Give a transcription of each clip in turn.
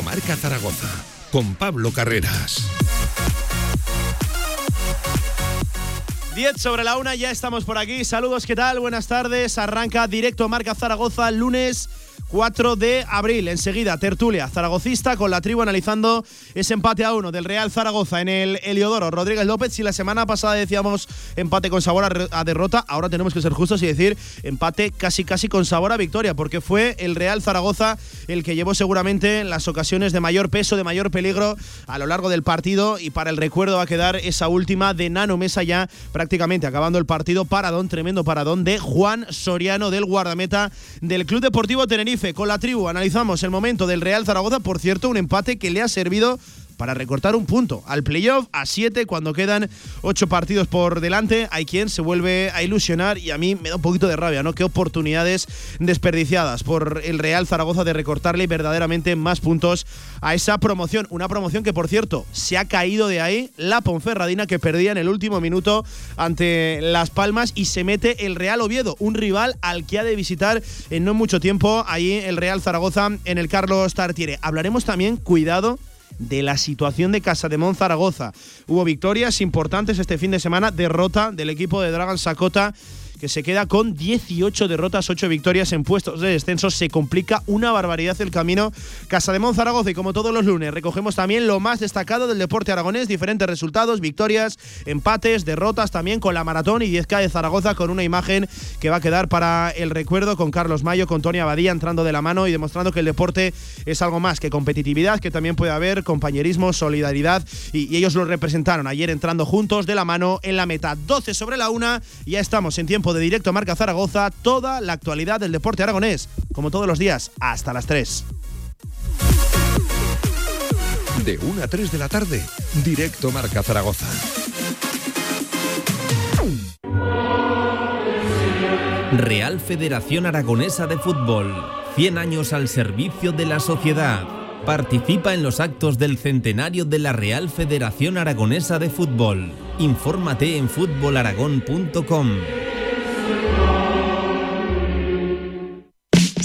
Marca Zaragoza con Pablo Carreras. 10 sobre la una, ya estamos por aquí. Saludos, ¿qué tal? Buenas tardes. Arranca directo Marca Zaragoza, lunes 4 de abril. Enseguida, tertulia zaragocista con la tribu analizando ese empate a uno del Real Zaragoza en el Heliodoro. Rodríguez López, si la semana pasada decíamos empate con sabor a, derrota, ahora tenemos que ser justos y decir empate casi casi con sabor a victoria, porque fue el Real Zaragoza el que llevó seguramente las ocasiones de mayor peso, de mayor peligro a lo largo del partido y para el recuerdo va a quedar esa última de Nano Mesa ya prácticamente acabando el partido. Paradón, tremendo paradón de Juan Soriano del guardameta del Club Deportivo Tenerife con la tribu. Analizamos el momento del Real Zaragoza, por cierto, un empate que le ha servido para recortar un punto al playoff a 7 cuando quedan 8 partidos por delante. Hay quien se vuelve a ilusionar y a mí me da un poquito de rabia, ¿no? Qué oportunidades desperdiciadas por el Real Zaragoza de recortarle verdaderamente más puntos a esa promoción. Una promoción que, por cierto, se ha caído de ahí la Ponferradina que perdía en el último minuto ante Las Palmas y se mete el Real Oviedo, un rival al que ha de visitar en no mucho tiempo ahí el Real Zaragoza en el Carlos Tartiere. Hablaremos también, cuidado, de la situación de Casa de Zaragoza. Hubo victorias importantes este fin de semana, derrota del equipo de Dragon Sakota que se queda con 18 derrotas, 8 victorias en puestos de descenso. Se complica una barbaridad el camino. Casa de Zaragoza y como todos los lunes recogemos también lo más destacado del deporte aragonés, diferentes resultados, victorias, empates, derrotas también con la maratón y 10K de Zaragoza con una imagen que va a quedar para el recuerdo con Carlos Mayo, con Tony Abadía entrando de la mano y demostrando que el deporte es algo más que competitividad, que también puede haber compañerismo, solidaridad y, y ellos lo representaron ayer entrando juntos de la mano en la meta. 12 sobre la una, ya estamos en tiempo de directo Marca Zaragoza, toda la actualidad del deporte aragonés, como todos los días, hasta las 3. De 1 a 3 de la tarde, directo Marca Zaragoza. Real Federación Aragonesa de Fútbol, 100 años al servicio de la sociedad. Participa en los actos del centenario de la Real Federación Aragonesa de Fútbol. Infórmate en fútbolaragón.com.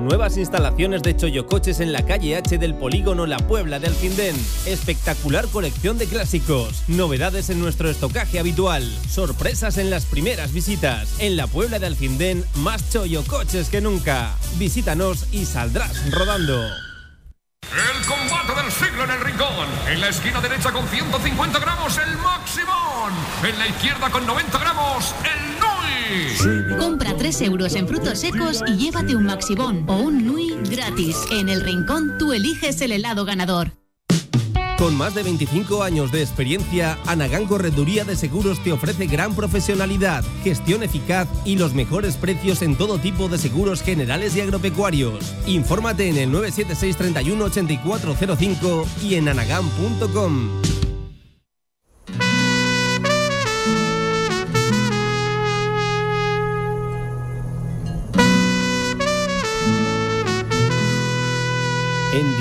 Nuevas instalaciones de Choyocoches en la calle H del polígono La Puebla de Alcindén. Espectacular colección de clásicos. Novedades en nuestro estocaje habitual. Sorpresas en las primeras visitas. En la Puebla de Alcindén, más Choyocoches que nunca. Visítanos y saldrás rodando. El combate del siglo en el rincón. En la esquina derecha con 150 gramos el Maximón. En la izquierda con 90 gramos el. Compra 3 euros en frutos secos y llévate un Maximón o un Nui gratis. En el rincón tú eliges el helado ganador. Con más de 25 años de experiencia, Anagán Correduría de Seguros te ofrece gran profesionalidad, gestión eficaz y los mejores precios en todo tipo de seguros generales y agropecuarios. Infórmate en el 976 31 8405 y en anagán.com.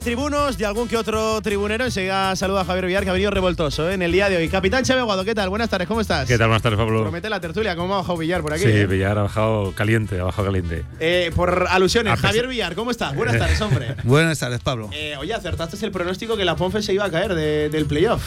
tribunos, de algún que otro tribunero. Enseguida saluda a Javier Villar, que ha venido revoltoso ¿eh? en el día de hoy. Capitán Chávez Guado, ¿qué tal? Buenas tardes, ¿cómo estás? ¿Qué tal? Buenas tardes, Pablo. Promete la tertulia, ¿cómo ha bajado Villar por aquí? Sí, eh? Villar ha bajado caliente, ha bajado caliente. Eh, por alusiones, Javier Villar, ¿cómo estás? Buenas tardes, hombre. Buenas tardes, Pablo. Eh, oye, acertaste el pronóstico que la Ponfe se iba a caer de- del playoff.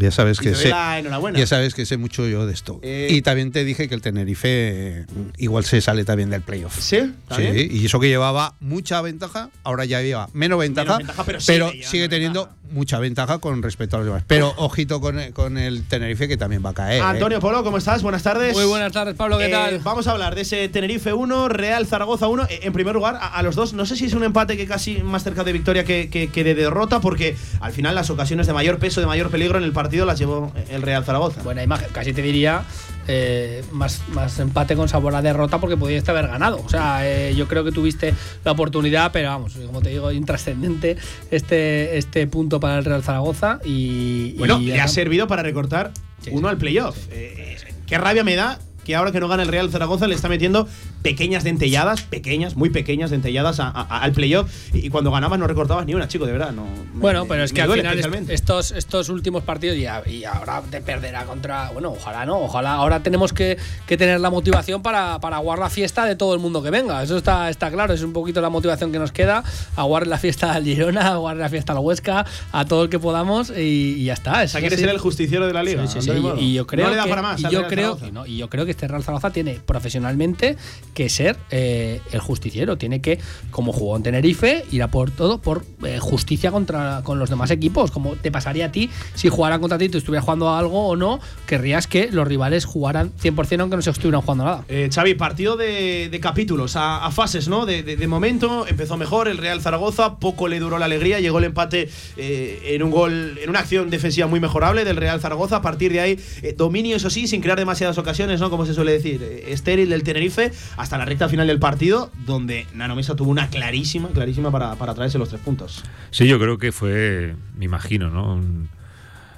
Ya sabes que sé, ya sabes que sé mucho yo de esto. Eh, y también te dije que el Tenerife eh, igual se sale también del playoff. ¿Sí? ¿También? Sí, y eso que llevaba mucha ventaja, ahora ya lleva menos ventaja, ventaja, pero pero, sigue teniendo ventaja. mucha ventaja con respecto a los demás. Pero ojito con el, con el Tenerife que también va a caer. ¿eh? Antonio Polo, ¿cómo estás? Buenas tardes. Muy buenas tardes, Pablo, ¿qué Eh, tal? Vamos a hablar de ese Tenerife 1, Real Zaragoza 1. Eh, En primer lugar, a, a los dos, no sé si es un empate que casi más cerca de victoria que, que- que de derrota, porque al final las ocasiones de mayor peso, de mayor peligro en el partido las llevó el Real Zaragoza. Buena imagen, casi te diría eh, más, más empate con sabor a derrota porque pudiste haber ganado. O sea, eh, yo creo que tuviste la oportunidad, pero vamos, como te digo, intrascendente este, este punto para el Real Zaragoza. Y, Bueno, y le ha servido para recortar Sí, uno sí. al playoff. Eh, eh, qué rabia me da que ahora que no gana el Real Zaragoza le está metiendo pequeñas dentelladas, pequeñas, muy pequeñas dentelladas a- a- al playoff. Y, y cuando ganabas no recortabas ni una, chico, de verdad. No, Bueno, me- pero es que al final est- estos, estos últimos partidos y, a- y ahora te perderá contra. Bueno, ojalá no, ojalá. Ahora tenemos que, que tener la motivación para, para aguar la fiesta de todo el mundo que venga. Eso está, está claro, es un poquito la motivación que nos queda. Aguar la fiesta al Girona, aguar la fiesta al Huesca, a todo el que podamos y, y ya está. O Eso sea, quiere sí. ser el justiciero de la liga. Sí, sí, sí, Antonio y- yo creo no le da que, para más. y yo creo y no, y yo creo que este Real Zaragoza tiene profesionalmente que ser eh, el justiciero tiene que como jugó en Tenerife ir a por todo por eh, justicia contra con los demás equipos como te pasaría a ti si jugaran contra ti y tú estuvieras jugando algo o no querrías que los rivales jugaran 100% aunque no se estuvieran jugando nada Eh, Xavi, partido de, capítulos, a, fases, ¿no? De, momento empezó mejor el Real Zaragoza, poco le duró la alegría, llegó el empate eh, en un gol, en una acción defensiva muy mejorable del Real Zaragoza. A partir de ahí, dominio, eso sí, sin crear demasiadas ocasiones, ¿no? Se suele decir, eh, estéril del Tenerife, hasta la recta final del partido, donde Nano Mesa tuvo una clarísima, clarísima para, para traerse los tres puntos. Sí, yo creo que fue, me imagino, ¿no? Un,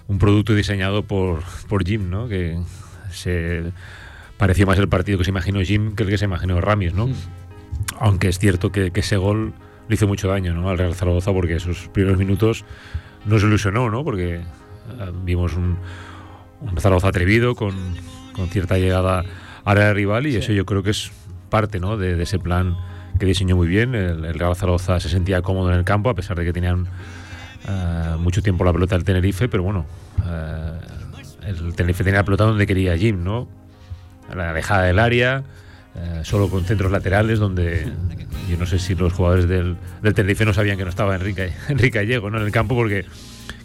un producto diseñado por, por Jim, ¿no? Que se pareció más el partido que se imaginó Jim que el que se imaginó Ramis, ¿no? Aunque es cierto que, que ese gol le hizo mucho daño, ¿no? Al Real Zaragoza porque esos primeros minutos nos ilusionó, ¿no? Porque eh, vimos un, un Zaragoza atrevido con, con cierta llegada al área rival y eso yo creo que es parte, ¿no? De, de ese plan que diseñó muy bien. El, el Real Zaragoza se sentía cómodo en el campo a pesar de que tenían eh, mucho tiempo la pelota del Tenerife, pero bueno, eh, el Tenerife tenía la pelota donde quería Jim, ¿no? A la alejada del área, eh, solo con centros laterales, donde yo no sé si los jugadores del, del Tenerife no sabían que no estaba Enrique, Enrique Gallego ¿no? en el campo, porque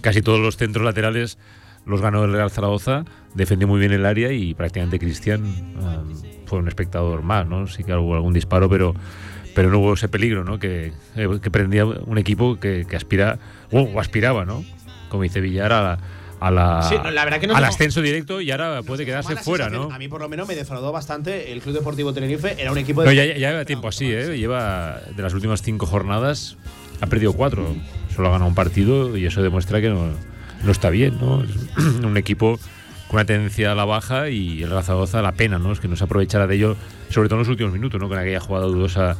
casi todos los centros laterales los ganó el Real Zaragoza, defendió muy bien el área y prácticamente Cristian eh, fue un espectador más, ¿no? Sí que hubo algún disparo, pero pero no hubo ese peligro, ¿no? Que, eh, que prendía un equipo que, que aspira o, o aspiraba, ¿no? Como dice Villar a la, a la- Sí, no, la verdad que no al tengo- ascenso directo y ahora puede quedarse fuera, sensación. ¿no? A mí, por lo menos, me defraudó bastante el Club Deportivo Tenerife. Era un equipo de. No, ya, ya lleva tiempo así, ¿eh? Lleva de las últimas cinco jornadas, ha perdido cuatro. Solo ha ganado un partido y eso demuestra que no, no está bien, ¿no? Es un equipo con una tendencia a la baja y el Real Zaragoza la pena, ¿no? Es que no se aprovechara de ello, sobre todo en los últimos minutos, ¿no? Con aquella jugada dudosa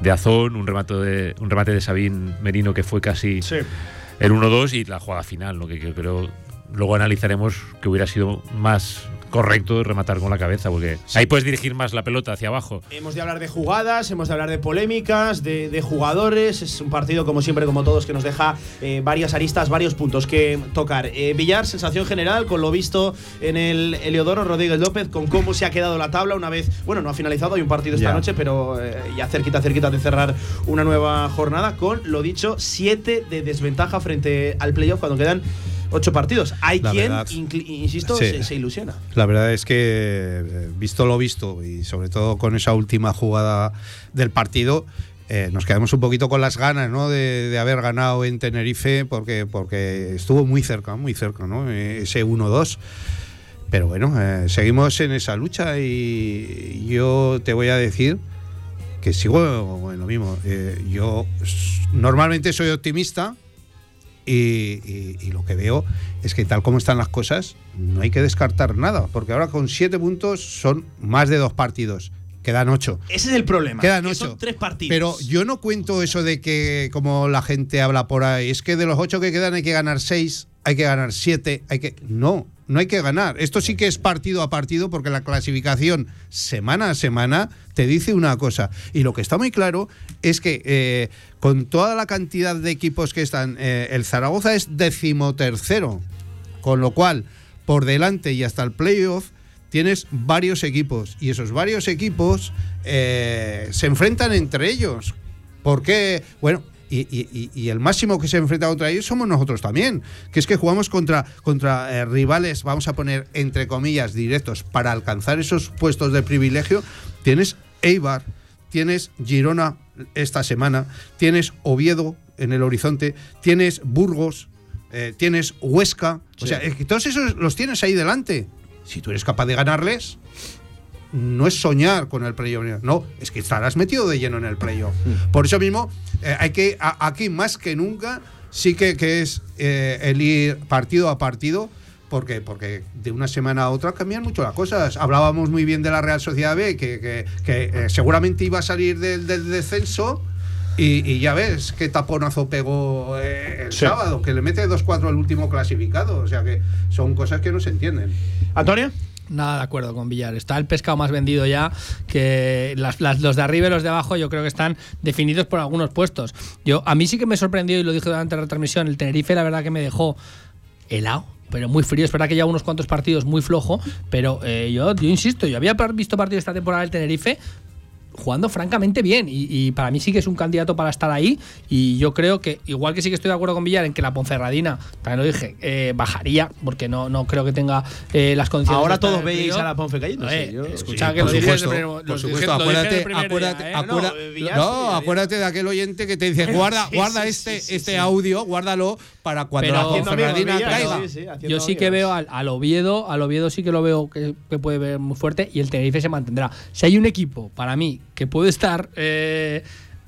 de Azón, un remate de, un remate de Sabín Merino que fue casi Sí. el 1-2 y la jugada final, ¿no? que, que creo luego analizaremos que hubiera sido más correcto rematar con la cabeza, porque ahí puedes dirigir más la pelota hacia abajo. Hemos de hablar de jugadas, hemos de hablar de polémicas, de, de jugadores. Es un partido, como siempre, como todos, que nos deja eh, varias aristas, varios puntos que tocar. Eh, Villar, sensación general, con lo visto en el Eliodoro Rodríguez López, con cómo se ha quedado la tabla una vez. Bueno, no ha finalizado, hay un partido esta Ya. noche, pero eh, ya cerquita, cerquita de cerrar una nueva jornada, con lo dicho, siete de desventaja frente al playoff cuando quedan ocho partidos. Hay La quien, verdad. insisto, Sí. se, se ilusiona. La verdad es que, eh, visto lo visto, y sobre todo con esa última jugada del partido, eh, nos quedamos un poquito con las ganas ¿no? de, de haber ganado en Tenerife, porque, porque estuvo muy cerca, muy cerca, ¿no? Ese 1-2. Pero bueno, eh, seguimos en esa lucha y yo te voy a decir que sigo en lo mismo. Eh, yo normalmente soy optimista, y, y- y lo que veo es que tal como están las cosas, no hay que descartar nada, porque ahora con siete puntos son más de dos partidos, quedan ocho. Ese es el problema. Quedan que ocho. Son tres partidos. Pero yo no cuento eso de que, como la gente habla por ahí, es que de los ocho que quedan hay que ganar seis, hay que ganar siete, hay que. No, no hay que ganar. Esto sí que es partido a partido, porque la clasificación semana a semana te dice una cosa. Y lo que está muy claro es que eh, con toda la cantidad de equipos que están, eh, el Zaragoza es decimotercero. Con lo cual, por delante y hasta el playoff, tienes varios equipos. Y esos varios equipos eh, se enfrentan entre ellos. Porque, bueno, y, y- y- y el máximo que se enfrenta contra ellos somos nosotros también. Que es que jugamos contra, contra eh, rivales, vamos a poner entre comillas, directos, para alcanzar esos puestos de privilegio. Tienes Eibar, tienes Girona esta semana, tienes Oviedo en el horizonte, tienes Burgos, eh, tienes Huesca. O sea, es que todos esos los tienes ahí delante. Si tú eres capaz de ganarles, no es soñar con el playoff, no, es que estarás metido de lleno en el playoff. Por eso mismo, eh, hay que, a- aquí más que nunca, sí que, que es eh, el ir partido a partido. Porque, porque de una semana a otra cambian mucho las cosas. Hablábamos muy bien de la Real Sociedad B, que, que- que, eh, seguramente iba a salir del, del descenso. Y, y ya ves qué taponazo pegó eh, el Sí. sábado, que le mete 2-4 al último clasificado. O sea que son cosas que no se entienden. Antonio. Nada de acuerdo con Villar. Está el pescado más vendido ya, que las- las- los de arriba y los de abajo yo creo que están definidos por algunos puestos. Yo A mí sí que me sorprendió, y lo dije durante la retransmisión, el Tenerife la verdad que me dejó helado. Pero muy frío, es verdad que lleva unos cuantos partidos muy flojo, pero eh, yo, yo insisto, yo había visto partidos esta temporada del Tenerife jugando francamente bien y, y para mí sí que es un candidato para estar ahí y yo creo que igual que sí que estoy de acuerdo con Villar en que la Ponferradina también lo dije eh, bajaría porque no, no creo que tenga eh, las condiciones de Ahora todos veis a la Ponfe cayéndose. Eh, Yo- escucha Sí, que por lo dije desde primer- por lo supuesto, dije- acuérdate, acuérdate, día, ¿eh? acuérdate- No, Villar no, sí, acuérdate de aquel oyente que te dice guarda, Sí, guarda sí, este, sí, sí, este sí. audio, guárdalo para cuando Pero- la Haciendo Ponferradina amigos, Villar, caiga. sí, sí, Yo sí que veo al, al Oviedo, al Oviedo sí que lo veo que, que puede ver muy fuerte y el Tenerife se mantendrá. Si hay un equipo para mí que puede estar eh,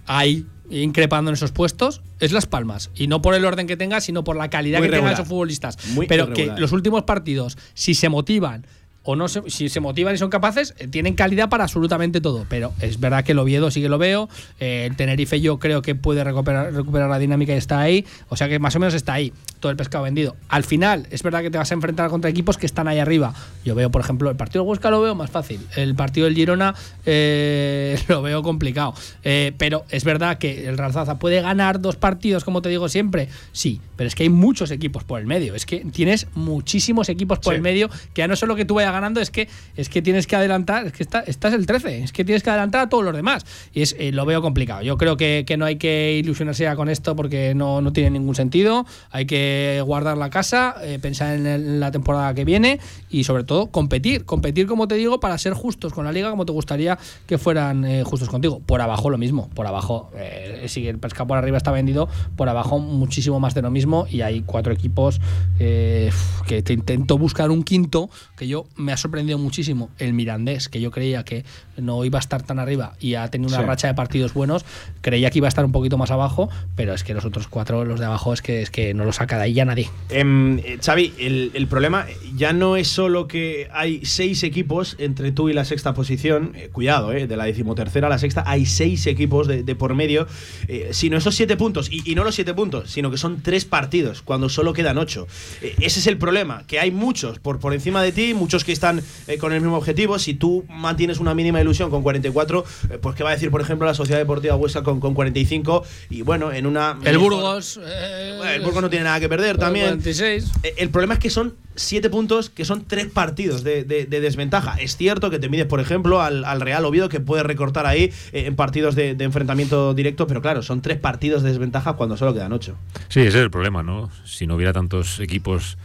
ahí increpando en esos puestos es Las Palmas y no por el orden que tenga sino por la calidad Muy que tengan esos futbolistas Muy pero que los últimos partidos si se motivan o no se- si se motivan y son capaces, eh, tienen calidad para absolutamente todo. Pero es verdad que el Oviedo sí que lo veo. eh, el Tenerife yo creo que puede recuperar, recuperar la dinámica y está ahí. O sea que más o menos está ahí. Todo el pescado vendido. Al final, es verdad que te vas a enfrentar contra equipos que están ahí arriba. Yo veo, por ejemplo, el partido del Huesca lo veo más fácil. El partido del Girona eh, lo veo complicado. Eh, pero es verdad que el Real Zaragoza puede ganar dos partidos, como te digo siempre. Sí, pero es que hay muchos equipos por el medio. Es que tienes muchísimos equipos por Sí. el medio que ya no solo que tú vayas ganando, es que, es que tienes que adelantar, es que está, estás el 13, es que tienes que adelantar a todos los demás. Y es, eh, lo veo complicado. Yo creo que, que no hay que ilusionarse ya con esto porque no, no tiene ningún sentido. Hay que guardar la casa, eh, pensar en, el- en la temporada que viene y sobre todo competir. Competir, como te digo, para ser justos con la liga como te gustaría que fueran eh, justos contigo. Por abajo lo mismo. Por abajo, eh, si el pescado por arriba está vendido, por abajo muchísimo más de lo mismo y hay cuatro equipos eh, que te intento buscar un quinto que yo me ha sorprendido muchísimo. El Mirandés, que yo creía que no iba a estar tan arriba y ha tenido una Sí. racha de partidos buenos, creía que iba a estar un poquito más abajo, pero es que los otros cuatro, los de abajo, es que, es que no lo saca de ahí ya nadie. Em, eh, Xavi, el, el problema ya no es solo que hay seis equipos entre tú y la sexta posición, eh, cuidado, eh, de la decimotercera a la sexta hay seis equipos de, de por medio, eh, sino esos siete puntos, y, y no los siete puntos, sino que son tres partidos, cuando solo quedan ocho. Eh, ese es el problema, que hay muchos por, por encima de ti, muchos que están eh, con el mismo objetivo, si tú mantienes una mínima ilusión con 44, eh, pues qué va a decir, por ejemplo, la Sociedad Deportiva Huesca con, con 45, y bueno, en una... El mejor- Burgos. eh, Bueno, el Burgos no tiene nada que perder también. 46. Eh, El problema es que son siete puntos, que son tres partidos de, de- de desventaja. Es cierto que te mides, por ejemplo, al, al Real Oviedo, que puede recortar ahí eh, en partidos de, de enfrentamiento directo, pero claro, son tres partidos de desventaja cuando solo quedan ocho. Sí, ese es el problema, ¿no? Si no hubiera tantos equipos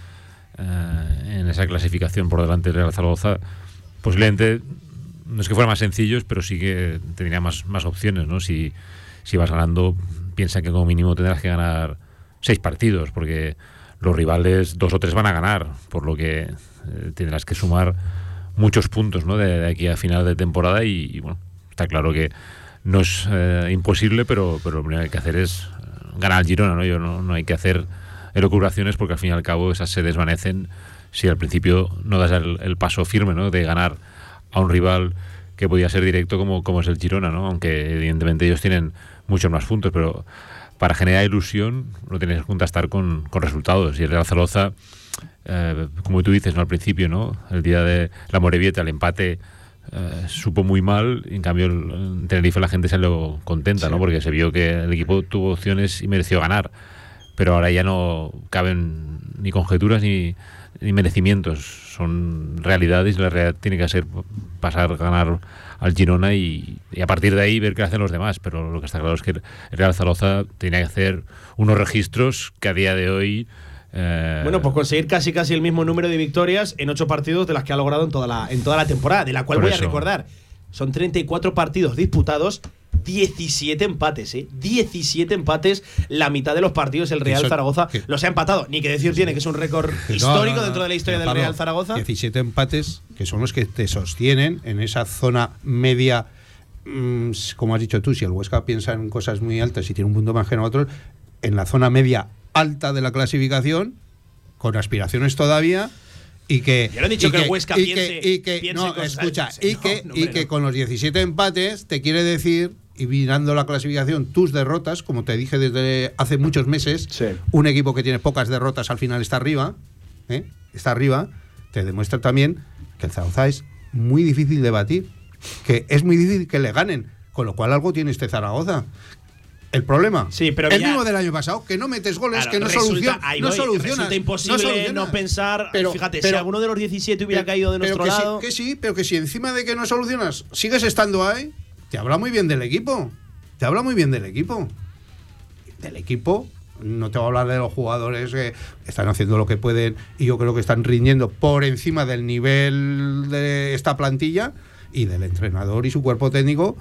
eh, en esa clasificación por delante del Real Zaragoza, posiblemente no es que fueran más sencillos, pero sí que tendría más, más opciones, ¿no? Si, si vas ganando, piensa que como mínimo tendrás que ganar seis partidos, porque los rivales dos o tres van a ganar, por lo que eh, tendrás que sumar muchos puntos, ¿no? De, aquí a final de temporada y, bueno, está claro que no es eh, imposible, pero, pero lo primero que hay que hacer es eh, ganar al Girona, ¿no? Yo no, no hay que hacer elucubraciones porque al fin y al cabo esas se desvanecen si al principio no das el, el paso firme, ¿no? De ganar a un rival que podía ser directo como, como es el Girona, ¿no? Aunque evidentemente ellos tienen muchos más puntos, pero para generar ilusión lo tienes que contrastar con, con resultados. Y el Real Zaragoza, eh, como tú dices ¿no? al principio, ¿no? el día de la Morevieta, el empate eh, supo muy mal, y en cambio en Tenerife la gente salió contenta, ¿no? porque se vio que el equipo tuvo opciones y mereció ganar. Pero ahora ya no caben ni conjeturas ni, ni merecimientos. son realidades y la realidad tiene que ser pasar, ganar al Girona y, y a partir de ahí ver qué hacen los demás. Pero lo que está claro es que el Real Zaragoza tiene que hacer unos registros que a día de hoy. eh, Bueno, pues conseguir casi casi el mismo número de victorias en ocho partidos de las que ha logrado en toda la, en toda la temporada, de la cual Por voy eso. a recordar. Son 34 partidos disputados, 17 empates, ¿eh? 17 empates, la mitad de los partidos el Real Eso- Zaragoza que- los ha empatado. Ni que decir tiene que es un récord No, histórico no, no, dentro de la historia del Pablo, Real Zaragoza. 17 empates que son los que te sostienen en esa zona media. mm, como has dicho tú, si el Huesca piensa en cosas muy altas y tiene un punto más que nosotros, en la zona media alta de la clasificación, con aspiraciones todavía. Y que, Yo no he dicho y que el Huesca y piense- que- y que- piense no, cosas escucha, y No, que, no, y hombre, que no. con los 17 empates te quiere decir, y mirando la clasificación, tus derrotas, como te dije desde hace muchos meses, Sí. un equipo que tiene pocas derrotas al final está arriba, ¿eh? está arriba, te demuestra también que el Zaragoza es muy difícil de batir, que es muy difícil que le ganen, con lo cual algo tiene este Zaragoza. El problema, Sí, pero el Villar- mismo del año pasado, que no metes goles, Claro, que no resulta- soluciona, ahí no voy, solucionas, resulta imposible no, solucionas. pensar. Pero- fíjate, si pero- alguno de los 17 hubiera caído de pero nuestro que sí- lado. que sí, pero que si encima de que no solucionas sigues estando ahí, te habla muy bien del equipo. Te habla muy bien del equipo. Del equipo, no te voy a hablar de los jugadores que están haciendo lo que pueden y yo creo que están rindiendo por encima del nivel de esta plantilla y del entrenador y su cuerpo técnico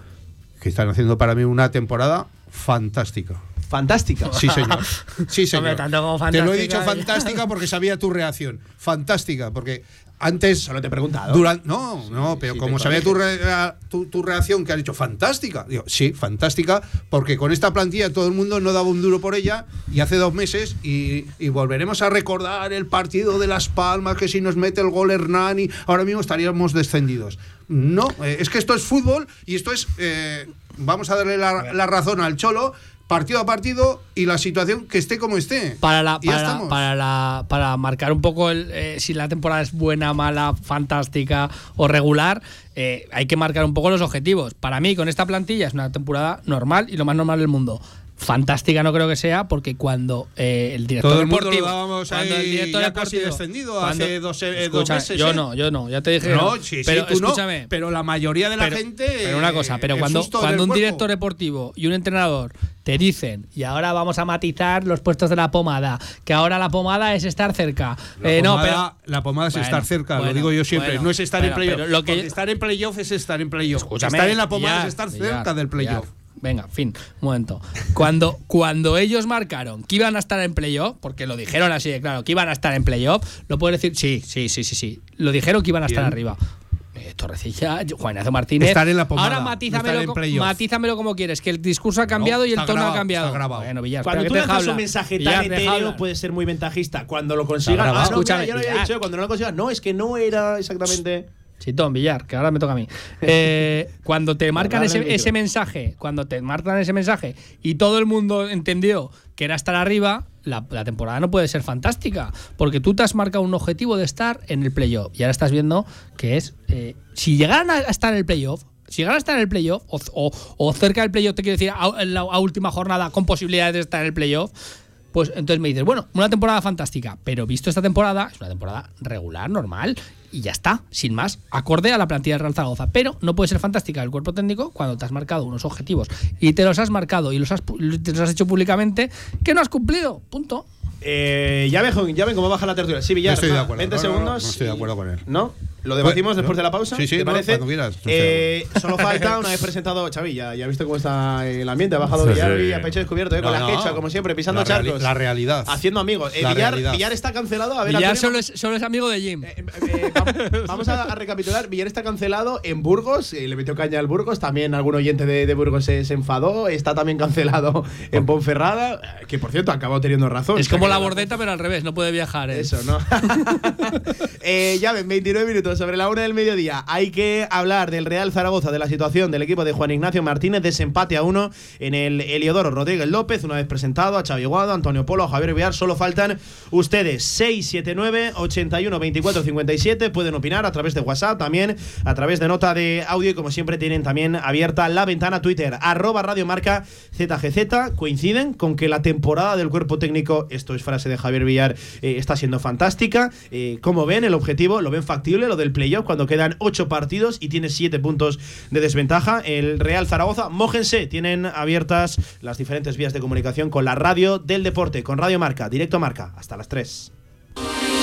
que están haciendo para mí una temporada fantástica. Fantástica. Sí, señor. Sí, señor. Hombre, tanto como Te lo he dicho fantástica porque sabía tu reacción. Fantástica, porque antes. Solo te he preguntado. Durante, no, no, pero sí, como sabía tu, rea- tu, tu reacción que has dicho fantástica. Digo, sí, fantástica, porque con esta plantilla todo el mundo no daba un duro por ella y hace dos meses y, y volveremos a recordar el partido de Las Palmas, que si nos mete el gol Hernani, ahora mismo estaríamos descendidos. No, eh, es que esto es fútbol y esto es. eh, vamos a darle la, la razón al Cholo. Partido a partido y la situación que esté como esté. Para, la, para, estamos. para, la- para marcar un poco el, eh, si la temporada es buena, mala, fantástica o regular, eh, hay que marcar un poco los objetivos. Para mí, con esta plantilla es una temporada normal y lo más normal del mundo. Fantástica no creo que sea, porque cuando eh, el director Todo el mundo deportivo. lo cuando el director ya deportivo- casi descendido cuando- hace dos, eh, dos meses, Yo ¿eh? no, yo no, ya te dije. No, no. sí, sí, pero no, escúchame. pero la mayoría de la Pero- gente. Pero una cosa, pero cuando, cuando un cuerpo. director deportivo y un entrenador te dicen, y ahora vamos a matizar los puestos de la pomada, que ahora la pomada es estar cerca. La Eh, no, pomada- pero. la pomada es Bueno, estar cerca, bueno, lo digo yo siempre. bueno, no es estar en playoff. estar en playoff es estar en playoff. Estar en la pomada es estar cerca del playoff. Venga, fin, un momento. Cuando, cuando ellos marcaron que iban a estar en playoff, porque lo dijeron así de claro, que iban a estar en playoff, lo puedes decir, sí, sí, sí, sí, sí. Lo dijeron que iban a estar arriba. Eh, Torrecilla, Juan Ignacio Martínez. Estar en la pomada, Ahora no matízamelo, estar en co- playoff. matízamelo como quieres, que el discurso ha cambiado y el tono grabado, ha cambiado. está grabado. Bueno, Villar, Cuando tú lanzas un mensaje Villar, tan etéreo puede ser muy ventajista. Cuando lo consigas. Ah, no, mira, ya lo había dicho. Cuando no lo consigas, no, es que no era exactamente. Chitón, Villar, que ahora me toca a mí. Eh, cuando te marcan ese, mensaje, cuando te marcan ese mensaje y todo el mundo entendió que era estar arriba, la, la temporada no puede ser fantástica. Porque tú te has marcado un objetivo de estar en el playoff. Y ahora estás viendo que es. eh, si llegaran a estar en el playoff. Si llegaran a estar en el playoff, o, o- o cerca del playoff, te quiero decir, a, en la a última jornada con posibilidades de estar en el playoff, pues entonces me dices, bueno, una temporada fantástica, pero visto esta temporada, es una temporada regular, normal, y ya está, sin más, acorde a la plantilla del Real Zaragoza. Pero no puede ser fantástica el cuerpo técnico cuando te has marcado unos objetivos y te los has marcado y los has, te los has hecho públicamente que no has cumplido. Punto. Eh, ya, ven, ya ven cómo baja la tertulia. Sí, Villar. No estoy de acuerdo. 20 No, no, no, segundos. no estoy de acuerdo con él. ¿No? ¿Lo debatimos Bueno, después de la pausa? Sí, sí, ¿Te no, parece? cuando quieras, no estoy Eh, solo falta, una vez presentado, Xavi, ya, ya has visto cómo está el ambiente. Ha bajado Sí, Villarvi sí. a pecho descubierto, eh, No, con la quecha, como siempre, pisando La charcos. la realidad. Haciendo amigos. Eh, La Villar, realidad. Villar está cancelado. A ver, Villar solo es, solo es amigo de Jim. eh, eh, va- vamos a, a recapitular. Villar está cancelado en Burgos. eh, le metió caña al Burgos. También algún oyente de, de Burgos se, se enfadó. Está también cancelado en Ponferrada. eh, Que por cierto, ha acabado teniendo razón. Es como la bordeta, pero al revés, no puede viajar. ¿eh? Eso, ¿no? eh, ya ven, 29 minutos. Sobre la una del mediodía. Hay que hablar del Real Zaragoza, de la situación del equipo de Juan Ignacio Martínez, desempate a uno en el Eliodoro Rodríguez López, una vez presentado a Xavi Guado, Antonio Polo, a Javier Villar. Solo faltan ustedes 679 81 24 57. Pueden opinar a través de WhatsApp, también a través de nota de audio y como siempre tienen también abierta la ventana Twitter, arroba Radio Marca ZGZ. Coinciden con que la temporada del cuerpo técnico, esto es frase de Javier Villar, eh, está siendo fantástica. Eh, ¿Cómo ven el objetivo? ¿Lo ven factible lo del playoff cuando quedan 8 partidos y tiene 7 puntos de desventaja? El Real Zaragoza, mójense, tienen abiertas las diferentes vías de comunicación con la radio del deporte, con Radio Marca, directo Marca, hasta las 3.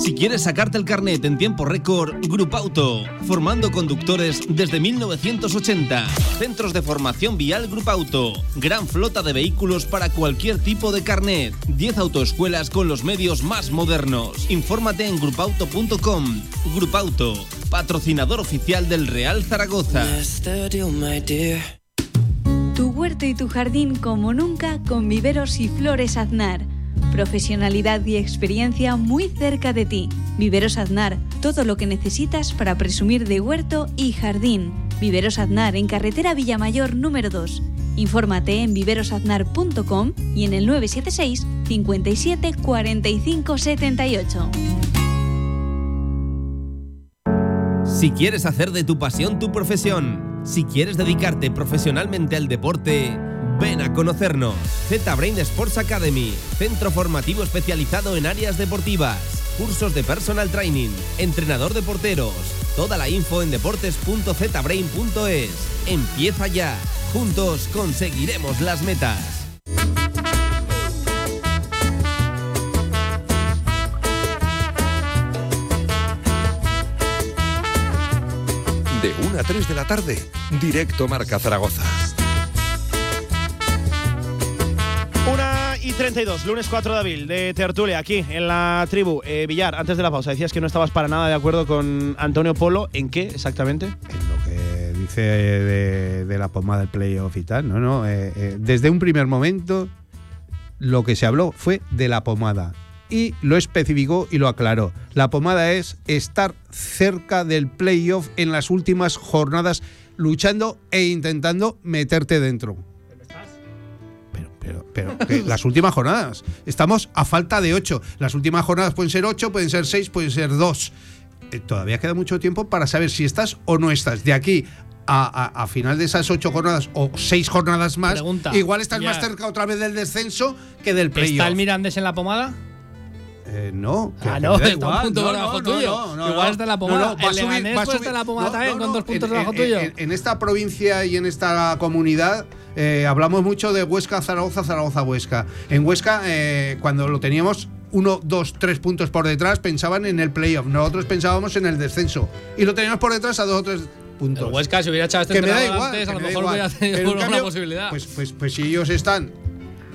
Si quieres sacarte el carnet en tiempo récord, Grupauto, formando conductores desde 1980. Centros de formación vial Grupauto, gran flota de vehículos para cualquier tipo de carnet. 10 autoescuelas con los medios más modernos. Infórmate en grupauto.com. Grupauto, patrocinador oficial del Real Zaragoza. Tu huerto y tu jardín como nunca con viveros y flores Aznar. Profesionalidad y experiencia muy cerca de ti. Viveros Aznar, todo lo que necesitas para presumir de huerto y jardín. Viveros Aznar en carretera Villamayor número 2. Infórmate en viverosaznar.com y en el 976 57 45 78. Si quieres hacer de tu pasión tu profesión, si quieres dedicarte profesionalmente al deporte, ven a conocernos. Z-Brain Sports Academy, centro formativo especializado en áreas deportivas, cursos de personal training, entrenador de porteros. Toda la info en deportes.zbrain.es. Empieza ya. Juntos conseguiremos las metas. De 1 a 3 de la tarde, directo Marca Zaragoza. 32, lunes 4 de abril, de Tertulia, aquí en la tribu. Eh, Villar, antes de la pausa, decías que no estabas para nada de acuerdo con Antonio Polo. ¿En qué exactamente? En lo que dice de, de la pomada del playoff y tal. No, no. eh, eh, desde un primer momento, lo que se habló fue de la pomada. Y lo especificó y lo aclaró. La pomada es estar cerca del playoff en las últimas jornadas, luchando e intentando meterte dentro. Pero, pero, las últimas jornadas. Estamos a falta de ocho. Las últimas jornadas pueden ser ocho, pueden ser seis, pueden ser dos. Eh, todavía queda mucho tiempo para saber si estás o no estás. De aquí a, a- a final de esas ocho jornadas o seis jornadas más, Pregunta, igual estás ya. más cerca otra vez del descenso que del ¿Está playoff. el Mirandés en la pomada? Eh, no, Ah, no, está un igual. punto por debajo tuyo. Igual está la pomada. va El subir- Leganés va puede subir- estar la pomada también, con dos puntos en- debajo en- tuyo. En, en esta provincia y en esta comunidad eh, hablamos mucho de Huesca, Zaragoza, Zaragoza, Huesca. En Huesca, eh, cuando lo teníamos uno, dos, tres puntos por detrás, pensaban en el playoff. Nosotros pensábamos en el descenso. Y lo teníamos por detrás a dos o tres puntos. El Huesca, si hubiera echado este que me da igual. antes, a lo mejor hubiera tenido Pero en una cambio, posibilidad. Pues, pues, pues si ellos están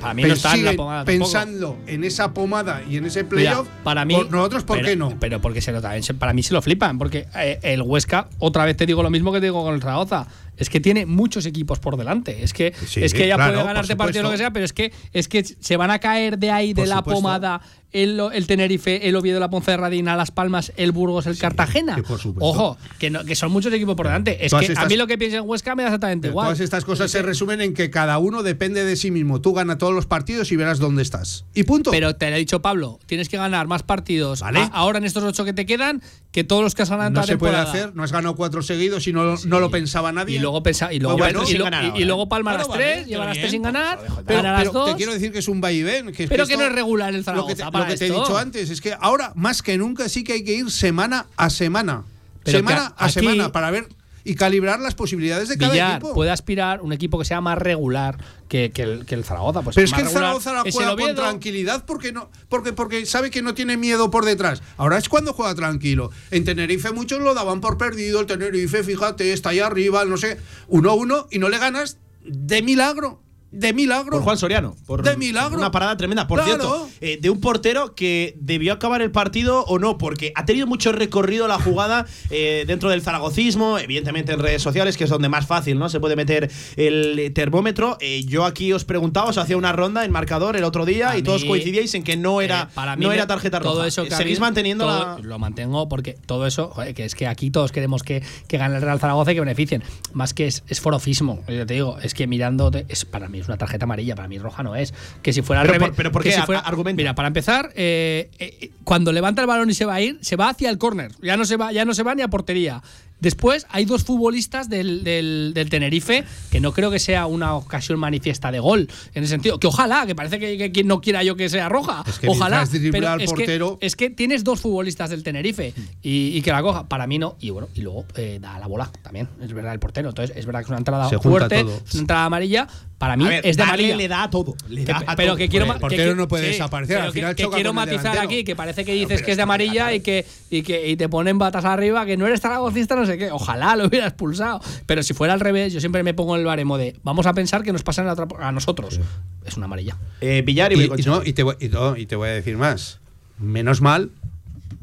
Para mí no Pero está en la pomada tampoco. pensando en esa pomada y en ese Mira, playoff, para mí, por- nosotros, ¿por pero- qué no? Pero porque se lo para mí se lo flipan, porque eh, el Huesca, otra vez te digo lo mismo que te digo con el Zaragoza, es que tiene muchos equipos por delante. Es que, Sí, es que ya claro, puede ganarte partido lo que sea, pero es que, es que se van a caer de ahí, de Por la supuesto. pomada, el, el Tenerife, el Oviedo, la Ponferradina, Las Palmas, el Burgos, el Cartagena. que por supuesto. Ojo, que, no- que son muchos equipos por delante. Es Todas que a mí lo que pienso en Huesca me da exactamente igual. Todas estas cosas se resumen en que cada uno depende de sí mismo. Tú gana todos los partidos y verás dónde estás. Y punto. Pero te lo he dicho Pablo, tienes que ganar más partidos Vale. a- ahora en estos ocho que te quedan que todos los que has ganado en no toda se puede hacer. No has ganado cuatro seguidos y no, no lo pensaba nadie. Y luego pensa, y luego, bueno, y, lo- ganar y luego palma las vale, tres, pero lleva las tres sin ganar, pero, gana las dos. te quiero decir que es un vaivén. Que es pero que no es regular el lo Zaragoza que te, para lo que te he dicho antes es que ahora más que nunca sí que hay que ir semana a semana. Pero semana a aquí- semana para ver. Y calibrar las posibilidades de cada Villar equipo. puede aspirar un equipo que sea más regular que, que el, que el Zaragoza. Pues Pero es que el Zaragoza la juega con tranquilidad porque no, porque, porque sabe que no tiene miedo por detrás. Ahora es cuando juega tranquilo. En Tenerife muchos lo daban por perdido. El Tenerife, fíjate, está ahí arriba, no sé, 1-1 y no le ganas de milagro. De milagro. Por Juan Soriano. Por De milagro. Una parada tremenda. Por Claro. cierto, eh, de un portero que debió acabar el partido o no, porque ha tenido mucho recorrido la jugada eh, dentro del zaragocismo, evidentemente en redes sociales, que es donde más fácil no se puede meter el termómetro. Eh, yo aquí os preguntaba, os hacía una ronda en marcador el otro día A y todos coincidíais en que no era, Eh, para mí no era tarjeta roja. Todo eso que Seguís manteniendo todo- la. Lo mantengo porque todo eso, joder, que es que aquí todos queremos que, que gane el Real Zaragoza y que beneficien. Más que es, es forofismo. Yo te digo, es que mirando, es, para mí es una tarjeta amarilla, para mí roja no es. Que si fuera Pero por- pero ¿por qué? si fuera- argumenta. Mira, para empezar, eh, eh, cuando levanta el balón y se va a ir, se va hacia el córner. Ya no se va, ya no se va ni a portería. Después hay dos futbolistas del, del- del Tenerife que no creo que sea una ocasión manifiesta de gol. En ese sentido, que ojalá, que parece que, no quiera yo que sea roja. Es que ojalá. pero al es que- portero- es que tienes dos futbolistas del Tenerife y, y que la coja. Para mí no. Y bueno, y luego eh, da la bola también. Es verdad, el portero. Entonces, es verdad que es una entrada fuerte, es una entrada amarilla. Para mí A ver, es de amarilla. le da a todo. Le Que- da a pero todo. que quiero el que portero no puede desaparecer, al que- final que choca quiero con el matizar delantero. aquí que parece que dices que es de amarilla y que y que y te ponen batas arriba que no eres zaragocista no sé qué ojalá lo hubiera expulsado pero si fuera al revés yo siempre me pongo en el baremo de vamos a pensar que nos pasan a, otra- a nosotros es una amarilla Eh, Villar y, Y, y Briconcha. no, y te voy, y no, y te voy a decir más. Menos mal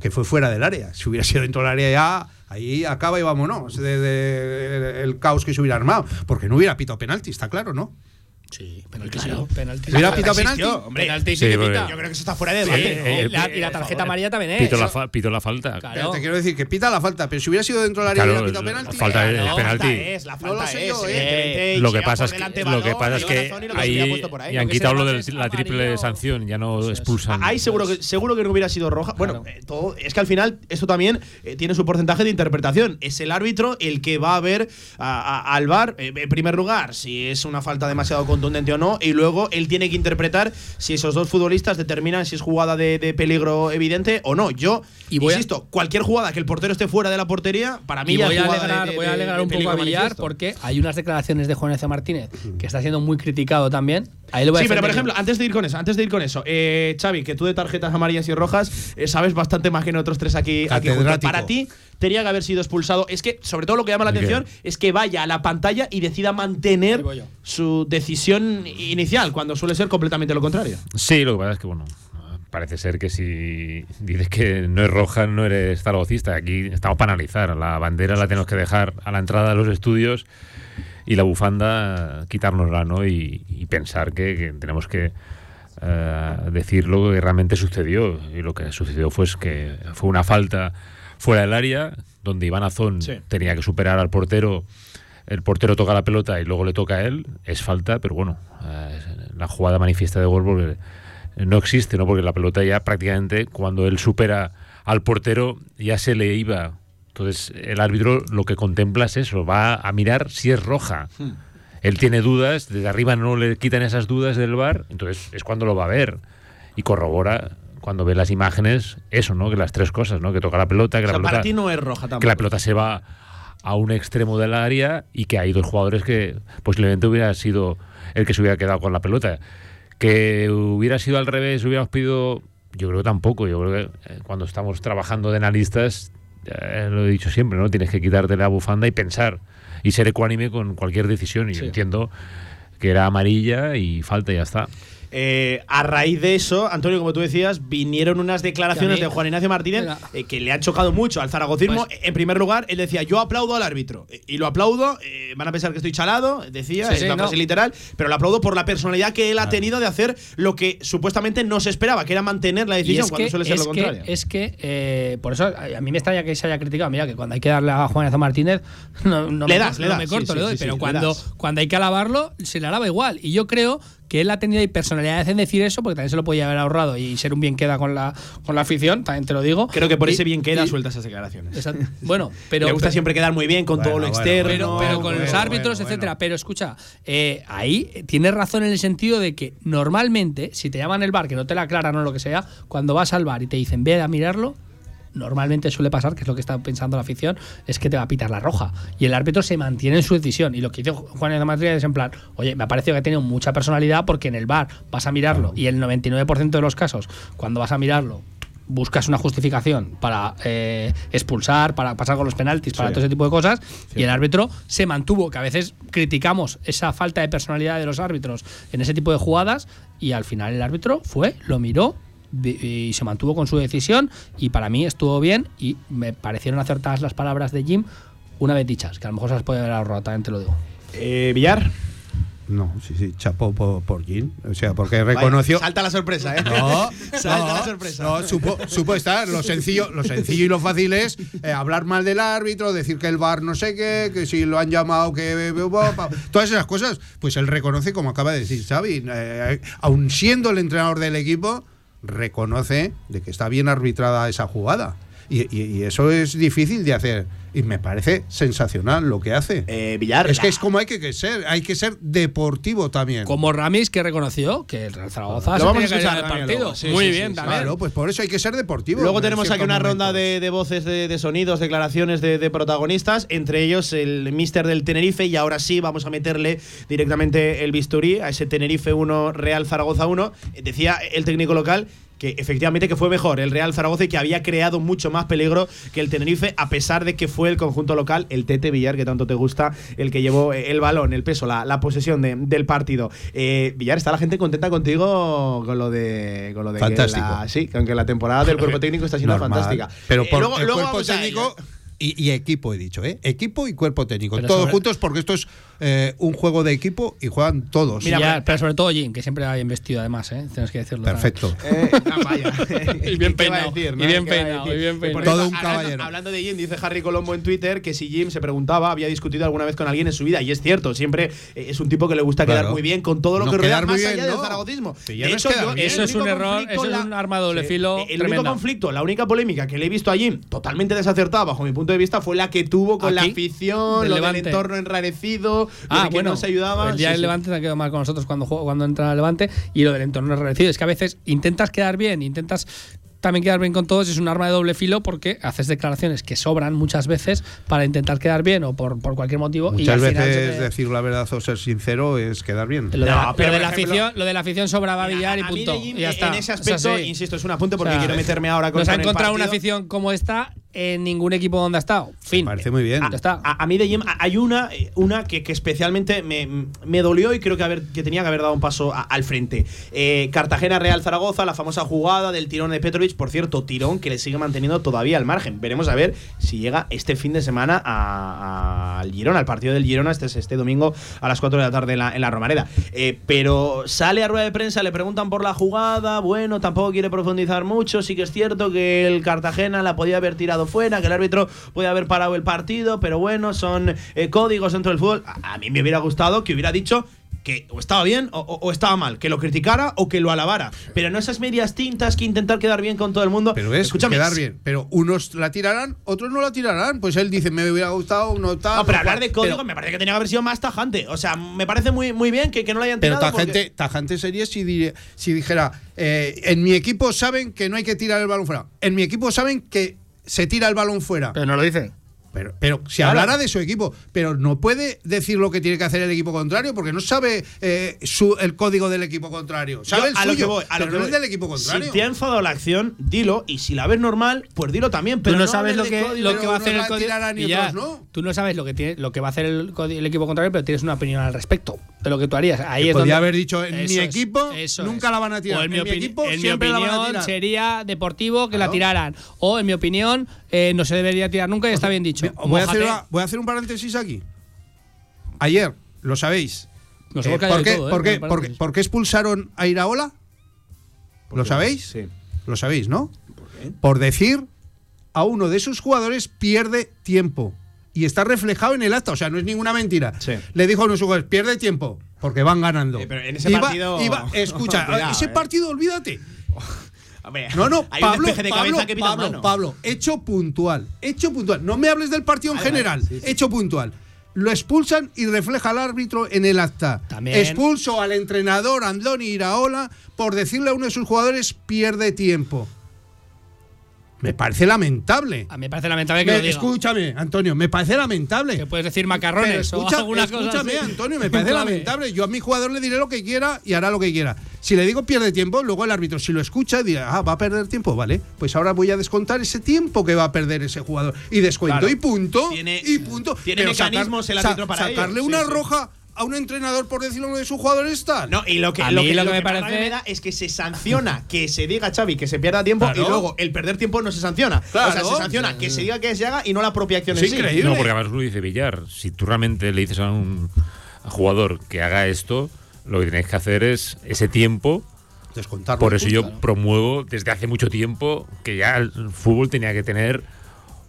que fue fuera del área. Si hubiera sido dentro del área ya, ahí acaba y vámonos. De, de- el caos que se hubiera armado. Porque no hubiera pito penalti, está claro, ¿no? Sí penalti penalti ¿Hubiera pitado penalti? hombre. penalti sí que pita. Yo creo que eso está fuera de debate. Eh, y la, y la tarjeta amarilla también es Pito la, Eso- fa- pito la falta. Claro. Pero te quiero decir que pita la falta, pero si hubiera sido dentro del área Claro, hubiera pitado penalti. falta de- La el falta penalti. es, la No falta lo sé es, ¿eh? lo que pasa es que, delante lo que pasa es la que ahí y han quitado lo de la triple amarillo. sanción, ya no expulsan. Ahí seguro que, seguro que no hubiera sido roja. Bueno, Claro. eh, todo, es que al final esto también eh, tiene su porcentaje de interpretación. Es el árbitro el que va a ver al VAR, eh, en primer lugar, si es una falta demasiado contundente o no, y luego él tiene que interpretar si esos dos futbolistas determinan si es jugada de, de peligro evidente o no. Yo, Y voy a- insisto, cualquier jugada que el portero esté fuera de la portería, para mí Y ya voy es a alegrar, de- de- voy a alegrar de un poco a Villar porque hay unas declaraciones de Juan Ignacio Martínez que está siendo muy criticado también. Ahí lo voy a Sí, pero por ejemplo, antes de ir con eso, antes de ir con eso, eh, Xavi, que tú de tarjetas amarillas y rojas eh, sabes bastante más que nosotros tres aquí, aquí. Para ti tenía que haber sido expulsado. Es que, sobre todo, lo que llama la atención es que vaya a la pantalla y decida mantener su decisión inicial, cuando suele ser completamente lo contrario. Sí, lo que pasa es que, bueno, parece ser que si dices que no es roja, no eres zaragocista. Aquí estamos para analizar. La bandera la tenemos que dejar a la entrada de los estudios y la bufanda quitárnosla, ¿no? Y, y pensar que, que tenemos que eh, decir lo que realmente sucedió. Y lo que sucedió fue es que fue una falta fuera del área, donde Iván Azón Sí. tenía que superar al portero. El portero toca la pelota y luego le toca a él. Es falta, pero bueno, eh, la jugada manifiesta de gol porque no existe, ¿no? Porque la pelota ya prácticamente cuando él supera al portero ya se le iba. Entonces el árbitro lo que contempla es eso, va a mirar si es roja. Él tiene dudas, desde arriba no le quitan esas dudas del bar, entonces es cuando lo va a ver y corrobora cuando ve las imágenes eso, ¿no? Que las tres cosas, ¿no? Que toca la pelota, que O sea, la pelota para ti no es roja tampoco. que la pelota se va a un extremo del área y que hay dos jugadores que posiblemente hubiera sido el que se hubiera quedado con la pelota. Que hubiera sido al revés, hubiéramos pedido, yo creo que tampoco, yo creo que eh, cuando estamos trabajando de analistas, eh, lo he dicho siempre, ¿no? Tienes que quitarte la bufanda y pensar y ser ecuánime con cualquier decisión. Y yo entiendo que era amarilla y falta y ya está. Eh, a raíz de eso, Antonio, como tú decías, vinieron unas declaraciones de Juan Ignacio Martínez eh, que le han chocado mucho al zaragocismo. Pues- en primer lugar, él decía, yo aplaudo al árbitro. Y lo aplaudo, eh, van a pensar que estoy chalado, decía, Sí, es sí, una no. frase literal, pero lo aplaudo por la personalidad que él ha tenido de hacer lo que supuestamente no se esperaba, que era mantener la decisión cuando que, suele ser lo que, contrario. es que eh, por eso a mí me extraña que se haya criticado. Mira, que cuando hay que darle a Juan Ignacio Martínez, no, no Le me, das, no le das, me corto, sí, le doy. sí, sí, pero cuando, das. cuando hay que alabarlo, se le alaba igual. Y yo creo que él ha tenido ahí personalidad en decir eso, porque también se lo podía haber ahorrado y ser un bien queda con la, con la afición, también te lo digo. Creo que por Y- ese bien queda y- suelta esas declaraciones. Exacto. Bueno, pero. Le gusta pero- siempre quedar muy bien con todo lo Bueno, externo. pero, pero con bueno, los árbitros, bueno. etcétera. Pero escucha, eh, ahí tienes razón en el sentido de que normalmente, si te llaman el bar, que no te la aclaran o lo que sea, cuando vas al bar y te dicen ve a mirarlo, normalmente suele pasar, que es lo que está pensando la afición, es que te va a pitar la roja. Y el árbitro se mantiene en su decisión. Y lo que hizo Juan de Madrid es en plan, oye, me ha parecido que ha tenido mucha personalidad porque en el bar vas a mirarlo y el 99% de los casos, cuando vas a mirarlo, buscas una justificación para eh, expulsar, para pasar con los penaltis, para todo ese tipo de cosas, y el árbitro se mantuvo, que a veces criticamos esa falta de personalidad de los árbitros en ese tipo de jugadas, y al final el árbitro fue, lo miró y se mantuvo con su decisión, y para mí estuvo bien, y me parecieron acertadas las palabras de Jim, una vez dichas, que a lo mejor se las puede haber ahorrado, también te lo digo. Eh, Villar. No, sí, sí, chapó por, por Jim. O sea, porque reconoció. Vaya, salta la sorpresa, ¿eh? No, salta no, la sorpresa. No, supo, supo estar. Lo sencillo, lo sencillo y lo fácil es eh, hablar mal del árbitro, decir que el bar no sé qué, que si lo han llamado, que. Todas esas cosas. Pues él reconoce, como acaba de decir Xavi, eh, aun siendo el entrenador del equipo, reconoce de que está bien arbitrada esa jugada. Y, y- y eso es difícil de hacer. Y me parece sensacional lo que hace. Eh, Villar. es que es como hay que, que ser. Hay que ser deportivo también. Como Ramis, que reconoció que el Real Zaragoza Lo se vamos a escuchar el partido. Sí, Muy sí, bien, sí, también. Claro, pues por eso hay que ser deportivo. Luego en tenemos aquí una ronda de, de voces, de, de sonidos, declaraciones de, de protagonistas, entre ellos el mister del Tenerife, y ahora sí vamos a meterle directamente el bisturí a ese Tenerife 1, Real Zaragoza 1. Eh, Decía el técnico local que efectivamente que fue mejor el Real Zaragoza y que había creado mucho más peligro que el Tenerife, a pesar de que fue el conjunto local, el Tete Villar, que tanto te gusta, el que llevó eh, el balón, el peso, la, la posesión de- del partido. Eh, Villar, ¿está la gente contenta contigo con lo de, con lo de que Fantástico. la- sí, con que la temporada del cuerpo técnico está siendo Normal. fantástica. Pero Eh, por luego- el luego cuerpo técnico y, y equipo, he dicho, ¿eh? Equipo y cuerpo técnico. Pero todos sobre- juntos porque esto es eh, un juego de equipo y juegan todos. Mira, pero, pero sobre todo Jim, que siempre ha bien vestido además, ¿eh? Tienes que decirlo. Perfecto. Eh, ah, vaya. Y bien ¿Qué va peinado, decir, y no? bien ¿Qué va peinado, y bien Por peinado. Todo un hablando- caballero. Hablando de Jim, dice Harry Colombo en Twitter que si Jim se preguntaba, había discutido alguna vez con alguien en su vida. Y es cierto, siempre eh, es un tipo que le gusta quedar Claro. muy bien con todo lo No, que rodea más allá del no. Sí, ya De no hecho, yo- Eso es un error, eso es un arma de doble Sí. filo El único conflicto, la única polémica que le he visto a Jim totalmente desacertada bajo mi punto de vista fue la que tuvo con la afición, del lo Levante. del entorno enrarecido, Ah, lo de que bueno, no se ayudaba. El día Sí, del sí. Levante te ha quedado mal con nosotros cuando, juego- cuando entra el Levante y lo del entorno enrarecido. Es que a veces intentas quedar bien, intentas también quedar bien con todos, es un arma de doble filo porque haces declaraciones que sobran muchas veces para intentar quedar bien o por, por cualquier motivo. y Muchas se veces te- decir la verdad o ser sincero es quedar bien. Lo de, No, la, pero lo de la ejemplo- afición, lo de la afición sobraba a Villar y a mí punto. de Jim, y ya en está. ese Es aspecto, así. insisto, es un apunte porque O sea, quiero meterme ahora con Nos ha encontrado una afición como esta en ningún equipo donde ha estado. Fin. Me parece muy bien. Ya está. A, a mí de Jim a- hay una, eh, una que, que especialmente me, me dolió y creo que, haber, que tenía que haber dado un paso a- al frente. Eh, Cartagena Real Zaragoza, la famosa jugada del tirón de Petrovic, por cierto, tirón que le sigue manteniendo todavía al margen. Veremos a ver si llega este fin de semana a- a- al Girona, al partido del Girona, este, es este domingo a las 4 de la tarde en la, en la Romareda. Eh, pero sale a rueda de prensa, le preguntan por la jugada, bueno, tampoco quiere profundizar mucho, sí que es cierto que el Cartagena la podía haber tirado fuera, que el árbitro podía haber parado el partido, pero bueno, son eh, códigos dentro del fútbol. A, a mí me hubiera gustado que hubiera dicho que o estaba bien o, estaba mal, que lo criticara o que lo alabara. Pero no esas medias tintas que intentar quedar bien con todo el mundo. Pero es Escúchame, quedar bien. Pero unos la tirarán, otros no la tirarán. Pues él dice, me hubiera gustado, no tal. No, pero hablar de código Pero- me parece que tenía que haber sido más tajante. O sea, me parece muy, muy bien que, que no lo hayan Pero tirado. tajante, porque- tajante sería si, si dijera, eh, en mi equipo saben que no hay que tirar el balón fuera. En mi equipo saben que se tira el balón fuera. Pero no lo dice. Pero, pero si Claro. hablara de su equipo, pero no puede decir lo que tiene que hacer el equipo contrario porque no sabe eh, su, el código del equipo contrario. Sabe Yo el a lo que voy, a lo que no voy. el del equipo contrario. Si te ha enfadado la acción, dilo. Y si la ves normal, pues dilo también. Tú Pero no, no sabes lo que, lo que va a hacer el código. no. Tú no sabes lo que tiene, lo que va a hacer el, equipo contrario, pero tienes una opinión al respecto de lo que tú harías. Ahí es donde- haber dicho, en mi Eso es, equipo nunca es. la van a tirar. O en, mi, En mi opini- equipo en mi siempre la van a opinión tirar. sería deportivo que la tiraran. O en mi opinión eh, no se debería tirar nunca y está bien dicho. Voy a, hacer Mójate. una- voy a hacer un paréntesis aquí. Ayer, lo sabéis. Nos Eh, ¿por, qué, todo, ¿eh? por qué- Con el por qué- paréntesis. por qué expulsaron a Iraola? ¿Lo sabéis? Sí. Lo sabéis, ¿no? ¿Por decir a uno de sus jugadores pierde tiempo. Y está reflejado en el acta, o sea, no es ninguna mentira. Sí. Le dijo a uno de sus jugadores, pierde tiempo, porque van ganando. Eh, pero en ese Iba- partido- iba- escucha, Cuidado, ese eh. partido, olvídate. Hombre, No, no, hay un Pablo, despeje de Pablo, cabeza que pita Pablo, mano. Pablo, hecho puntual, hecho puntual. No me hables del partido en Vale, vale, general, sí, sí. hecho puntual. Lo expulsan y refleja al árbitro en el acta. También- Expulso al entrenador Andoni Iraola por decirle a uno de sus jugadores pierde tiempo. Me parece lamentable. A mí me parece lamentable que Me- lo diga. escúchame, Antonio, me parece lamentable. Que puedes decir macarrones o escúchame, así. Antonio, me parece lamentable. Yo a mi jugador le diré lo que quiera y hará lo que quiera. Si le digo pierde tiempo, luego el árbitro, si lo escucha, dirá, ah, va a perder tiempo, vale. Pues ahora voy a descontar ese tiempo que va a perder ese jugador. Y descuento Claro. y punto. Tiene- y punto. tiene Pero sacar- mecanismos el árbitro para ello. Sacarle Sí, una sí. roja a un entrenador por decirlo de su jugador está. No, y lo que, A lo mí que, lo que lo me parece- me da es que se sanciona que se diga Xavi que se pierda tiempo Claro. y luego el perder tiempo no se sanciona. O sea, se sanciona que se diga que se haga y no la propia acción Es en sí. increíble. No, porque además lo dice Villar. Si tú realmente le dices a un jugador que haga esto, lo que tienes que hacer es ese tiempo. Descontarlo. Por eso yo promuevo desde hace mucho tiempo que ya el fútbol tenía que tener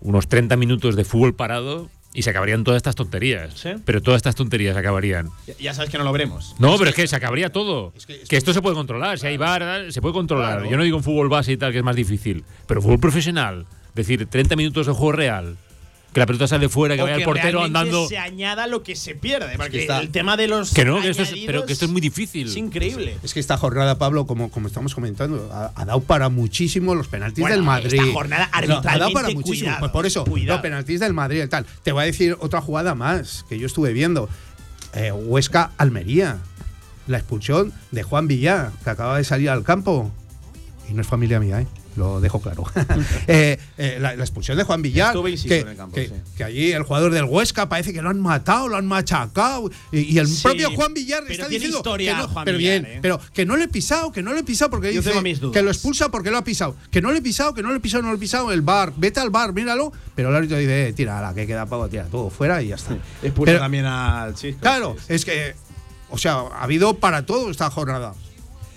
unos 30 minutos de fútbol parado y se acabarían todas estas tonterías. Sí. Pero todas estas tonterías se acabarían. Ya- Ya sabes que no lo veremos. No, pero es que se acabaría todo. que- es que esto se puede controlar. Si hay bar, se puede controlar. Claro. Yo no digo en fútbol base y tal, que es más difícil. Pero fútbol profesional. Es decir, 30 minutos de juego real. Que la pelota sale fuera, que O vaya el portero andando. se añada lo que se pierde. Porque está- el tema de los. Que no, que esto es, pero que esto es muy difícil. Es increíble. Es que esta jornada, Pablo, como, como estamos comentando, ha, ha dado para muchísimo los penaltis Bueno, del Madrid. esta jornada No, ha dado arbitralmente, para muchísimo. cuidado, Pues por eso, cuidado. los penaltis del Madrid y tal. Te voy a decir otra jugada más que yo estuve viendo. Eh, Huesca-Almería. La expulsión de Juan Villar, que acaba de salir al campo. Y no es familia mía, ¿eh? Lo dejo claro. Eh, eh, la, la expulsión de Juan Villar. Que, en el campo, que- sí. que allí el jugador del Huesca parece que lo han matado, lo han machacado. Y, y el Sí, propio Juan Villar está diciendo. historia que no- Juan pero Villar, bien, ¿eh? pero que no le he pisado, que no le he pisado porque Yo dice que lo expulsa porque lo ha pisado. Que no le he pisado, que no le he pisado, no le he pisado. El bar, vete al bar, míralo. Pero el árbitro dice, tira, la que queda poco, tira todo fuera y ya está. Expulsa también al Chisco. Claro, es que, o sea, ha habido para todo esta jornada.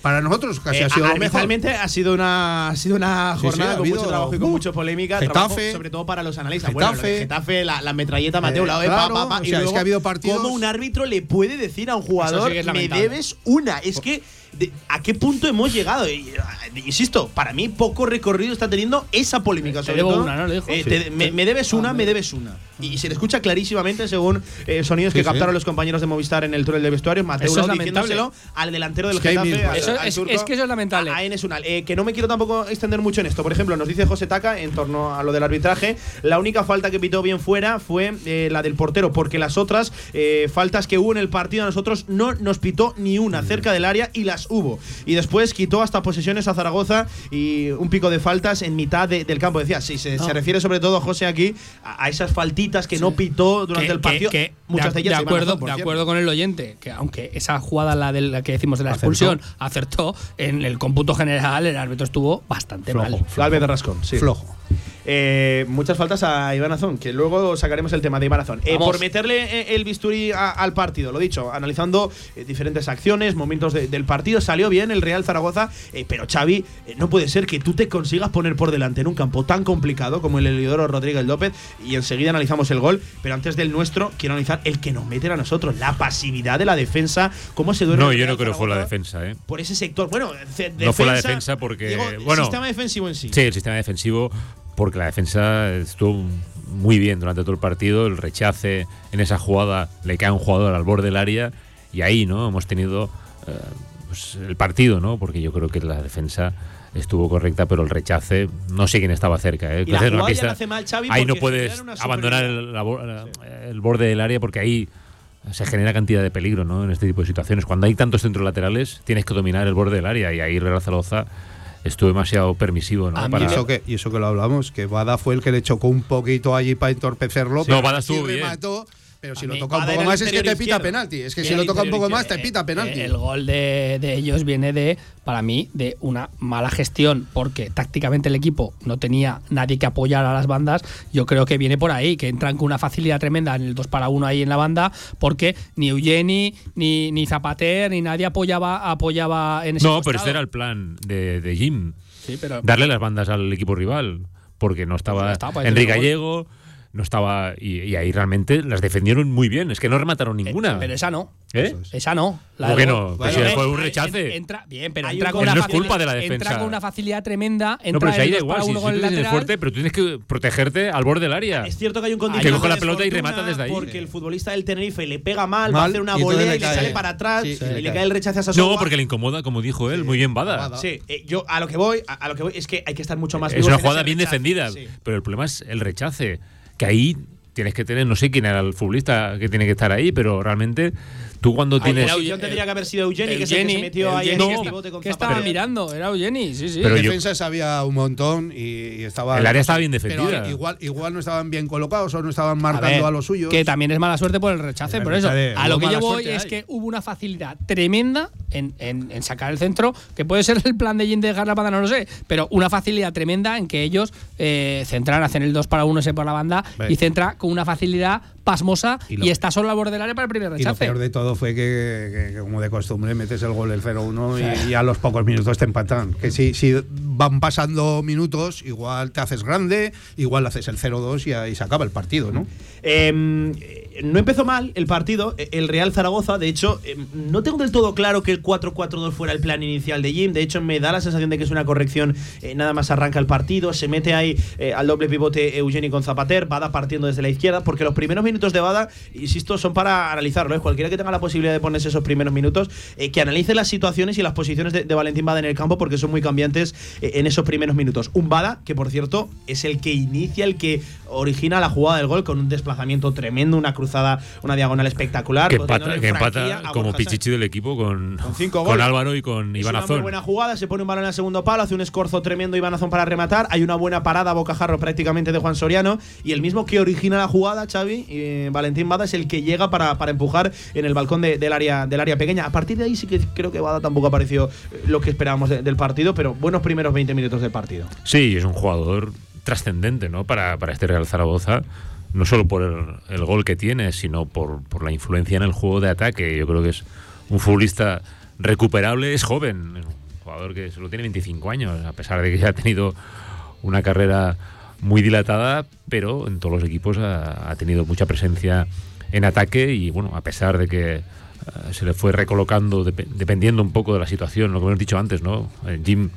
Para nosotros casi Eh, ha sido lo mejor. ha sido una, ha sido una Sí, sí, jornada ha con habido- mucho trabajo y con uh, mucha polémica. Getafe. trabajo sobre todo para los analistas. Bueno, lo de Getafe. Getafe, la, la metralleta Mateo, Eh, la de claro, pa, pa, pa, o y es que ha habido partidos- ¿Cómo un árbitro le puede decir a un jugador, sí me debes una? Es que, de- ¿a qué punto hemos llegado? Y, ah, insisto, para mí poco recorrido está teniendo esa polémica. Te sobre debo todo. una, ¿no? Le dijo. Eh, Sí. te- me, me debes una, me debes una. Y se le escucha clarísimamente según eh, sonidos Sí, que sí. captaron los compañeros de Movistar en el túnel de vestuarios. Mateo Eso es diciéndoselo al delantero del Es que Getafe. mismo. al- Eso al es- turco, es que eso es lamentable. a- a Enes Unal. Eh, que no me quiero tampoco extender mucho en esto. Por ejemplo, nos dice José Taca en torno a lo del arbitraje. La única falta que pitó bien fuera fue eh, la del portero, porque las otras eh, faltas que hubo en el partido a nosotros no nos pitó ni una cerca del área y las hubo. Y después quitó hasta posesiones a Zaragoza y un pico de faltas en mitad de- del campo. Decía, sí, se, se refiere sobre todo, José, aquí a, a esas faltitas que no pitó durante Que- el partido. que- que muchas de, de ellas de a acuerdo, razón, de cierto. acuerdo con el oyente, que aunque esa jugada, la, de la que decimos de la Acertó. expulsión, acertó, en el cómputo general el árbitro estuvo bastante Flojo. mal. Galvez de Rascón, sí. Flojo. Eh, muchas faltas a Iván Azón, que luego sacaremos el tema de Iván Azón. Eh, por meterle eh, el bisturí a- al partido, lo dicho, analizando eh, diferentes acciones, momentos de- del partido, salió bien el Real Zaragoza, pero Xavi, no puede ser que tú te consigas poner por delante en un campo tan complicado como el Eliodoro Rodríguez López y enseguida analizamos el gol, pero antes del nuestro quiero analizar el que nos meten a nosotros, la pasividad de la defensa, cómo se duerme No, el yo no creo que fue la defensa, ¿eh? Por ese sector, bueno, ce- No fue la defensa porque- digo, bueno, sistema defensivo en sí. Sí, el sistema defensivo, porque la defensa estuvo muy bien durante todo el partido. El rechace en esa jugada le cae a un jugador al borde del área y ahí, ¿no? Hemos tenido eh, pues, el partido, ¿no? Porque yo creo que la defensa estuvo correcta, pero el rechace, no sé quién estaba cerca. ¿eh? La pista- hace mal Xavi ahí no puedes abandonar el, la bo- el borde del área porque ahí se genera cantidad de peligro ¿no? en este tipo de situaciones. Cuando hay tantos centros laterales, tienes que dominar el borde del área y ahí Real Zaragoza estuvo demasiado permisivo. ¿no? Para- Y eso, que, y eso que lo hablamos, que Bada fue el que le chocó un poquito allí para entorpecerlo. Sí. pero No, Bada estuvo bien. remató, Pero si A lo toca un poco más es que te pita izquierdo. penalti. Es que si lo toca un poco más te pita penalti. Eh, El gol de, de ellos viene de, para mí, de una mala gestión, porque tácticamente el equipo no tenía nadie que apoyar a las bandas. Yo creo que viene por ahí, que entran con una facilidad tremenda en el 2 para 1 ahí en la banda, porque ni Eugeni, ni, ni Zapater, ni nadie apoyaba, apoyaba en ese No, pero este era el plan de, de Jim. Sí, pero Darle las bandas al equipo rival. Porque no estaba está, para Enrique el Gallego, no estaba. Y, y ahí realmente las defendieron muy bien. Es que no remataron ninguna. Pero esa no. ¿Eh? Esa no. La ¿Cómo del que gol. no? Pues Bueno, si fue eh, un rechace. en- Entra, bien, pero entra un con una No es culpa de la Entra defensa. con una facilidad tremenda. No, Entra pero si ahí da igual, si, si tú el tienes fuerte, pero tienes que protegerte al borde del área. Es cierto que hay un Que condicionante coge la pelota y remata desde ahí. Porque el futbolista del Tenerife le pega mal, va a Mal, hacer una y volea le y le sale para atrás Sí, y sí, le le cae el rechace a Sassuolo. No, porque le incomoda, como dijo él, muy bien Bada. Sí, eh, yo a lo que voy, a, a lo que voy es que hay que estar mucho más Es una jugada bien defendida, sí. pero el problema es el rechace. Que ahí tienes que tener, no sé quién era el futbolista que tiene que estar ahí, pero realmente tú cuando tienes. la tendría que haber sido Eugeni, que es el que se Eugeni, metió ahí en el que- pivote con que estaba mirando, era Eugeni, sí, sí. Pero yo- defensas había un montón y, y estaba. El área estaba bien pero defendida. igual, igual no estaban bien colocados o no estaban A marcando ver, a, los suyos. Que también es mala suerte por el rechace, por eso. A lo que yo voy es que hubo una facilidad tremenda en, en- en sacar el centro, que puede ser el plan de Jim de dejar la banda, no lo sé, pero una facilidad tremenda en que ellos eh, centran, hacen el 2 para 1 ese por la banda Ve. y centra con una facilidad pasmosa y, Y lo- está solo al borde del área para el primer Y lo rechace. peor de todo fue que, que- que, como de costumbre, metes el gol el 0-1 y, y a los pocos minutos te empatan. Que si, si van pasando minutos, igual te haces grande, igual haces el 0-2 y, ahí se acaba el partido, ¿no? Eh, no empezó mal el partido, eh, el Real Zaragoza. De hecho, eh, no tengo del todo claro que el 4-4-2 fuera el plan inicial de Jim. De hecho, me da la sensación de que es una corrección. eh, nada más arranca el partido, se mete ahí eh, al doble pivote Eugeni con Zapater, Bada partiendo desde la izquierda, porque los primeros minutos de Bada, insisto, son para analizarlo. ¿eh? Cualquiera que tenga la posibilidad de ponerse esos primeros minutos, eh, que analice las situaciones y las posiciones de, de Valentín Bada en el campo, porque son muy cambiantes eh, en esos primeros minutos. Un Bada que, por cierto, es el que inicia, el que origina la jugada del gol con un desplazamiento tremendo, una cruzada, una diagonal espectacular. que empata, que como pichichi del equipo con, Con cinco con. Álvaro y con es Iván una muy Azón. buena jugada, se pone un balón en el segundo palo, hace un escorzo tremendo Iván Azón para rematar, hay una buena parada a bocajarro prácticamente de Juan Soriano y el mismo que origina la jugada, Xavi, eh, Valentín Bada es el que llega para, para empujar en el balcón de- del, área, del área pequeña. A partir de ahí sí que creo que Bada tampoco apareció eh, lo que esperábamos de- del partido, pero buenos primeros 20 minutos del partido. Sí, es un jugador trascendente ¿no? para, este Real Zaragoza, no solo por el, el gol que tiene, sino por, por la influencia en el juego de ataque. Yo creo que es un futbolista recuperable, es joven, es un jugador que solo tiene 25 años, a pesar de que ya ha tenido una carrera muy dilatada, pero en todos los equipos ha, tenido mucha presencia en ataque y bueno, a pesar de que eh, se le fue recolocando dep- dependiendo un poco de la situación, lo que hemos dicho antes, ¿no? Jim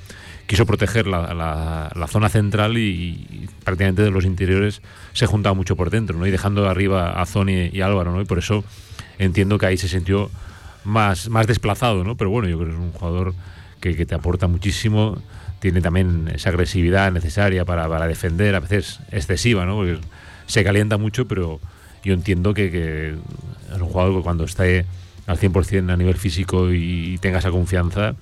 quiso proteger la, zona central y, y prácticamente de los interiores se juntaba mucho por dentro, ¿no? Y dejando arriba a Zoni y Álvaro, ¿no? Y por eso entiendo que ahí se sintió más, más desplazado, ¿no? Pero bueno, yo creo que es un jugador que te aporta muchísimo, tiene también esa agresividad necesaria para, para defender, a veces excesiva, ¿no? Porque se calienta mucho, pero yo entiendo que, es un jugador que cuando esté al 100% a nivel físico y tenga esa confianza,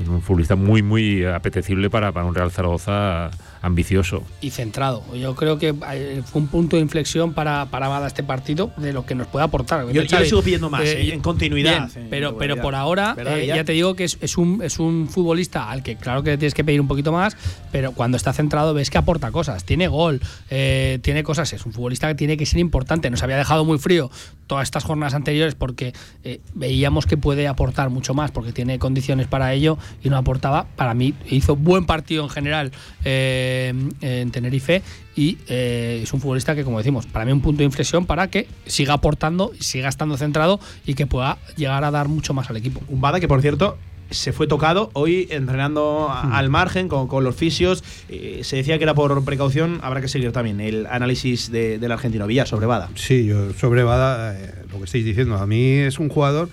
es un futbolista muy, muy apetecible para, para un Real Zaragoza ambicioso. y centrado. Yo creo que eh, fue un punto de inflexión para, para Bada este partido de lo que nos puede aportar. Yo, yo le sigo pidiendo más, eh, eh, en continuidad. bien, pero, pero por ahora, ¿Verdad, eh, ya te digo que es, es un, es un futbolista al que claro que le tienes que pedir un poquito más, pero cuando está centrado ves que aporta cosas. Tiene gol, eh, tiene cosas. Es un futbolista que tiene que ser importante. Nos había dejado muy frío todas estas jornadas anteriores porque eh, veíamos que puede aportar mucho más porque tiene condiciones para ello y no aportaba. Para mí hizo buen partido en general eh, en Tenerife y eh, es un futbolista que, como decimos, para mí un punto de inflexión para que siga aportando, siga estando centrado y que pueda llegar a dar mucho más al equipo. Un Bada que, por cierto, se fue tocado hoy entrenando Hmm. al margen con, con los fisios. Eh, se decía que era por precaución. Habrá que seguir también el análisis de- del argentino Villar sobre Bada. Sí, yo sobre Bada, eh, lo que estáis diciendo, a mí es un jugador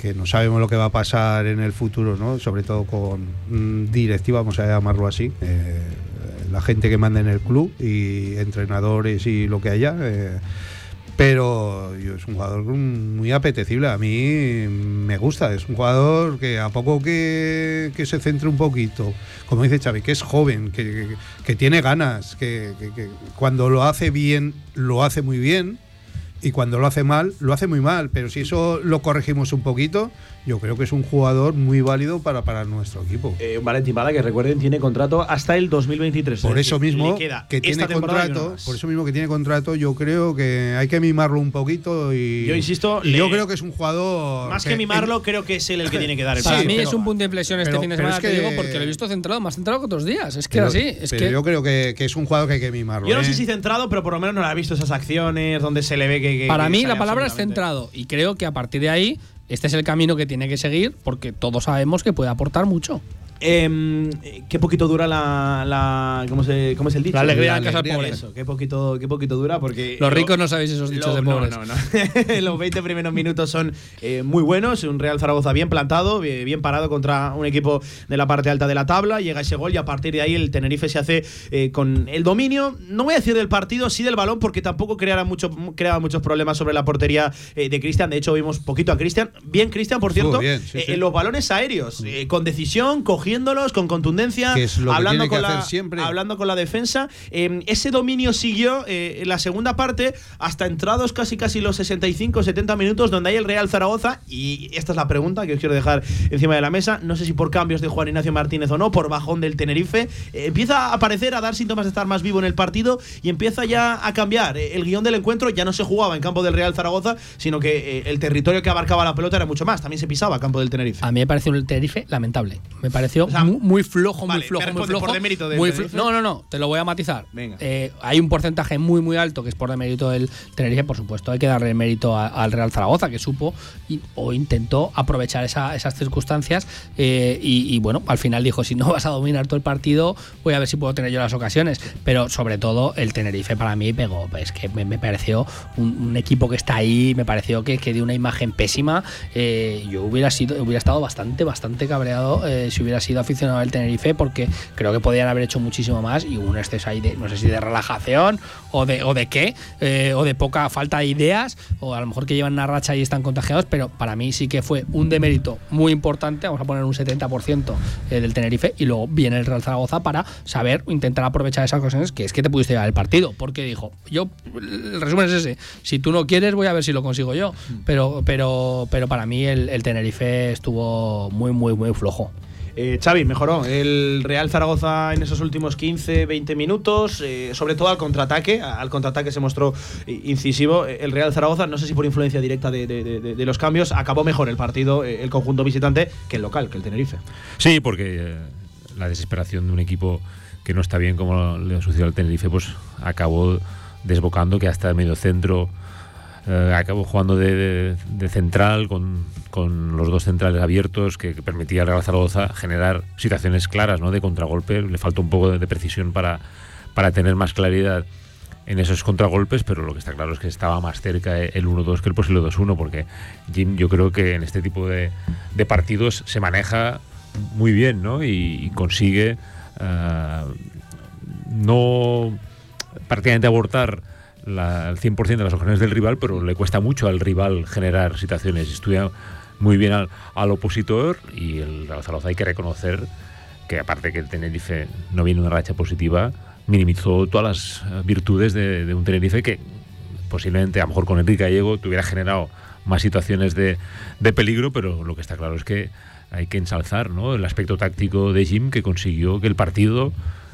que no sabemos lo que va a pasar en el futuro, ¿no? Sobre todo con mm, directiva, vamos a llamarlo así, eh, la gente que manda en el club y entrenadores y lo que haya. eh, pero yo, es un jugador muy apetecible, a mí me gusta, es un jugador que a poco que, que se centre un poquito, como dice Xavi, que es joven, que, que- que tiene ganas, que cuando lo hace bien, lo hace muy bien y cuando lo hace mal, lo hace muy mal. Pero si eso lo corregimos un poquito, yo creo que es un jugador muy válido para, para nuestro equipo. Eh, Valentín Bala, que recuerden, tiene contrato hasta el 2023. Por es eso mismo queda que tiene contrato, por eso mismo que tiene contrato, yo creo que hay que mimarlo un poquito y Yo insisto, y yo creo que es un jugador Más que mimarlo, creo que es él el que tiene que dar el Para mí Pero- es un punto de inflexión este pero- fin de semana, es te que- digo, porque lo he visto centrado, más centrado que otros días. Es que pero- así. Es pero que yo creo que, que es un jugador que hay que mimarlo. Yo no ¿eh? sé si centrado, pero por lo menos no la he visto esas acciones donde se le ve que. que- Para que mí la palabra es centrado y creo que a partir de ahí este es el camino que tiene que seguir porque todos sabemos que puede aportar mucho. Em, qué poquito dura la. la ¿cómo, se, ¿Cómo es el dicho? La alegría La en casa pobre. Eso, qué poquito, qué poquito dura porque. Los lo- ricos no sabéis esos dichos lo- de no, pobres. No, no, Los 20 primeros minutos son eh, muy buenos. Un Real Zaragoza bien plantado, bien, bien parado contra un equipo de la parte alta de la tabla. Llega ese gol y a partir de ahí el Tenerife se hace eh, con el dominio. No voy a decir del partido, sí del balón, porque tampoco creara mucho, creaba muchos problemas sobre la portería eh, de Cristian. De hecho, vimos poquito a Cristian. Bien, Cristian, por cierto. bien, sí, eh, sí. En los balones aéreos, eh, con decisión, cogiéndolos, con contundencia. Que es lo que hablando que con la, hacer siempre. hablando con la defensa. Eh, ese dominio siguió eh, en la segunda parte hasta entrados casi casi los 65-70 minutos donde hay el Real Zaragoza y esta es la pregunta que os quiero dejar encima de la mesa. No sé si por cambios de Juan Ignacio Martínez o no, por bajón del Tenerife, eh, empieza a aparecer, a dar síntomas de estar más vivo en el partido y empieza ya a cambiar. El guion del encuentro ya no se jugaba en campo del Real Zaragoza, sino que eh, el territorio que abarcaba la pelota era mucho más. También se pisaba campo del Tenerife. A mí me pareció el Tenerife lamentable. Me pareció O sea, mu- muy, flojo, vale, muy flojo, muy flojo. por demérito del muy no, no, no, te lo voy a matizar. Venga. Eh, hay un porcentaje muy, muy alto que es por demérito del Tenerife, por supuesto. Hay que darle mérito a- al Real Zaragoza, que supo y- o intentó aprovechar esa- esas circunstancias. eh, y, y bueno, al final dijo: si no vas a dominar todo el partido, voy a ver si puedo tener yo las ocasiones. Pero sobre todo, el Tenerife para mí pegó. Es que me, me pareció un, un equipo que está ahí, me pareció que, que dio una imagen pésima. Eh, yo hubiera sido hubiera estado bastante, bastante cabreado si hubiera sido aficionado al Tenerife, porque creo que podían haber hecho muchísimo más y hubo un exceso ahí de, no sé si de relajación o de, o de qué, eh, o de poca falta de ideas, o a lo mejor que llevan una racha y están contagiados, pero para mí sí que fue un demérito muy importante, vamos a poner un 70% eh, del Tenerife, y luego viene el Real Zaragoza para saber intentar aprovechar esas ocasiones que es que te pudiste llevar el partido, porque dijo, yo, el resumen es ese, si tú no quieres voy a ver si lo consigo yo, pero, pero, pero para mí el, el Tenerife estuvo muy, muy, muy flojo. Eh, Xavi, mejoró el Real Zaragoza en esos últimos 15, 20 minutos, eh, sobre todo al contraataque. Al contraataque se mostró incisivo. Eh, El Real Zaragoza, no sé si por influencia directa de, los cambios, acabó mejor el partido, eh, el conjunto visitante, que el local, que el Tenerife. Sí, porque la desesperación de un equipo que no está bien como le sucedió al Tenerife, pues acabó desbocando que hasta medio centro acabó jugando de central con, con los dos centrales abiertos que, permitía al Real Zaragoza generar situaciones claras ¿no? de contragolpe. Le faltó un poco de, precisión para, para tener más claridad en esos contragolpes, pero lo que está claro es que estaba más cerca el 1-2 que el posible 2-1, porque Jim yo creo que en este tipo de, de partidos se maneja muy bien ¿no? y, consigue eh, no prácticamente abortar la, el 100% de las ocasiones del rival, pero le cuesta mucho al rival generar situaciones. Estudia muy bien al, al opositor y el Real Zaragoza hay que reconocer que aparte que el Tenerife no viene una racha positiva, minimizó todas las eh, virtudes de, un Tenerife que posiblemente a lo mejor con Enrique Gallego tuviera generado más situaciones de, de peligro, pero lo que está claro es que hay que ensalzar ¿no? el aspecto táctico de Jim que consiguió que el partido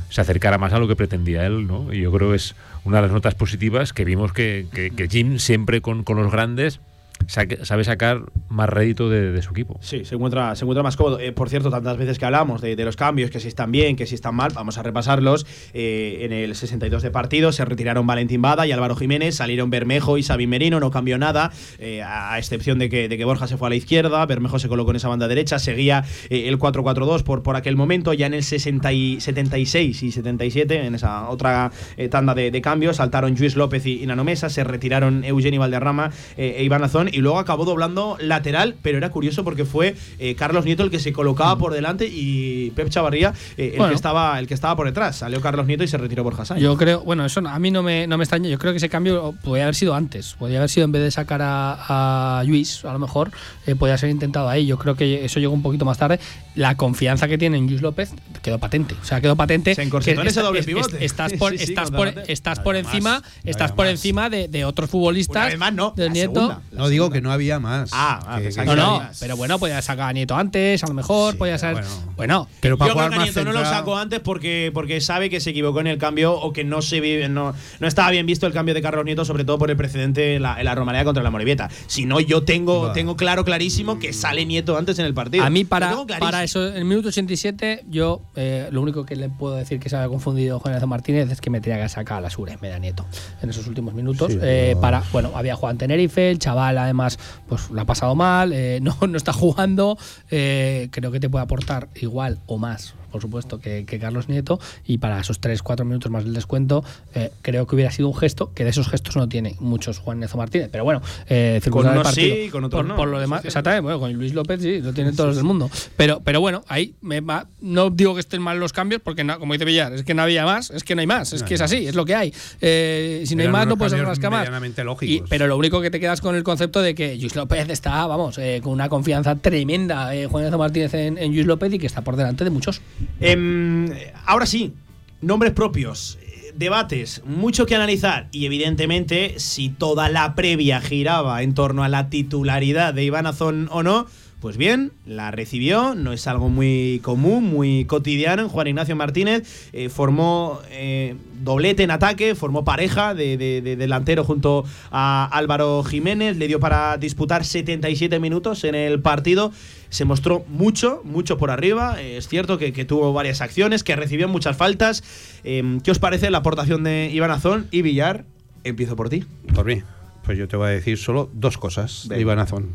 se acercara más a lo que pretendía él, ¿no? Y yo creo que es una de las notas positivas que vimos que, que- que Jim siempre con, con los grandes sabe sacar más rédito de, de su equipo. Sí, se encuentra, se encuentra más cómodo. Eh, por cierto, tantas veces que hablamos de, de los cambios, que si están bien, que si están mal, vamos a repasarlos. Eh, en el 62 de partido se retiraron Valentín Bada y Álvaro Jiménez, salieron Bermejo y Xavi Merino, no cambió nada, eh, a excepción de que, de que Borja se fue a la izquierda, Bermejo se colocó en esa banda derecha, seguía el 4-4-2 por, por aquel momento, ya en el 60 y 76 y 77, en esa otra tanda de, cambios, saltaron Luis López y, y Nanomesa, se retiraron Eugenio Valderrama e Iván Azón Y luego acabó doblando lateral, pero era curioso porque fue eh, Carlos Nieto el que se colocaba por delante y Pep Chavarría eh, el, Bueno. que estaba, el que estaba por detrás. Salió Carlos Nieto y se retiró Borja Sainz. Yo creo, bueno, eso no- a mí no me, no me extraña. Yo creo que ese cambio podría haber sido antes. Podría haber sido en vez de sacar a, a Luis, a lo mejor, eh, podría ser intentado ahí. Yo creo que eso llegó un poquito más tarde. La confianza que tiene en Luis López quedó patente. O sea, quedó patente. Se encorsetó en ese doble pivote. es- Estás por, Sí, sí, estás por, estás por encima, más, estás por más. encima de, de otros futbolistas. Una vez más, no, Nieto. segunda. La No digo que no había más. Ah, ah, Que- que- No, que no, más. pero bueno, podía sacar a Nieto antes, a lo mejor, Sí, podía ser. bueno. Bueno, Pero para Yo creo jugar que más Nieto no lo centrado- sacó antes porque, porque sabe que se equivocó en el cambio o que no se vi- no, no estaba bien visto el cambio de Carlos Nieto, sobre todo por el precedente en la, la Romareda contra la Morivieta. Si no, yo tengo, Va. tengo claro, clarísimo que sale Nieto antes en el partido. A mí para, para eso, en el minuto 87, yo eh, lo único que le puedo decir que se había confundido Juan Martínez es que me tenía que sacar a la Sure, me da nieto, en esos últimos minutos. Sí, eh, para, bueno, había jugado en Tenerife, el chaval además pues lo ha pasado mal, eh, no, no está jugando, eh, creo que te puede aportar igual o más. Por supuesto, que, que Carlos Nieto, y para esos 3-4 minutos más del descuento, eh, creo que hubiera sido un gesto que de esos gestos no tiene muchos Juan Ignacio Martínez. Pero bueno, eh, unos partido. sí con otros por, no. por lo demás, exactamente. Bueno, con Luis López sí, lo tienen todos los del mundo. Pero, pero bueno, ahí me va- no digo que estén mal los cambios, porque na- como dice Villar, es que no había más, es que no hay más, es No que es así, es lo que hay. Eh, si no hay más, no puedes hacer más. medianamente Y- pero lo único que te quedas con el concepto de que Luis López está, vamos, eh, con una confianza tremenda, eh, Juan Ignacio Martínez en, en Luis López y que está por delante de muchos. Em, ahora sí, nombres propios, debates, mucho que analizar y evidentemente si toda la previa giraba en torno a la titularidad de Iván Azón o no, pues bien, la recibió, no es algo muy común, muy cotidiano Juan Ignacio Martínez, eh, formó eh, doblete en ataque, formó pareja de, de- de delantero junto a Álvaro Jiménez, le dio para disputar 77 minutos en el partido, se mostró mucho, mucho por arriba, eh, es cierto que, que tuvo varias acciones, que recibió muchas faltas, Eh, ¿qué os parece la aportación de Iván Azón y Villar? Empiezo por ti. Por mí. Pues yo te voy a decir solo dos cosas de. Iván Azón.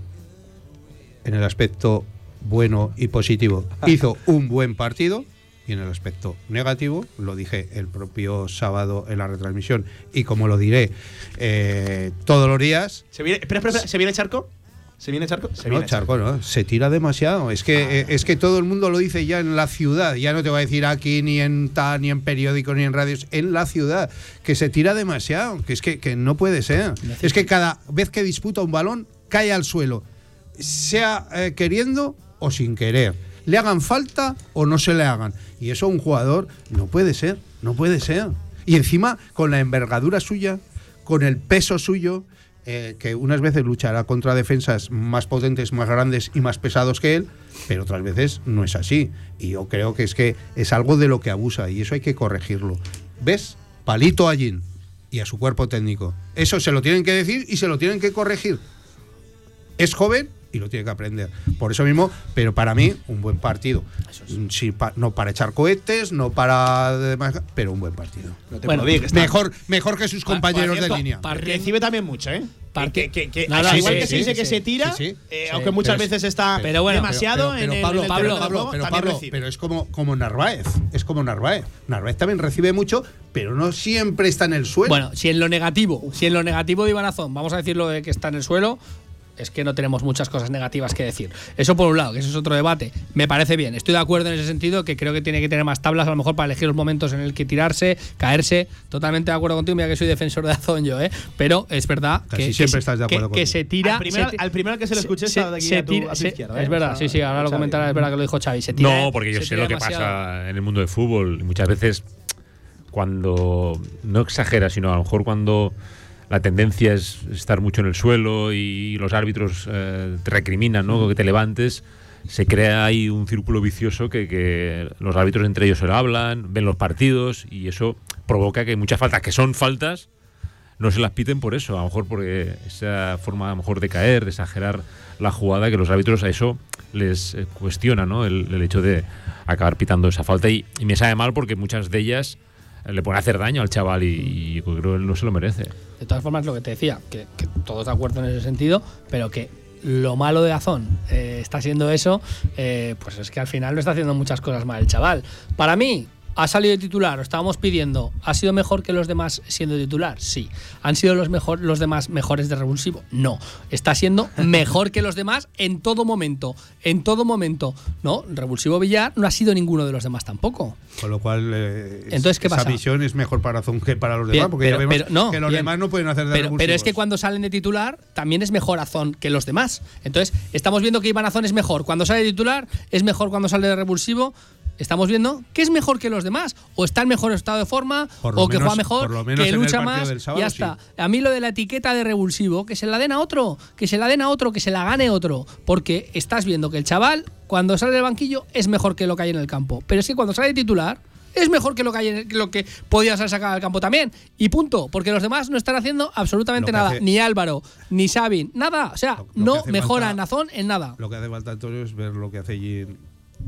En el aspecto bueno y positivo, hizo un buen partido. Y en el aspecto negativo, lo dije el propio sábado en la retransmisión y como lo diré eh, todos los días, ¿Se viene, espera, espera, espera, ¿se viene Charco? ¿Se viene Charco? Se no, viene Charco, no, se tira demasiado. Es que, eh, es que todo el mundo lo dice ya en la ciudad. Ya no te voy a decir aquí ni en ta, ni en periódicos, ni en radios. En la ciudad. Que se tira demasiado. Que es que, que no puede ser. Es que cada vez que disputa un balón, cae al suelo. Sea eh, queriendo o sin querer. Le hagan falta o no se le hagan. Y eso un jugador no puede ser. No puede ser. Y encima, con la envergadura suya, con el peso suyo, eh, que unas veces luchará contra defensas más potentes, más grandes y más pesados que él, pero otras veces no es así. Y yo creo que es que es algo de lo que abusa y eso hay que corregirlo. ¿Ves? Palito a y a su cuerpo técnico. Eso se lo tienen que decir y se lo tienen que corregir. Es joven y lo tiene que aprender. Por eso mismo, pero para mí, un buen partido. Sí, pa- no para echar cohetes, no para demás, pero un buen partido. No te Bueno, que Mejor, mejor que sus Pa- compañeros cierto, de línea. Recibe también mucho, ¿eh? Parti- Que, igual sí, que se sí, dice sí, que sí. se tira, Sí, sí. eh, Sí. aunque muchas Pero veces está pero bueno, demasiado pero, en, el- Pablo, en el Pablo, terreno de Pablo, juego, pero, Pablo, recibe. pero es como, como Narváez. Es como Narváez. Narváez también recibe mucho, pero no siempre está en el suelo. Bueno, si en lo negativo, si en lo negativo de Iván Azón, vamos a decirlo de que está en el suelo, es que no tenemos muchas cosas negativas que decir. Eso por un lado, que eso es otro debate. Me parece bien. Estoy de acuerdo en ese sentido, que creo que tiene que tener más tablas a lo mejor para elegir los momentos en el que tirarse, caerse. Totalmente de acuerdo contigo, mira que soy defensor de Azón yo, ¿eh? Pero es verdad Casi que, que siempre estás de que- acuerdo que, conmigo. se tira. al, primer, se ti- al primero que se lo escuché se- de aquí se a tu, tira- a tu izquierda. ¿eh? Es verdad, O sea, sí, sí, ahora lo comentará, es ¿eh? verdad que lo dijo Xavi. Se tira, No, porque yo se sé lo que demasiado. pasa en el mundo del fútbol. Muchas veces, cuando no exagera, sino a lo mejor cuando la tendencia es estar mucho en el suelo y los árbitros eh, te recriminan ¿no? que te levantes, se crea ahí un círculo vicioso que, los árbitros entre ellos se lo hablan, ven los partidos y eso provoca que muchas faltas que son faltas no se las piten por eso, a lo mejor porque esa forma a lo mejor de caer, de exagerar la jugada, que los árbitros a eso les eh, cuestiona, ¿no? El, el hecho de acabar pitando esa falta y, y me sabe mal porque muchas de ellas le pueden hacer daño al chaval y, creo que no se lo merece. De todas formas, lo que te decía, que, todos de acuerdo en ese sentido, pero que lo malo de Azón eh, está siendo eso, eh, pues es que al final no está haciendo muchas cosas mal el chaval. Para mí, ha salido de titular, lo estábamos pidiendo, ¿ha sido mejor que los demás siendo titular? Sí. ¿Han sido los, mejor, los demás mejores de revulsivo? No. Está siendo mejor que los demás en todo momento. En todo momento. No, revulsivo Villar no ha sido ninguno de los demás tampoco. Con lo cual, eh, Entonces, ¿qué esa pasa? visión es mejor para Azón que para los Bien, demás, porque pero- ya vemos pero no, que los bien. demás no pueden hacer de Pero, pero es que cuando salen de titular también es mejor Azón que los demás. Entonces, estamos viendo que Iván Azón es mejor cuando sale de titular, es mejor cuando sale de revulsivo. Estamos viendo que es mejor que los demás. O está en mejor estado de forma, o que menos- juega mejor, que lucha más. sí. está. A mí lo de la etiqueta de revulsivo, que se la den a otro, que se la den a otro, que se la gane otro. Porque estás viendo que el chaval, cuando sale del banquillo, es mejor que lo que hay en el campo. Pero es que cuando sale de titular, es mejor que lo que, hay en- lo que podías haber sacado al campo también. Y punto. Porque los demás no están haciendo absolutamente nada. hace- Ni Álvaro, ni Sabin, nada. O sea, Lo- lo que no mejora falta- Nazón en nada. Lo que hace falta, Antonio, es ver lo que hace allí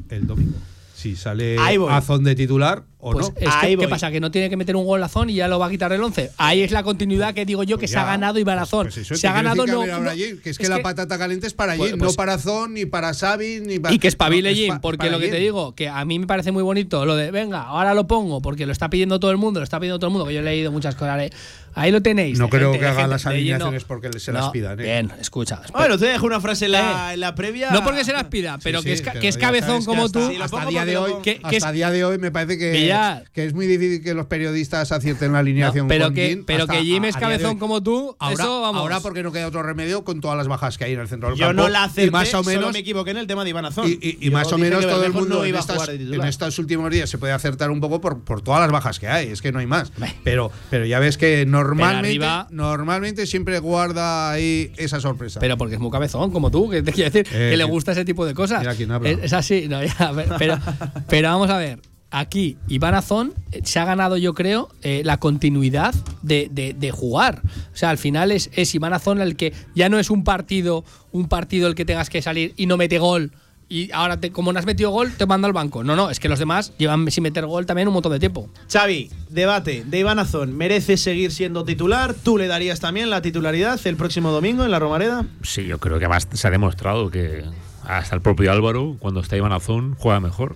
el domingo. Si sale. Azón de titular o Pues no. es que, ¿qué pasa? Que no tiene que meter un gol Azón y ya lo va a quitar el 11. Ahí es la continuidad que digo yo que Pues se ha ganado Iván pues- Azón. pues eso, se ha ganado que no, a no- que es que la patata caliente es para Pues- pues- no para Azón, ni para Xavi, ni para. Y que espabile no, es Jim, pa- porque lo que te Jim. digo, que a mí me parece muy bonito lo de, venga, ahora lo pongo, porque lo está pidiendo todo el mundo, lo está pidiendo todo el mundo, que yo he leído muchas cosas. eh. Ahí lo tenéis. No creo gente- que de haga gente las alineaciones porque se las No, pidan, ¿eh? Bien, escucha. espera. Bueno, te dejo una frase en la, Eh. en la previa. no porque se las pida, pero Sí, que, sí, es, que es cabezón sabes como hasta- tú. Hasta día de hoy, lo- que- que hasta es- día de hoy me parece que, que es muy difícil que los periodistas acierten la alineación No, pero con que, Jim pero hasta que Jim es cabezón como tú, Ahora, eso vamos. ahora porque no queda otro remedio con todas las bajas que hay en el centro del Yo campo. no la acerté, y más o solo menos me equivoqué en el tema de Iván Azón. y, y- y Yo más o menos todo el mundo no en, estos últimos días se puede acertar un poco por, por todas las bajas que hay, es que no hay más. Pero, pero ya ves que normalmente, arriba- normalmente siempre guarda ahí esa sorpresa. Pero porque es muy cabezón, como tú, que te quiero decir, Eh, que le gusta ese tipo de cosas. mira quién habla. Es, es así, no, ya, pero, pero, pero vamos a ver. Aquí, Iván Azón eh, se ha ganado, yo creo, eh, la continuidad de, de- de jugar. O sea, al final es, es Iván Azón el que ya no es un partido, un partido el que tengas que salir y no mete gol. Y ahora, te- como no has metido gol, te mando al banco. No, no, es que los demás llevan sin meter gol también un montón de tiempo. Xavi, debate de Iván Azón. ¿Merece seguir siendo titular? ¿Tú le darías también la titularidad el próximo domingo en la Romareda? Sí, yo creo que además se ha demostrado que hasta el propio Álvaro, cuando está Iván Azón, juega mejor.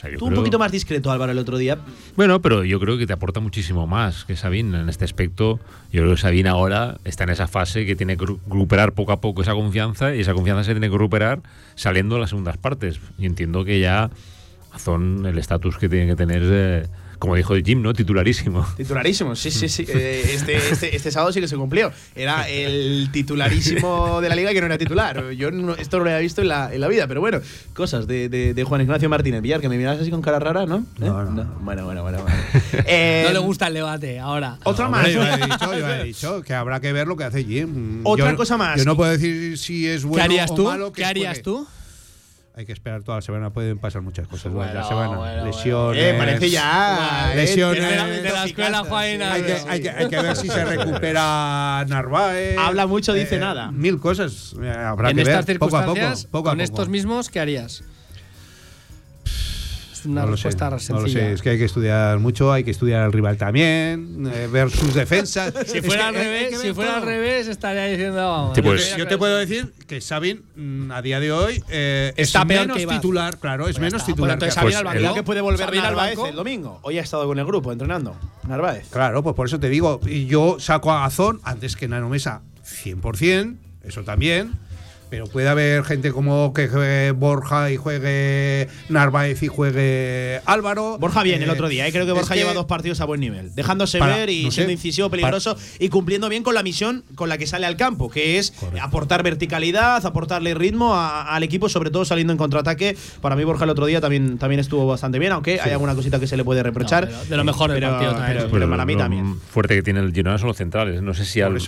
O sea, Tú un creo- poquito más discreto, Álvaro, el otro día. Bueno, pero yo creo que te aporta muchísimo más que Sabin en este aspecto. Yo creo que Sabin ahora está en esa fase que tiene que recuperar poco a poco esa confianza y esa confianza se tiene que recuperar saliendo de las segundas partes. Y entiendo que ya Azón, el estatus que tiene que tener, eh, como dijo Jim, ¿no? Titularísimo. Titularísimo, sí, sí, sí. Eh, este, este, este sábado sí que se cumplió. Era el titularísimo de la liga que no era titular. Yo no- esto no lo había visto en la, en la vida, pero bueno, cosas de, de- de Juan Ignacio Martínez Villar, que me miras así con cara rara, ¿no? ¿Eh? No, no. Bueno, bueno, bueno. bueno. Eh, no le gusta el debate ahora. Otra más. Yo he, dicho, yo he dicho que habrá que ver lo que hace Jim. Otra Yo- cosa más. Yo no puedo decir si es bueno ¿Qué harías o tú? malo. que ¿Qué harías tú? Hay que esperar toda la semana, pueden pasar muchas cosas Bueno, durante la semana. bueno, lesiones. Eh, parece ya. eh, Lesiones. de la- De la escuela, Juan, Hay que, hay, que, hay que ver si se recupera Narváez. Habla mucho, dice Eh, nada. Mil cosas. eh, Habrá en que estas ver poco a poco. circunstancias, poco a con poco. estos mismos, ¿qué harías? Es una no lo sé, respuesta no lo sencilla. sé, es que hay que estudiar mucho, hay que estudiar al rival también, eh, ver sus defensas. Si Es fuera que al revés, si fuera al revés, estaría diciendo, vamos. Sí, yo pues- te- Yo te puedo decir que Sabin mm, a día de hoy eh, Está es peor menos que titular, claro, es Pues menos está, titular. pues que entonces. Sabin al Pues que puede volver Sabin al banco. el domingo. Hoy ha estado con el grupo entrenando. Narváez. Claro, pues por eso te digo, yo saco a Azón antes que Nano Mesa 100%, eso también. Pero puede haber gente como que juegue Borja y juegue Narváez y juegue Álvaro. Borja bien Eh, el otro día, ¿eh? creo que Borja lleva dos partidos a buen nivel, dejándose Para- ver y no sé, siendo incisivo, para- peligroso y cumpliendo bien con la misión con la que sale al campo, que es Correcto. aportar verticalidad, aportarle ritmo a- al equipo, sobre todo saliendo en contraataque. Para mí Borja el otro día también, también estuvo bastante bien, aunque hay alguna cosita que se le puede reprochar. No, pero de lo mejor del Pero- partido también. pero- para mí también. fuerte que tiene el Girona son los centrales. No sé si al,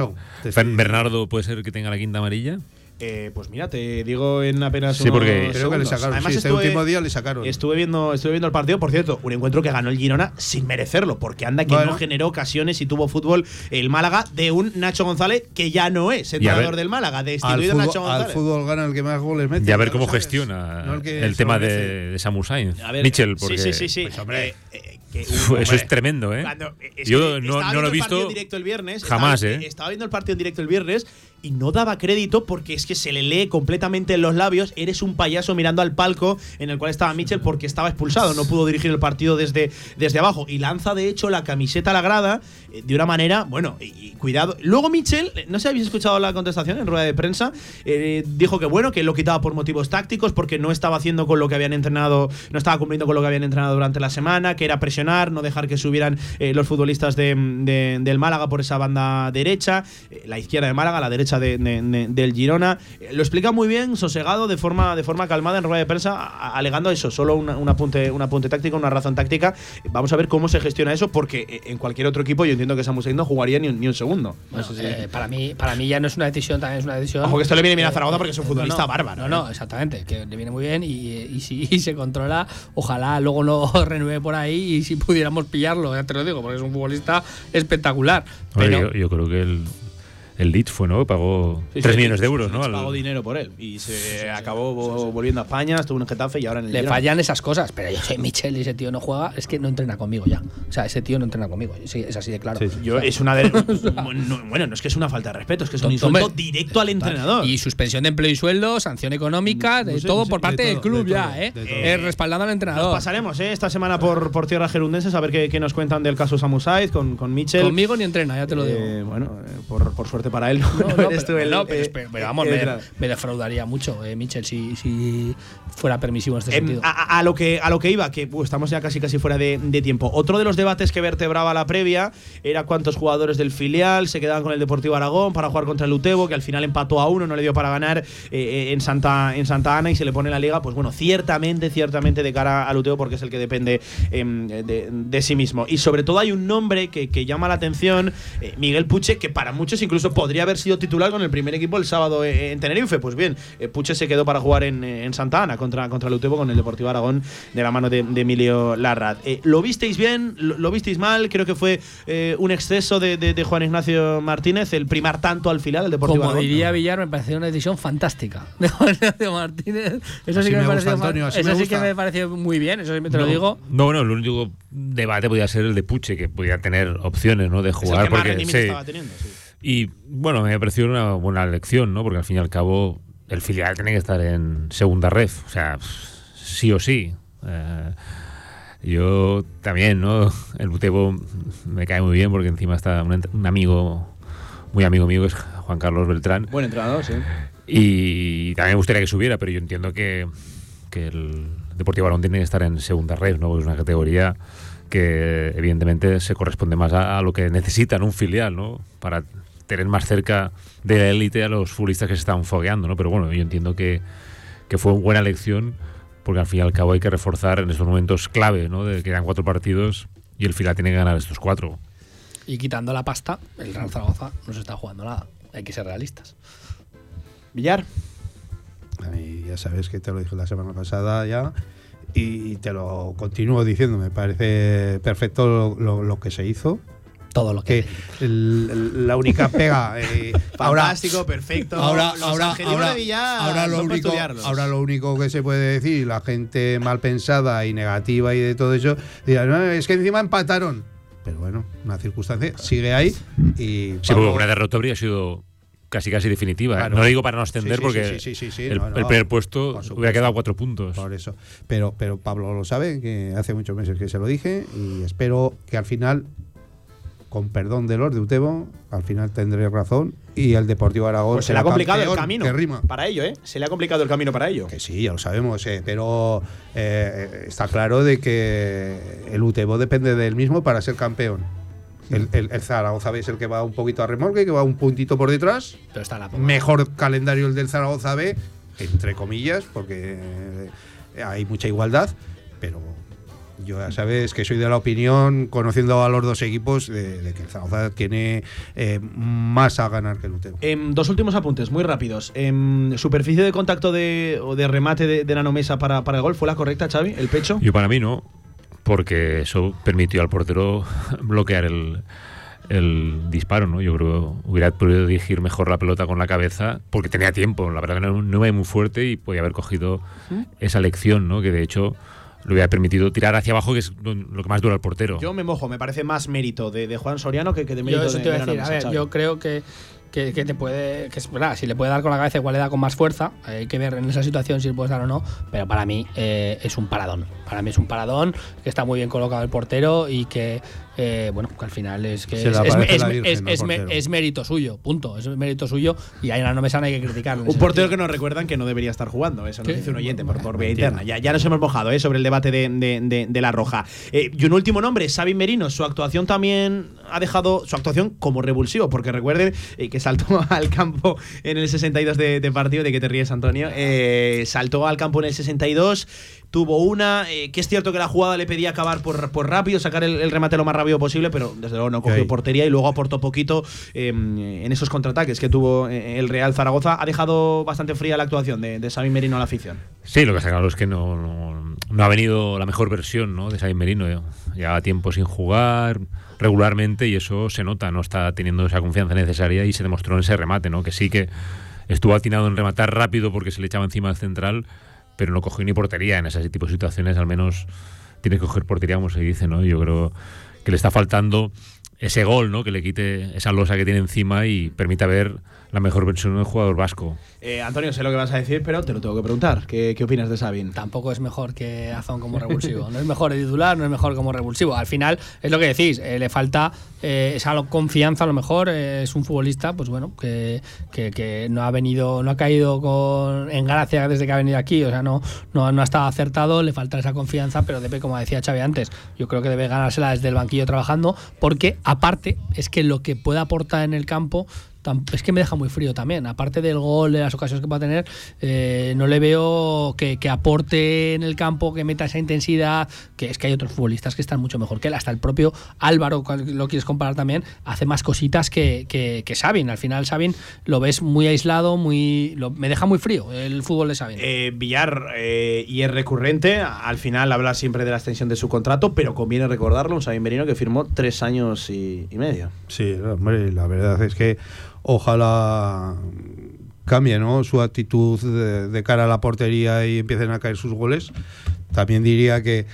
Bernardo puede ser que tenga la quinta amarilla. Eh, pues mira, te digo en apenas Sí, porque- unos Creo que le sacaron. Además sí, este estuve- último día le sacaron. Estuve viendo, estuve viendo el partido, por cierto, un encuentro que ganó el Girona sin merecerlo, porque anda que Bueno. no generó ocasiones y tuvo fútbol el Málaga de un Nacho González que ya no es entrenador del Málaga, al, destituido Nacho fútbol, al González. fútbol gana el que más goles mete. Y a ver cómo sabes. gestiona No el el tema de, de Samu Sainz. A ver, Mitchell, sí, porque sí, sí, sí. Pues, hombre. Eh, eh, Uf, eso es tremendo, ¿eh? cuando- es Yo no- estaba no lo viendo he el partido visto en directo el viernes. jamás, estaba, ¿eh? Estaba viendo el partido en directo el viernes y no daba crédito porque es que se le lee completamente en los labios, eres un payaso mirando al palco en el cual estaba Mitchell porque estaba expulsado, no pudo dirigir el partido desde, desde abajo y lanza de hecho la camiseta a la grada eh, de una manera, bueno, y, cuidado. Luego Mitchell, eh, no sé si habéis escuchado la contestación en rueda de prensa, eh, dijo que bueno, que lo quitaba por motivos tácticos porque no estaba haciendo con lo que habían entrenado, no estaba cumpliendo con lo que habían entrenado durante la semana, que era presionar, no dejar que subieran los futbolistas de, del Málaga por esa banda derecha, la izquierda de Málaga, la derecha del Girona. Lo explica muy bien, sosegado, de forma, de forma calmada en rueda de prensa, alegando eso, solo un apunte, un apunte táctico, una razón táctica. Vamos a ver cómo se gestiona eso, porque en cualquier otro equipo yo entiendo que Samu no jugaría ni un, segundo. Eh, para, mí, para mí ya no es una decisión, también es una decisión. Ojo que esto le viene bien a Zaragoza porque es un futbolista bárbaro. No, no, ¿eh? exactamente, que le viene muy bien y, si se controla, ojalá luego no renueve por ahí y si pudiéramos pillarlo, ya te lo digo, porque es un futbolista espectacular. Pero, yo creo que el, el Leeds fue, ¿no? Pagó 3 millones de euros, ¿no? Pagó dinero por él y se acabó volviendo a España, estuvo en Getafe y ahora en el Le fallan esas cosas, pero yo soy Michel y ese tío no juega, es que no entrena conmigo ya. O sea, ese tío no entrena conmigo, es así de claro. Yo, es una de, bueno, no es que es una falta de respeto, es que es un insulto directo al entrenador. Y suspensión de empleo y sueldo, sanción económica, de todo por parte del club ya, ¿eh? eh respaldando al entrenador. pasaremos, ¿eh? Esta semana por, por tierra gerundenses a ver qué, nos cuentan del caso Samu con, con Michel. Conmigo ni entrena, ya te lo digo. Eh, bueno, eh, por, por, suerte para él, no, pero, vamos, me, defraudaría mucho, eh, Michel, si, si, fuera permisivo en este em, sentido. A, lo que, a lo que iba, que estamos ya casi casi fuera de, tiempo. Otro de los debates que vertebraba la previa era cuántos jugadores del filial se quedaban con el Deportivo Aragón para jugar contra el Utebo, que al final empató a uno, no le dio para ganar eh, eh, en, Santa, en Santa Ana y se le pone la liga. Pues bueno, ciertamente, ciertamente de cara al Utebo, porque es el que depende em, de, sí mismo. Y sobre todo hay un nombre que, que llama la atención, Miguel Puche, que para muchos incluso podría haber sido titular con el primer equipo el sábado en Tenerife. Pues bien, eh, Puche se quedó para jugar en, en Santa Ana contra, contra el Utebo con el Deportivo Aragón de la mano de, Emilio Larrad. Eh, ¿Lo visteis bien? ¿Lo, visteis mal? Creo que fue eh, un exceso de, Juan Ignacio Martínez, el primar tanto al final el Deportivo Como Aragón. diría Villar, me pareció una decisión fantástica de Juan Ignacio Martínez. Eso sí que me, pareció, eso sí que me pareció muy bien, eso sí te lo digo. No, bueno, el único debate podía ser el de Puche, que podía tener opciones ¿no? de jugar. porque, estaba teniendo, sí. Y bueno, me ha parecido una buena lección, ¿no? Porque al fin y al cabo el filial tiene que estar en segunda red, o sea, sí o sí. Eh, yo también, ¿no? El Butebo me cae muy bien porque encima está un, amigo, muy amigo mío, que es Juan Carlos Beltrán. Buen entrenador, sí. Y también me gustaría que subiera, pero yo entiendo que, que el Deportivo Balón tiene que estar en segunda red, ¿no? Porque es una categoría que evidentemente se corresponde más a, a lo que necesitan un filial, ¿no? Para tener más cerca de la élite a los futbolistas que se están fogueando, ¿no? Pero bueno, yo entiendo que, que fue una buena elección porque al fin y al cabo hay que reforzar en estos momentos clave, ¿no? De que quedan cuatro partidos y el Fila tiene que ganar estos cuatro. Y quitando la pasta, el Real Zaragoza no se está jugando nada. Hay que ser realistas. Villar. ya sabes que te lo dije la semana pasada ya y te lo continúo diciendo. Me parece perfecto lo que se hizo todo lo que, la única pega eh, fantástico perfecto ahora ahora ahora, lo único ahora lo único que se puede decir la gente mal pensada y negativa y de todo eso dirá no, es que encima empataron pero bueno una circunstancia sigue ahí y sí, una derrota habría sido casi casi definitiva. ¿eh? No lo digo para no extender porque el, primer puesto hubiera quedado a cuatro puntos. Por eso. Pero, pero Pablo lo sabe, que hace muchos meses que se lo dije y espero que al final con perdón de los de Utebo, al final tendré razón. Y el Deportivo Aragón. Pues se le ha complicado el camino. Para ello, ¿eh? Se le ha complicado el camino para ello. Que sí, ya lo sabemos, eh, pero eh, está claro de que el Utebo depende del mismo para ser campeón. El, el, Zaragoza B es el que va un poquito a remolque, que va un puntito por detrás. Pero está la Mejor calendario el del Zaragoza B, entre comillas, porque hay mucha igualdad. Pero yo ya sabes que soy de la opinión, conociendo a los dos equipos, de, que el Zaragoza tiene eh, más a ganar que el Utebo. Em, dos últimos apuntes, muy rápidos. Em, ¿Superficie de contacto de, o de remate de, de Nanomesa para, para el gol fue la correcta, Xavi? ¿El pecho? Yo para mí no, porque eso permitió al portero bloquear el, el disparo, ¿no? Yo creo que hubiera podido dirigir mejor la pelota con la cabeza porque tenía tiempo. La verdad que no, no iba muy fuerte y podía haber cogido ¿Mm? esa lección, ¿no? Que de hecho le hubiera permitido tirar hacia abajo, que es lo que más dura el portero. Yo me mojo, me parece más mérito de, Juan Soriano que, de mérito yo de, yo creo que que, que te puede. Que es verdad, si le puede dar con la cabeza, igual le da con más fuerza. Hay que ver en esa situación si le puedes dar o no. Pero para mí eh, es un paradón. Para mí es un paradón que está muy bien colocado el portero y que. Eh, bueno, que al final es que es, es- Virgen es- es- mérito suyo, punto. Es mérito suyo y ahí en la Nomesa no hay que criticarlo. Un portero que nos recuerdan que no debería estar jugando. Eso nos Sí. dice un oyente por, por vía interna. Ya, ya nos hemos mojado ¿eh? sobre el debate de, de- de- de la roja. Eh, y un último nombre, Xavi Merino. Su actuación también ha dejado su actuación como revulsivo, porque recuerden eh, que saltó al campo en el 62 de, de partido. ¿De que te ríes, Antonio? Eh, saltó al campo en el 62. Tuvo una, eh, que es cierto que la jugada le pedía acabar por, por rápido, sacar el, el remate lo más rápido posible, pero desde luego no cogió portería y luego aportó poquito eh, en esos contraataques que tuvo eh, el Real Zaragoza. Ha dejado bastante fría la actuación de, de Xavi Merino a la afición. Sí, lo que está claro es que no, no, no ha venido la mejor versión ¿no? de Xavi Merino. Lleva tiempo sin jugar regularmente y eso se nota, no está teniendo esa confianza necesaria y se demostró en ese remate, ¿no? que sí que estuvo atinado en rematar rápido porque se le echaba encima al central, pero no cogió ni portería en ese tipo de situaciones, al menos tiene que coger portería, como se dice, ¿no? Yo creo que le está faltando ese gol, ¿no? Que le quite esa losa que tiene encima y permita ver la mejor versión del jugador vasco. Eh, Antonio, sé lo que vas a decir, pero te lo tengo que preguntar. ¿Qué, qué opinas de Xavi? Tampoco es mejor que Azón como revulsivo. No es mejor de titular, no es mejor como revulsivo. Al final, es lo que decís, eh, le falta eh, esa confianza a lo mejor. eh, es un futbolista, pues bueno, que, que- que no ha venido, no ha caído con, en gracia desde que ha venido aquí. O sea, no, no, no ha estado acertado, le falta esa confianza, pero debe, como decía Xavi antes, yo creo que debe ganársela desde el banquillo trabajando, porque aparte es que lo que puede aportar en el campo es que me deja muy frío también. Aparte del gol, de las ocasiones que va a tener, eh, no le veo que, que aporte en el campo, que meta esa intensidad, que es que hay otros futbolistas que están mucho mejor que él. Hasta el propio Álvaro, lo quieres comparar también, hace más cositas que, que, que Sabin. Al final Sabin lo ves muy aislado, muy lo- me deja muy frío el fútbol de Sabin. Eh, Villar, eh, y es recurrente, al final habla siempre de la extensión de su contrato, pero conviene recordarlo, un Xavi Merino que firmó tres años y, y medio. Sí, hombre, la verdad es que ojalá cambie ¿no? su actitud de, de cara a la portería y empiecen a caer sus goles. También diría que.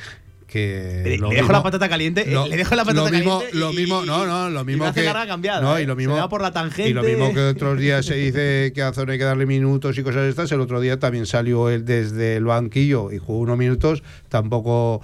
que Le, lo le dejo mismo- la patata caliente, eh, lo- le dejo la patata lo mismo, caliente. lo y- mismo, y- no, no, lo y mismo hace que. cambiada, no, eh. y lo Se mismo, me va por la tangente. Y lo mismo que otros días se dice que a Zona hay que darle minutos y cosas de estas, el otro día también salió él desde el banquillo y jugó unos minutos. Tampoco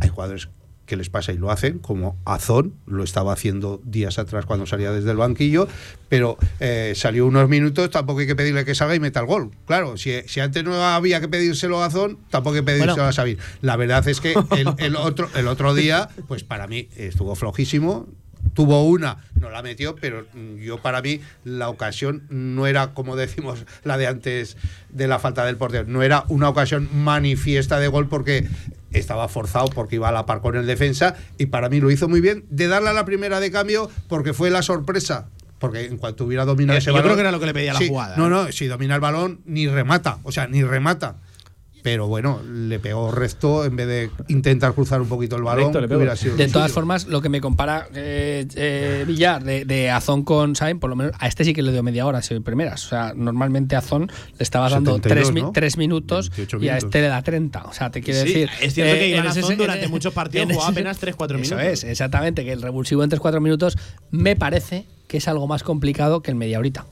hay jugadores que les pasa y lo hacen, como Azón lo estaba haciendo días atrás cuando salía desde el banquillo, pero eh, salió unos minutos, tampoco hay que pedirle que salga y meta el gol. Claro, si, si antes no había que pedírselo a Azón, tampoco hay que pedírselo Bueno. a Sabin. La verdad es que el, el otro, el otro día, pues para mí estuvo flojísimo. Tuvo una, no la metió, pero mm, yo para mí la ocasión no era, como decimos, la de antes de la falta del portero. No era una ocasión manifiesta de gol porque estaba forzado, porque iba a la par con el defensa y para mí lo hizo muy bien. De darle a la primera de cambio porque fue la sorpresa. Porque en cuanto hubiera dominado Eh, ese yo balón. creo que era lo que le pedía la jugada, No, no, si domina el balón, ni remata. O sea, ni remata. Pero bueno, le pegó recto en vez de intentar cruzar un poquito el balón. Recto hubiera sido De todas suyo. formas, lo que me compara eh, eh, Villar de, de Azón con Sain, por lo menos a este sí que le dio media hora, si primeras. O sea, normalmente a Azón le estabas dando 72, tres, ¿no? tres minutos 28 y a este le da 30. O sea, te quiero Sí, decir. es cierto que eh, Iván en ese- Azón en- durante muchos partidos jugaba apenas 3-4 Eso minutos. es, exactamente, que el revulsivo en 3-4 minutos me parece que es algo más complicado que el media horita.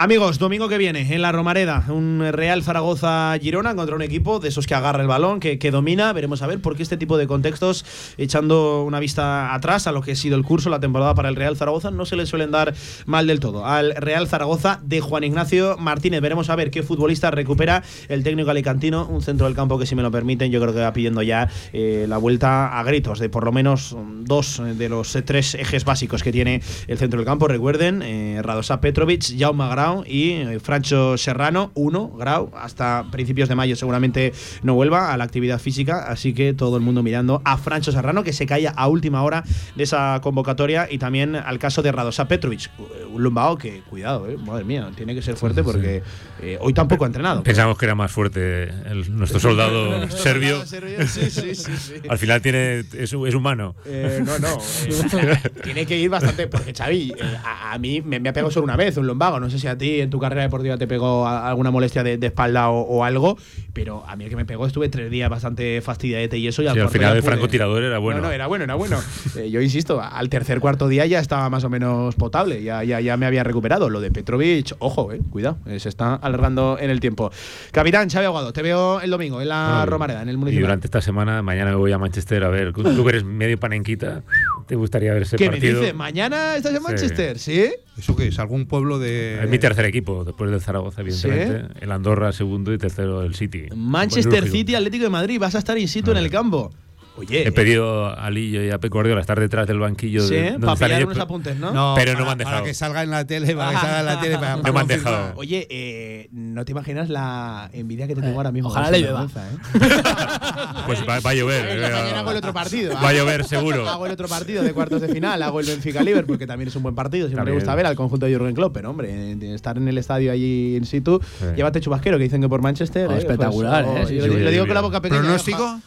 Amigos, domingo que viene en la Romareda, un Real Zaragoza-Girona contra un equipo de esos que agarra el balón, que, que domina. Veremos a ver por qué este tipo de contextos, echando una vista atrás a lo que ha sido el curso, la temporada para el Real Zaragoza, no se le suelen dar mal del todo. Al Real Zaragoza de Juan Ignacio Martínez. Veremos a ver qué futbolista recupera el técnico alicantino, un centro del campo que, si me lo permiten, yo creo que va pidiendo ya eh, la vuelta a gritos de por lo menos dos de los tres ejes básicos que tiene el centro del campo. Recuerden, eh, Radosa Petrovic, Jaume Grau y eh, Francho Serrano, uno, Grau, hasta principios de mayo seguramente no vuelva a la actividad física, así que todo el mundo mirando a Francho Serrano, que se caía a última hora de esa convocatoria, y también al caso de Radosa Petrovic, un lumbao que, cuidado, eh, madre mía, tiene que ser fuerte porque eh, hoy tampoco ha entrenado. Pensamos que era más fuerte el- nuestro soldado serbio. Sí, sí, sí, sí. Al final tiene es, es humano. Eh, no, no. eh, tiene que ir bastante. Porque, Xavi, eh, a, a mí me, me ha pegado solo una vez un lumbago. No sé si a ti en tu carrera deportiva te pegó alguna molestia de, de espalda o, o algo. Pero a mí el que me pegó estuve tres días bastante fastidiadete y eso. Y Sí, al cuarto final el francotirador era bueno. No, no, era bueno, era bueno. Eh, yo insisto, al tercer cuarto día ya estaba más o menos potable. Ya, ya, ya, me había recuperado. Lo de Petrovic, ojo, eh, cuidado, eh, se está alargando en el tiempo. Capitán Xavi Aguado, te veo el domingo en la Romareda, en el Y municipio. durante esta semana, mañana me voy a Manchester a ver. Tú eres medio panenquita, ¿te gustaría ver ese ¿Qué me partido? dice? ¿Mañana estás en. Manchester? ¿Sí? ¿Eso qué es? ¿Algún pueblo de.? Es mi tercer equipo, después del Zaragoza, evidentemente. El Andorra, segundo y tercero el City. Manchester Lógico. City, Atlético de Madrid, vas a estar in situ en el campo. Oye, He pedido a Lillo y a Pep Guardiola estar detrás del banquillo. Sí, de, donde para pillar ellos, unos apuntes, ¿no? No, Pero no para, me han dejado. Para que salga en la tele, para que salga en la tele. Para, No para me han dejado. Oye, eh, no te imaginas la envidia que te tengo ahora mismo. ojalá le llueva. ¿eh? Pues va, va a llover. Eh, eh, mañana hago el otro partido. Va a llover, seguro. Hago el otro partido de cuartos de final, hago el Benfica Liverpool, porque también es un buen partido. Siempre me También. gusta ver al conjunto de Jurgen Klopp, pero hombre, eh, estar en el estadio allí in situ, Sí. llévate chubasquero, que dicen que por Manchester. Oh, eh, espectacular, pues, eh, oh, sí, yo sí, le, digo con la boca pequeña. ¿Pronóstico?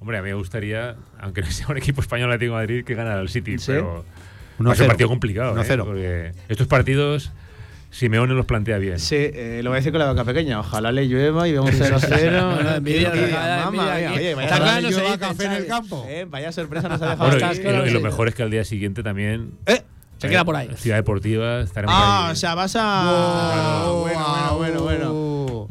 Hombre, a mí me gustaría, aunque no sea un equipo español Atlético de Madrid, que ganara el City. Sí. Pero a ser un partido complicado. Uno eh, cero. porque estos partidos, Simeone los plantea bien. Sí, eh, lo voy a decir con la boca pequeña. Ojalá le llueva y vemos 0-0. No, envidia, Ojalá claro, le no se llueva dice, café en el Xavi. campo. eh, vaya sorpresa nos ha dejado. Bueno, y, y lo, y mejor es que al día siguiente también. Eh, Se queda por ahí. Ciudad Deportiva, estaremos Ah, ahí. o sea, vas a. Bueno, bueno, bueno, bueno.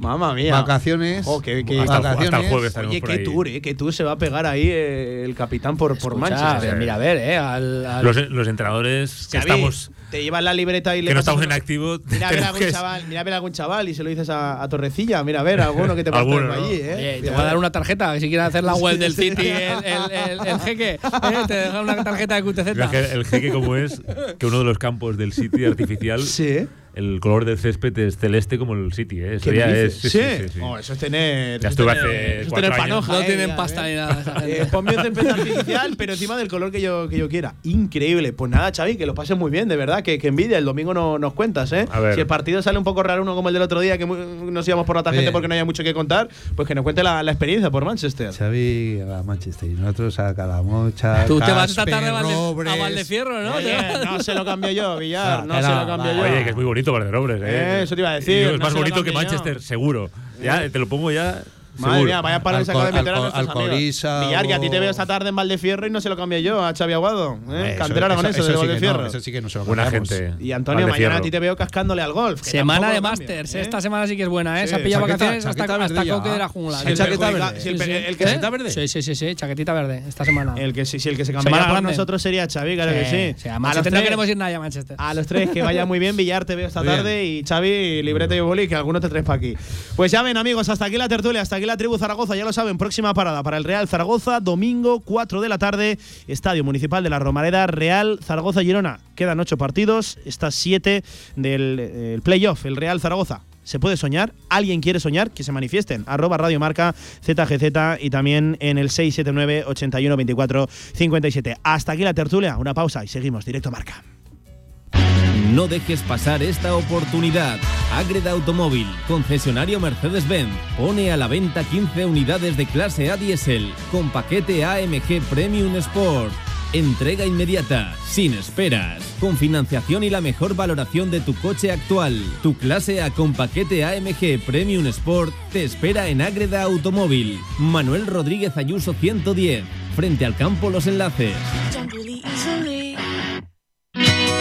Mamma mía. Vacaciones. Oh, qué- qué- hasta, el, ju- hasta el vacaciones. jueves Oye, qué tour, eh, qué tour se va a pegar ahí eh, el capitán por, por Manchester. Mira, a ver, eh. Al, al- Los, los entrenadores que Xavi, estamos, te llevas la libreta y le que no estamos en activo. Mira a ver algún chaval, mira a ver algún chaval y se lo dices a, a Torrecilla, mira a ver alguno que te pasa Alguno, allí, ¿no? eh. Oye, te voy a dar una tarjeta, que si quieres hacer la web del City, el, el, el, el jeque, eh, te deja una tarjeta de QTZ. el jeque como es, que uno de los campos del City artificial, Sí. El color del césped es celeste como el City. ¿eh? Eso ¿Qué ya dices? es. sí. sí, sí, sí. Oh, eso es tener. Ya estuve hace eso es cuatro tener años. panoja, No eh, tienen pasta ni nada. Eh, ponme un césped artificial, pero encima del color que yo, que yo quiera. Increíble. Pues nada, Xavi, que lo pases muy bien, de verdad. Que, que envidia. El domingo no, nos cuentas, ¿eh? A ver. Si el partido sale un poco raro, uno como el del otro día, que nos íbamos por la tangente porque no había mucho que contar, pues que nos cuente la, la experiencia por Manchester. Xavi a Manchester y nosotros a Calamocha. Tú te vas esta tarde a Valdefierro, ¿no? Oye, no se lo cambio yo, Villar. No se lo cambio yo. Oye, que es muy bonito Valderobres, ¿eh? Eh, eso te iba a decir, es no más bonito que. Manchester, seguro. Ya, te lo pongo ya. Madre mía, vaya para el Alco- saco de meter a Alco- nuestros amigos. Alcoriza Villar, que a ti te o- veo esta tarde en Valdefierro y no se lo cambio yo a Xavi Aguado. ¿eh? Eso- Cantera con eso, de sí que no, Valdefierro. eso sí que no se lo Buena gente. Y Antonio, mañana a ti te veo cascándole al golf. Semana de Masters, ¿eh? esta semana sí que es buena, ¿eh? Sí, Se ha pillado chaqueta- vacaciones hasta. Coque de la jungla. Si Sí, el sí. chaqueta verde. verde. Si el, Sí, sí. el que ¿Eh? ¿Chaqueta verde? Sí, sí, sí, sí, chaquetita verde, esta semana. El que, sí, sí, el que se por grande. nosotros sería Xavi, claro que sí. A a, los no tres, queremos ir nadie a Manchester. a los tres, que vaya muy bien. Villar, te veo esta tarde. Y Xavi, librete y boli, que algunos te traes para aquí. Pues ya ven, amigos, hasta aquí la tertulia, hasta aquí la tribu Zaragoza. Ya lo saben, próxima parada para el Real Zaragoza, domingo 4 de la tarde, Estadio Municipal de la Romareda, Real Zaragoza-Girona. Quedan ocho partidos, está siete del eh, playoff, el Real Zaragoza. ¿Se puede soñar? ¿Alguien quiere soñar? Que se manifiesten. Arroba Radio Marca, ZGZ y también en el 679 81 24 57. Hasta aquí la tertulia. Una pausa y seguimos. Directo a Marca. No dejes pasar esta oportunidad. Agreda Automóvil, concesionario Mercedes-Benz, pone a la venta 15 unidades de clase A diésel con paquete AMG Premium Sport. Entrega inmediata, sin esperas, con financiación y la mejor valoración de tu coche actual. Tu clase A con paquete AMG Premium Sport te espera en Ágreda Automóvil. Manuel Rodríguez Ayuso 110, frente al campo Los Enlaces.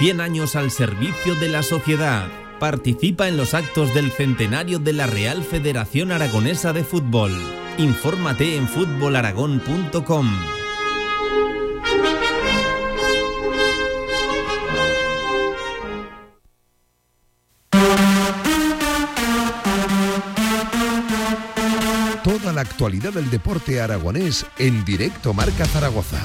100 años al servicio de la sociedad. Participa en los actos del centenario de la Real Federación Aragonesa de Fútbol. Infórmate en fútbolaragón.com. Toda la actualidad del deporte aragonés en directo Marca Zaragoza.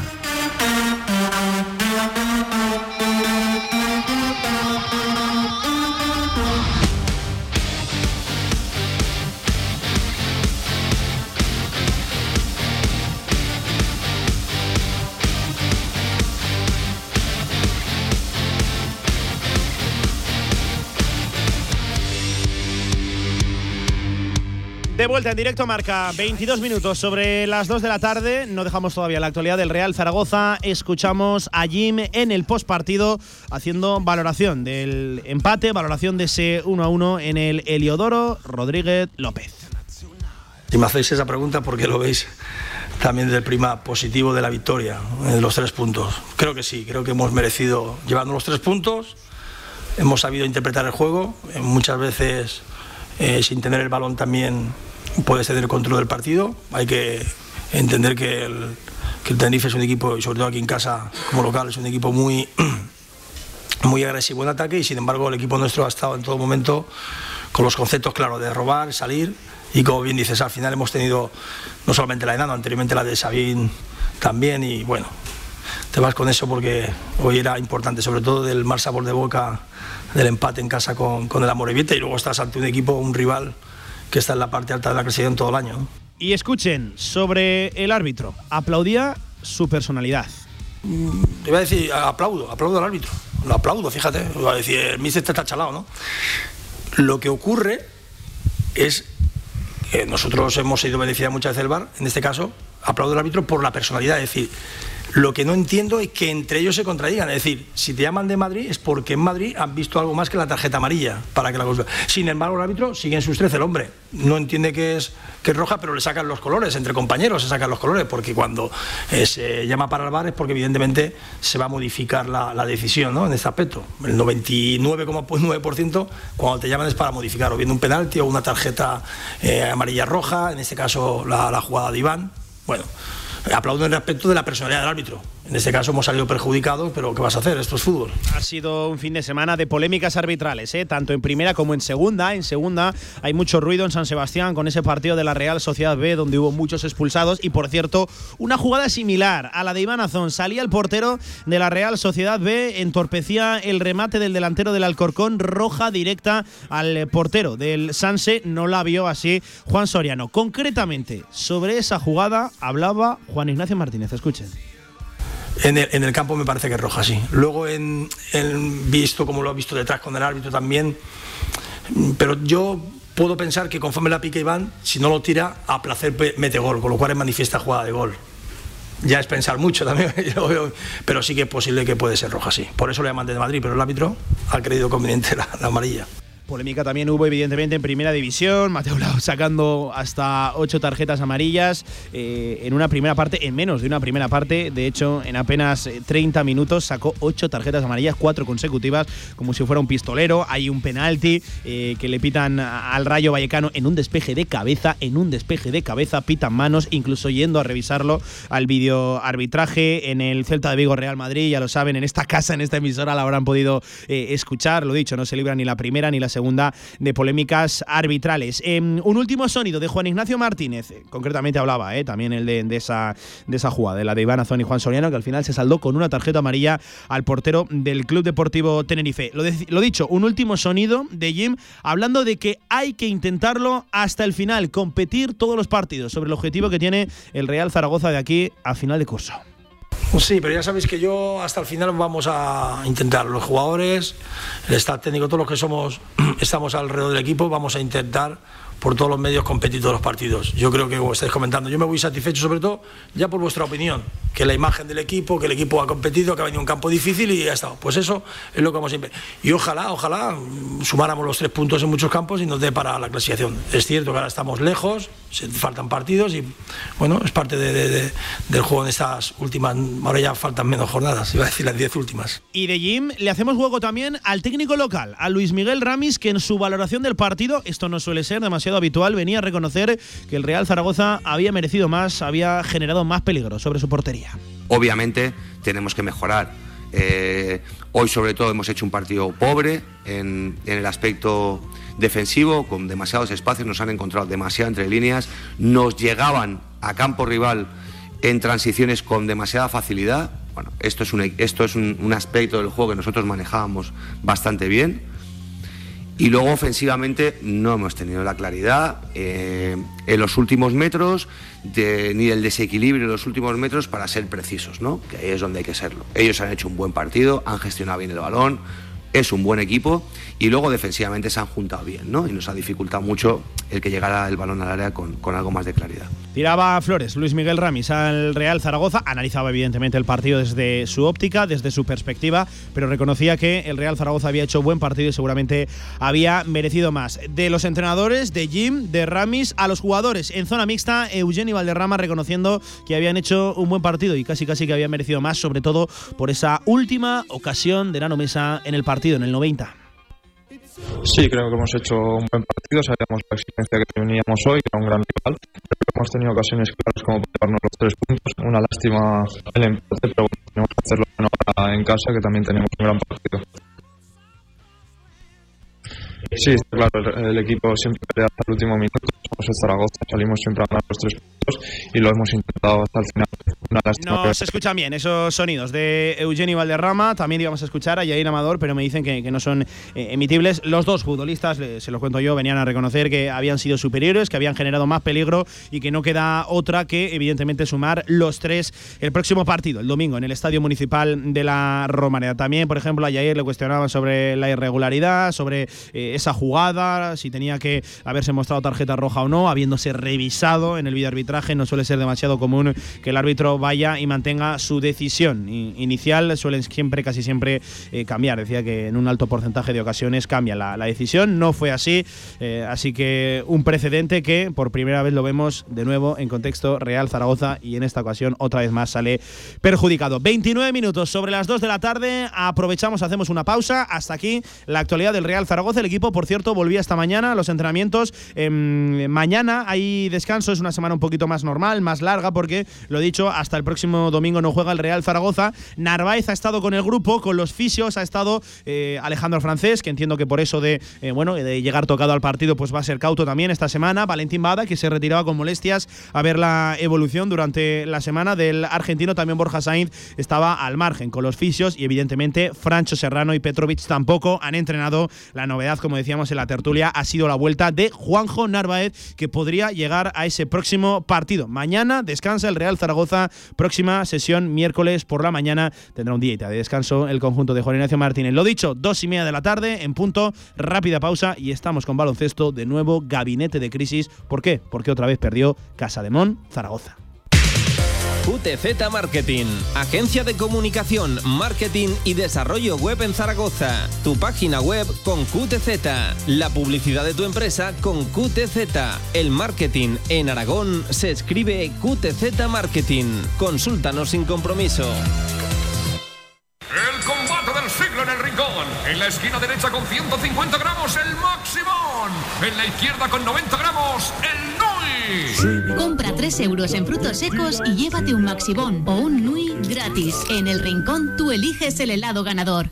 Vuelta en directo, marca 22 minutos sobre las 2 de la tarde. No dejamos todavía la actualidad del Real Zaragoza. Escuchamos a Jim en el postpartido haciendo valoración del empate, valoración de ese 1 a 1 en el Heliodoro Rodríguez López. Si me hacéis esa pregunta, porque lo veis también del prima positivo de la victoria, de los tres puntos. Creo que sí, creo que hemos merecido llevando los tres puntos. Hemos sabido interpretar el juego, muchas veces eh, sin tener el balón también puedes tener el control del partido. Hay que entender que el, que Tenerife es un equipo, y sobre todo aquí en casa como local, es un equipo muy, muy agresivo en ataque y sin embargo el equipo nuestro ha estado en todo momento con los conceptos claros de robar, salir y como bien dices, al final hemos tenido no solamente la de Nano, anteriormente la de Sabín también y bueno, te vas con eso porque hoy era importante, sobre todo del mal sabor de boca del empate en casa con, con el Amorebieta y luego estás ante un equipo, un rival que está en la parte alta de la clasificación todo el año. Y escuchen, sobre el árbitro, aplaudía su personalidad. Mm, iba a decir, aplaudo, aplaudo al árbitro, lo aplaudo, fíjate, iba a decir, el míster está chalado, ¿no? Lo que ocurre es que nosotros hemos sido beneficiados muchas veces del bar, en este caso, aplaudo al árbitro por la personalidad, es decir, lo que no entiendo es que entre ellos se contradigan. Es decir, si te llaman de Madrid es porque en Madrid han visto algo más que la tarjeta amarilla para que la. Sin embargo, el árbitro sigue en sus 13 el hombre. No entiende que es, que es roja, pero le sacan los colores. Entre compañeros se sacan los colores porque cuando eh, se llama para el bar es porque evidentemente se va a modificar la, decisión ¿no? en este aspecto. El 99,9% cuando te llaman es para modificar o bien un penalti o una tarjeta eh, amarilla roja, en este caso la jugada de Iván. Bueno, aplaudo en respecto de la personalidad del árbitro. En este caso hemos salido perjudicados, pero ¿qué vas a hacer? Esto es fútbol. Ha sido un fin de semana de polémicas arbitrales, ¿eh? tanto en primera como en segunda. En segunda hay mucho ruido en San Sebastián con ese partido de la Real Sociedad B donde hubo muchos expulsados y por cierto una jugada similar a la de Iván Azón. Salía el portero de la Real Sociedad B, entorpecía el remate del delantero del Alcorcón, roja directa al portero del Sanse. No la vio así Juan Soriano. Concretamente sobre esa jugada hablaba Juan Ignacio Martínez. Escuchen. En el, en el, campo me parece que es roja, sí. Luego en, visto como lo ha visto detrás con el árbitro también, pero yo puedo pensar que conforme la pica Iván, si no lo tira, a placer mete gol, con lo cual es manifiesta jugada de gol. Ya es pensar mucho también, pero sí que es posible que puede ser roja, sí. Por eso le llaman de Madrid, pero el árbitro ha creído conveniente la amarilla. Polémica también hubo, evidentemente, en primera división. Mateo Lau sacando hasta ocho tarjetas amarillas eh, en una primera parte, en menos de una primera parte. De hecho, en apenas 30 minutos sacó ocho tarjetas amarillas, cuatro consecutivas, como si fuera un pistolero. Hay un penalti eh, que le pitan al Rayo Vallecano en un despeje de cabeza, en un despeje de cabeza, pitan manos, incluso yendo a revisarlo al vídeo arbitraje en el Celta de Vigo Real Madrid. Ya lo saben, en esta casa, en esta emisora, la habrán podido eh, escuchar. Lo dicho, no se libra ni la primera ni la segunda de polémicas arbitrales. Eh, un último sonido de Juan Ignacio Martínez, concretamente hablaba eh, también el de, esa, de esa jugada, de la de Iván Azón y Juan Soriano, que al final se saldó con una tarjeta amarilla al portero del Club Deportivo Tenerife. Lo dicho, un último sonido de Jim hablando de que hay que intentarlo hasta el final, competir todos los partidos sobre el objetivo que tiene el Real Zaragoza de aquí a final de curso. Sí, pero ya sabéis que yo hasta el final vamos a intentar, los jugadores, el staff técnico, todos los que somos, estamos alrededor del equipo, vamos a intentar por todos los medios competir todos los partidos. Yo creo que como estáis comentando, yo me voy satisfecho sobre todo ya por vuestra opinión, que la imagen del equipo, que el equipo ha competido, que ha venido un campo difícil y ya está. Pues eso es lo que vamos siempre. Y ojalá, ojalá sumáramos los tres puntos en muchos campos y nos dé para la clasificación. Es cierto que ahora estamos lejos, faltan partidos y bueno, es parte de, de, de, del juego en estas últimas, ahora ya faltan menos jornadas, iba a decir las diez últimas. Y de Jim le hacemos juego también al técnico local, a Luis Miguel Ramis, que en su valoración del partido, esto no suele ser demasiado habitual, venía a reconocer que el Real Zaragoza había merecido más, había generado más peligro sobre su portería. Obviamente tenemos que mejorar. Eh, hoy sobre todo hemos hecho un partido pobre en, el aspecto defensivo, con demasiados espacios, nos han encontrado demasiado entre líneas, nos llegaban a campo rival en transiciones con demasiada facilidad. Bueno, esto es un, esto es un aspecto del juego que nosotros manejábamos bastante bien. Y luego ofensivamente no hemos tenido la claridad eh, en los últimos metros, de, ni el desequilibrio en los últimos metros para ser precisos, ¿no? que ahí es donde hay que serlo. Ellos han hecho un buen partido, han gestionado bien el balón, es un buen equipo y luego defensivamente se han juntado bien, ¿no? Y nos ha dificultado mucho el que llegara el balón al área con, con algo más de claridad. Tiraba Flores, Luis Miguel Ramis al Real Zaragoza, analizaba evidentemente el partido desde su óptica, desde su perspectiva, pero reconocía que el Real Zaragoza había hecho buen partido y seguramente había merecido más. De los entrenadores, de Jim, de Ramis, a los jugadores en zona mixta, Eugenio Valderrama reconociendo que habían hecho un buen partido y casi casi que habían merecido más, sobre todo por esa última ocasión de Nano Mesa en el partido, en el 90. Sí, creo que hemos hecho un buen partido, sabíamos la exigencia que teníamos hoy, que era un gran rival, pero hemos tenido ocasiones claras como para llevarnos los tres puntos. Una lástima el empate, pero bueno, tenemos que hacerlo en casa, que también tenemos un gran partido. Sí, está claro, el, el equipo siempre pelea hasta el último minuto. Somos el Zaragoza, salimos siempre a ganar los tres puntos y lo hemos intentado hasta el final. No se escuchan bien esos sonidos de Eugenio Valderrama. También íbamos a escuchar a Yair Amador, pero me dicen que, que no son eh, emitibles. Los dos futbolistas, se lo cuento yo, venían a reconocer que habían sido superiores, que habían generado más peligro y que no queda otra que, evidentemente, sumar los tres el próximo partido, el domingo, en el Estadio Municipal de la Romareda. También, por ejemplo, a Yair le cuestionaban sobre la irregularidad, sobre eh, esa jugada, si tenía que haberse mostrado tarjeta roja o no, habiéndose revisado en el videoarbitraje. No suele ser demasiado común que el árbitro vaya y mantenga su decisión inicial. Suelen siempre, casi siempre, eh, cambiar. Decía que en un alto porcentaje de ocasiones cambia la, la decisión. No fue así. eh, así que un precedente que por primera vez lo vemos de nuevo en contexto Real Zaragoza y en esta ocasión otra vez más sale perjudicado. 29 minutos sobre las 2 de la tarde. Aprovechamos, hacemos una pausa. Hasta aquí la actualidad del Real Zaragoza. El equipo, por cierto, volvía esta mañana a los entrenamientos. Em, mañana hay descanso, es una semana un poquito más normal, más larga, porque lo dicho, hasta el próximo domingo no juega el Real Zaragoza. Narváez ha estado con el grupo, con los fisios, ha estado eh, Alejandro Francés, que entiendo que por eso de eh, bueno de llegar tocado al partido, pues va a ser cauto también esta semana. Valentín Bada, que se retiraba con molestias a ver la evolución durante la semana del argentino. También Borja Sainz estaba al margen con los fisios y evidentemente Francho Serrano y Petrovic tampoco han entrenado. La novedad, como decíamos en la tertulia, ha sido la vuelta de Juanjo Narváez, que podría llegar a ese próximo partido. Mañana descansa el Real Zaragoza, próxima sesión miércoles por la mañana. Tendrá un día de descanso el conjunto de Juan Ignacio Martínez. Lo dicho, dos y media de la tarde, en punto, rápida pausa y estamos con baloncesto de nuevo, gabinete de crisis. ¿Por qué? Porque otra vez perdió Casa de Mon, Zaragoza. QTZ Marketing, agencia de comunicación, marketing y desarrollo web en Zaragoza. Tu página web con QTZ, la publicidad de tu empresa con QTZ. El marketing en Aragón se escribe QTZ Marketing. Consúltanos sin compromiso. El combate del siglo en el rincón. En la esquina derecha con 150 gramos el Maximón. En la izquierda con 90 gramos el Nui. Compra 3 euros en frutos secos y llévate un Maxibón o un Nui gratis. En el rincón tú eliges el helado ganador.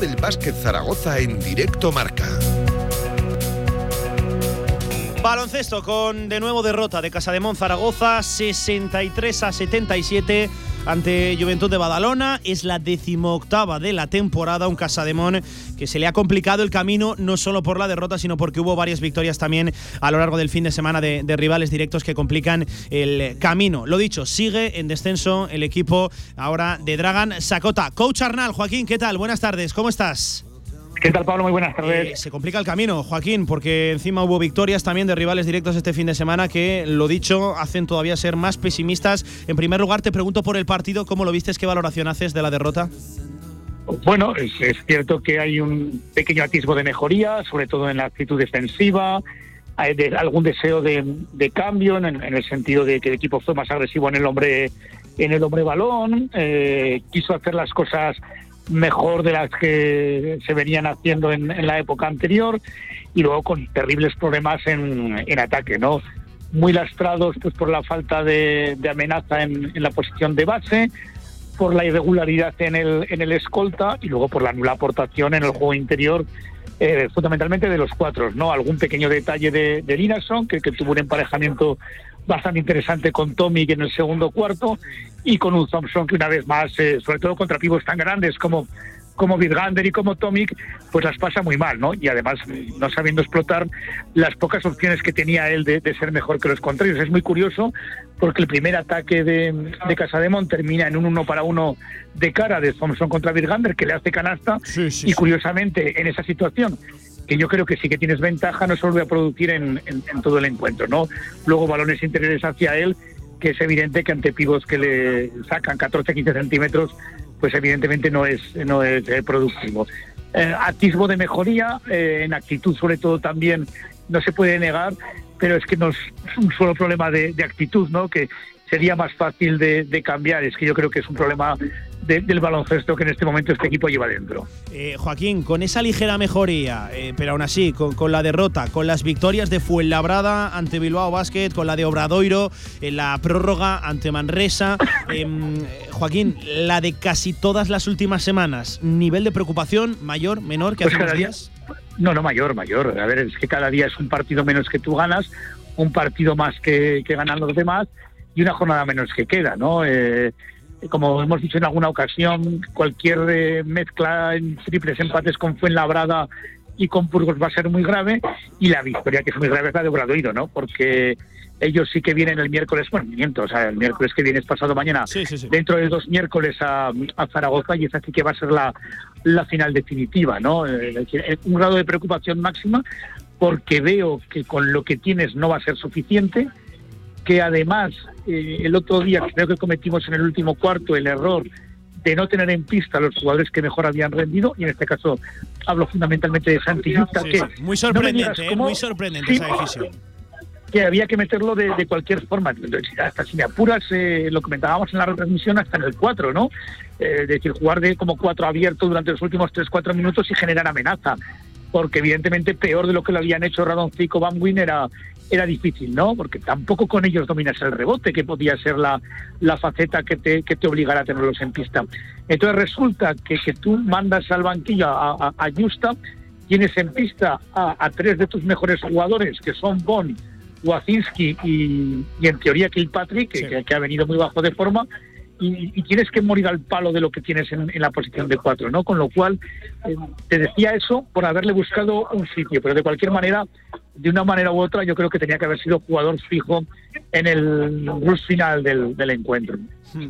Del básquet Zaragoza en directo marca. Baloncesto con de nuevo derrota de Casademón Zaragoza, 63 a 77 ante Juventud de Badalona. Es la decimoctava de la temporada, un Casademón que se le ha complicado el camino no solo por la derrota, sino porque hubo varias victorias también a lo largo del fin de semana de, de rivales directos que complican el camino. Lo dicho, sigue en descenso el equipo ahora de Dragan Sakota. Coach Arnal, Joaquín, ¿qué tal? Buenas tardes, ¿cómo estás? ¿Qué tal, Pablo? Muy buenas tardes. Eh, se complica el camino, Joaquín, porque encima hubo victorias también de rivales directos este fin de semana que, lo dicho, hacen todavía ser más pesimistas. En primer lugar, te pregunto por el partido, ¿cómo lo viste? ¿Qué valoración haces de la derrota? Bueno, es, es cierto que hay un pequeño atisbo de mejoría, sobre todo en la actitud defensiva, hay de- algún deseo de, de cambio en, en el sentido de que el equipo fue más agresivo en el hombre en el hombre balón, eh, quiso hacer las cosas mejor de las que se venían haciendo en, la época anterior y luego con terribles problemas en, en ataque, ¿no? Muy lastrados pues por la falta de, de amenaza en, en la posición de base, por la irregularidad en el, en el escolta y luego por la nula aportación en el juego interior eh, fundamentalmente de los cuatro, ¿no? Algún pequeño detalle de, de Linason, que, que tuvo un emparejamiento bastante interesante con Tommy en el segundo cuarto y con un Thompson que una vez más, eh, sobre todo contra pibos tan grandes como como Vidgander y como Tomic, pues las pasa muy mal, ¿no? Y además no sabiendo explotar las pocas opciones que tenía él de, de ser mejor que los contrarios. Es muy curioso porque el primer ataque de, de Casademont termina en un uno para uno de cara de Thompson contra Vidgander, que le hace canasta, y curiosamente en esa situación que yo creo que sí que tienes ventaja, no se vuelve a producir en, todo el encuentro, ¿no? Luego balones interiores hacia él, que es evidente que ante pibos que le sacan 14-15 centímetros, pues evidentemente no es, no es eh, productivo. Eh, atisbo de mejoría, eh, en actitud sobre todo también no se puede negar, pero es que no es un solo problema de, de actitud, ¿no? Que sería más fácil de, de cambiar. Es que yo creo que es un problema de- del baloncesto que en este momento este equipo lleva dentro. Eh, Joaquín, con esa ligera mejoría, eh, pero aún así, con, con la derrota, con las victorias de Fuenlabrada ante Bilbao Basket, con la de Obradoiro, en la prórroga ante Manresa, em, eh, Joaquín, la de casi todas las últimas semanas, nivel de preocupación mayor, menor que Pues hace unos cada día- días. No, no, mayor, mayor. A ver, es que cada día es un partido menos que tú ganas, un partido más que, que ganan los demás y una jornada menos que queda, ¿no? Eh, como hemos dicho en alguna ocasión, cualquier eh, mezcla en triples empates con Fuenlabrada y con Burgos va a ser muy grave y la victoria que es muy grave es la de Obradoiro, ¿no? Porque ellos sí que vienen el miércoles, bueno, miento, o sea, el miércoles que viene es pasado mañana, dentro de dos miércoles a, a Zaragoza y esa sí que va a ser la, la final definitiva, ¿no? Eh, eh, un grado de preocupación máxima porque veo que con lo que tienes no va a ser suficiente, que además eh, el otro día creo que cometimos en el último cuarto el error de no tener en pista a los jugadores que mejor habían rendido, y en este caso hablo fundamentalmente de Santi Sí, que. Muy no sorprendente, eh, muy sorprendente esa decisión. que había que meterlo de, de cualquier forma. Hasta si me apuras, eh, lo comentábamos en la retransmisión, hasta en el 4, ¿no? Eh, es decir, jugar de como 4 abierto durante los últimos 3-4 minutos y generar amenaza. Porque evidentemente peor de lo que lo habían hecho Radoncic o Van Wyn era, era difícil, ¿no? Porque tampoco con ellos dominas el rebote, que podía ser la, la faceta que te, que te obligara a tenerlos en pista. Entonces resulta que, que tú mandas al banquillo a, a, a Justa, tienes en pista a, a tres de tus mejores jugadores, que son Bon, Wazinski y, y en teoría Kilpatrick, que, que- que ha venido muy bajo de forma, y, y tienes que morir al palo de lo que tienes en, en la posición de cuatro, ¿no? Con lo cual, eh, te decía eso por haberle buscado un sitio, pero de cualquier manera, de una manera u otra, yo creo que tenía que haber sido jugador fijo en el final del, del encuentro.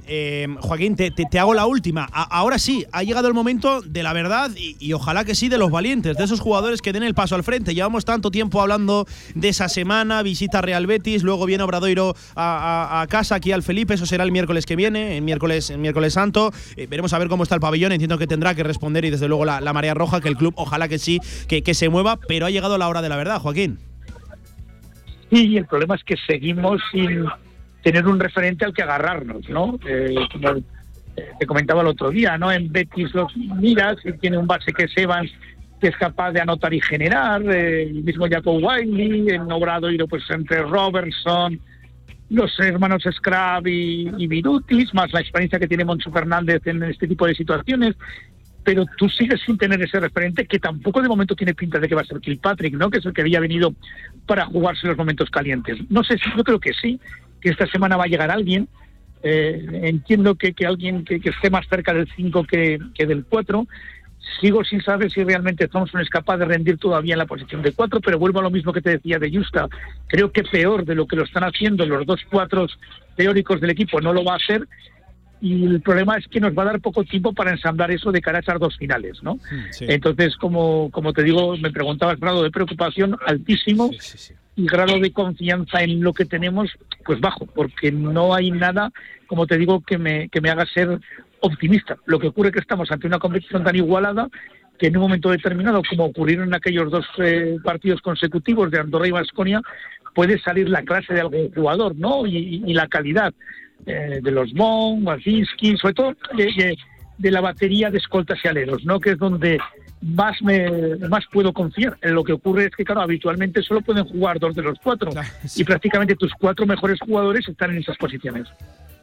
Eh, Joaquín, te, te- te hago la última. Ahora sí, ha llegado el momento de la verdad y, y ojalá que sí de los valientes, de esos jugadores que den el paso al frente. Llevamos tanto tiempo hablando de esa semana, visita Real Betis, luego viene Obradoiro a, a- a casa aquí al Felipe, eso será el miércoles que viene, el miércoles, el miércoles santo. Eh, veremos a ver cómo está el pabellón, entiendo que tendrá que responder y desde luego la, la marea roja, que el club ojalá que sí, que, que se mueva, pero ha llegado la hora de la verdad, Joaquín. Y el problema es que seguimos sin tener un referente al que agarrarnos, ¿no? Eh, como te comentaba el otro día, ¿no? En Betis los miras tiene un base que es Evans que es capaz de anotar y generar, eh, el mismo Jacob Wiley, en Obradoiro pues entre Robertson, los hermanos Scrab y, y Virutis, más la experiencia que tiene Moncho Fernández en este tipo de situaciones, pero tú sigues sin tener ese referente que tampoco de momento tiene pinta de que va a ser Kilpatrick, ¿no? Que es el que había venido para jugarse los momentos calientes. No sé si yo creo que sí, que esta semana va a llegar alguien. Eh, entiendo que, que alguien que, esté más cerca del 5 que, que del 4. Sigo sin saber si realmente Thompson es capaz de rendir todavía en la posición de 4, pero vuelvo a lo mismo que te decía de Justa. Creo que peor de lo que lo están haciendo los dos cuatros teóricos del equipo no lo va a hacer y el problema es que nos va a dar poco tiempo para ensamblar eso de cara a esas dos finales, ¿no? Entonces, como, como te digo, me preguntabas grado de preocupación altísimo y grado de confianza en lo que tenemos, pues bajo, porque no hay nada, como te digo, que me, que me haga ser optimista. Lo que ocurre es que estamos ante una competición tan igualada que en un momento determinado, como ocurrieron en aquellos dos eh, partidos consecutivos de Andorra y Vasconia, puede salir la clase de algún jugador, ¿no? Y, y- y la calidad eh, de los Mon, Wazinski, sobre todo de, de- de la batería de escoltas y aleros, ¿no? Que es donde más me más puedo confiar. En lo que ocurre es que, claro, habitualmente solo pueden jugar dos de los cuatro y prácticamente tus cuatro mejores jugadores están en esas posiciones.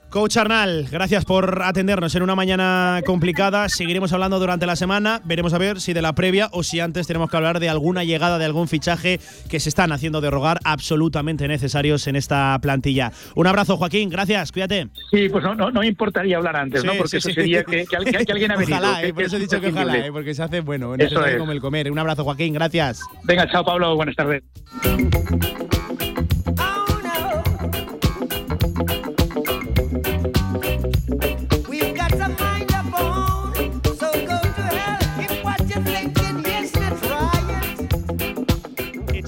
Coach Arnal, gracias por atendernos en una mañana complicada. Seguiremos hablando durante la semana. Veremos a ver si de la previa o si antes tenemos que hablar de alguna llegada de algún fichaje que se están haciendo de rogar absolutamente necesarios en esta plantilla. Un abrazo, Joaquín. Gracias. Cuídate. Sí, pues no, no, no importaría hablar antes, ¿no? Porque sí, eso sí. sería que, que alguien, que alguien ha venido. Ojalá, eh, por eso he dicho que ojalá, eh, porque se hace bueno, Eso necesario es. como el comer. Un abrazo, Joaquín. Gracias. Venga, chao, Pablo. Buenas tardes.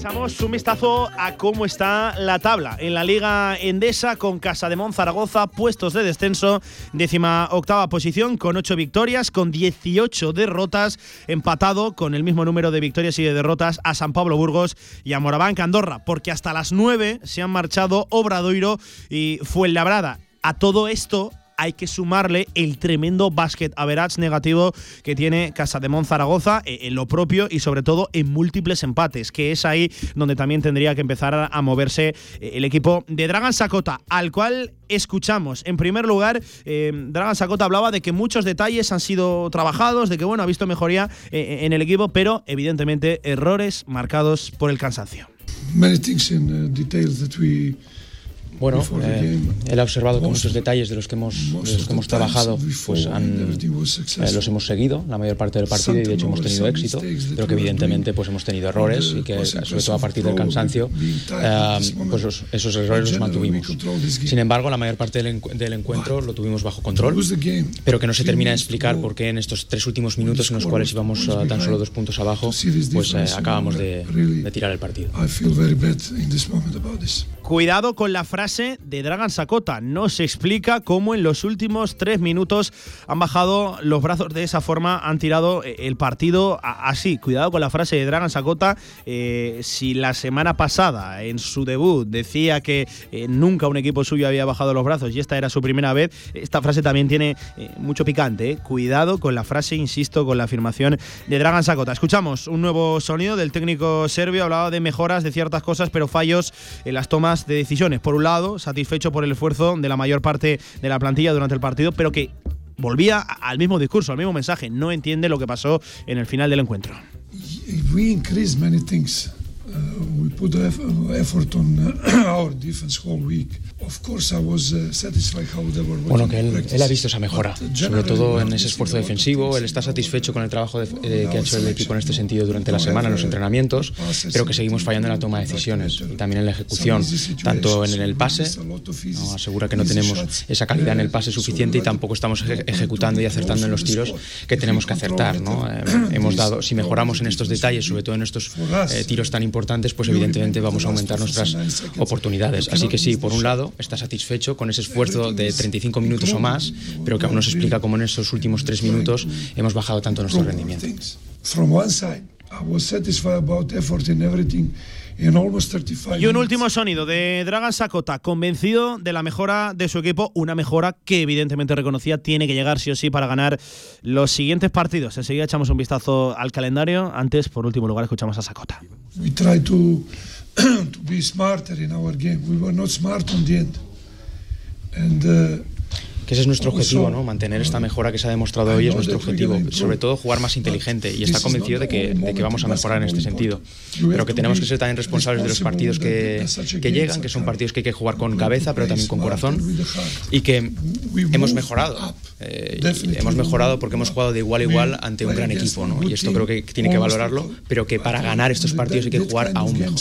Echamos un vistazo a cómo está la tabla en la Liga Endesa con Casa de Zaragoza, puestos de descenso, décima octava posición con ocho victorias, con 18 derrotas, empatado con el mismo número de victorias y de derrotas a San Pablo Burgos y a Moraván Andorra, porque hasta las nueve se han marchado Obradoiro y Fuenlabrada. A todo esto hay que sumarle el tremendo basket average negativo que tiene Casa de Zaragoza eh, en lo propio y sobre todo en múltiples empates, que es ahí donde también tendría que empezar a, moverse eh, el equipo de Dragan Sakota, al cual escuchamos. En primer lugar, eh, Dragan Sakota hablaba de que muchos detalles han sido trabajados, de que bueno, ha visto mejoría eh, en el equipo, pero evidentemente errores marcados por el cansancio. many things in uh, Bueno, eh, él ha observado que muchos detalles de los que hemos, de los que hemos trabajado pues han, eh, los hemos seguido la mayor parte del partido y de hecho hemos tenido éxito, pero que evidentemente pues hemos tenido errores y que sobre todo a partir del cansancio eh, pues los- esos errores los mantuvimos. Sin embargo, la mayor parte del, del encuentro lo tuvimos bajo control, pero que no se termina de explicar por qué en estos tres últimos minutos en los cuales íbamos eh, tan solo dos puntos abajo, pues eh, acabamos de, de tirar el partido. I feel very bad in this moment about this. Cuidado con la frase de Dragan Sakota. No se explica cómo en los últimos tres minutos han bajado los brazos de esa forma, han tirado eh, el partido así. Cuidado con la frase de Dragan Sakota. Eh, si la semana pasada, en su debut, decía que eh, nunca un equipo suyo había bajado los brazos y esta era su primera vez, esta frase también tiene mucho picante. Cuidado con la frase, insisto, con la afirmación de Dragan Sakota. Escuchamos un nuevo sonido del técnico serbio. Hablaba de mejoras de ciertas cosas, pero fallos en las tomas de decisiones. Por un lado, satisfecho por el esfuerzo de la mayor parte de la plantilla durante el partido, pero que volvía al mismo discurso, al mismo mensaje. No entiende lo que pasó en el final del encuentro. Uh, we put eff- effort on uh, our defense whole week. Of course, I was uh, satisfied how they were Bueno, que él, él ha visto esa mejora, uh, sobre todo en ese esfuerzo defensivo. Él está satisfecho con el trabajo de- eh, que ha hecho el equipo en este sentido durante la semana, en los entrenamientos, pero que seguimos fallando en la toma de decisiones y también en la ejecución, tanto en el pase, no, asegura que no tenemos esa calidad en el pase suficiente y tampoco estamos eje- ejecutando y acertando en los tiros que tenemos que acertar. ¿no? Eh, hemos dado, si mejoramos en estos detalles, sobre todo en estos eh, tiros tan importantes, pues evidentemente vamos a aumentar nuestras oportunidades. Así que sí, por un lado, está satisfecho con ese esfuerzo de 35 minutos o más, pero que aún no se explica cómo en estos últimos tres minutos hemos bajado tanto nuestro rendimiento. From one side, I was satisfied about effort in everything in almost 35 Y un último sonido de Dragan Sakota, convencido de la mejora de su equipo, una mejora que evidentemente reconocía tiene que llegar sí o sí para ganar los siguientes partidos. Enseguida echamos un vistazo al calendario. Antes, por último lugar, escuchamos a Sakota. We tried to to be smarter in our game. We were not smart on the end. And uh, Que ese es nuestro objetivo, ¿no? Mantener esta mejora que se ha demostrado hoy es nuestro objetivo. Sobre todo jugar más inteligente y está convencido de que, de que vamos a mejorar en este sentido. Pero que tenemos que ser también responsables de los partidos que, que llegan, que son partidos que hay que jugar con cabeza, pero también con corazón. Y que hemos mejorado. Eh, hemos mejorado porque hemos jugado de igual a igual ante un gran equipo, ¿no? Y esto creo que tiene que valorarlo, pero que para ganar estos partidos hay que jugar aún mejor.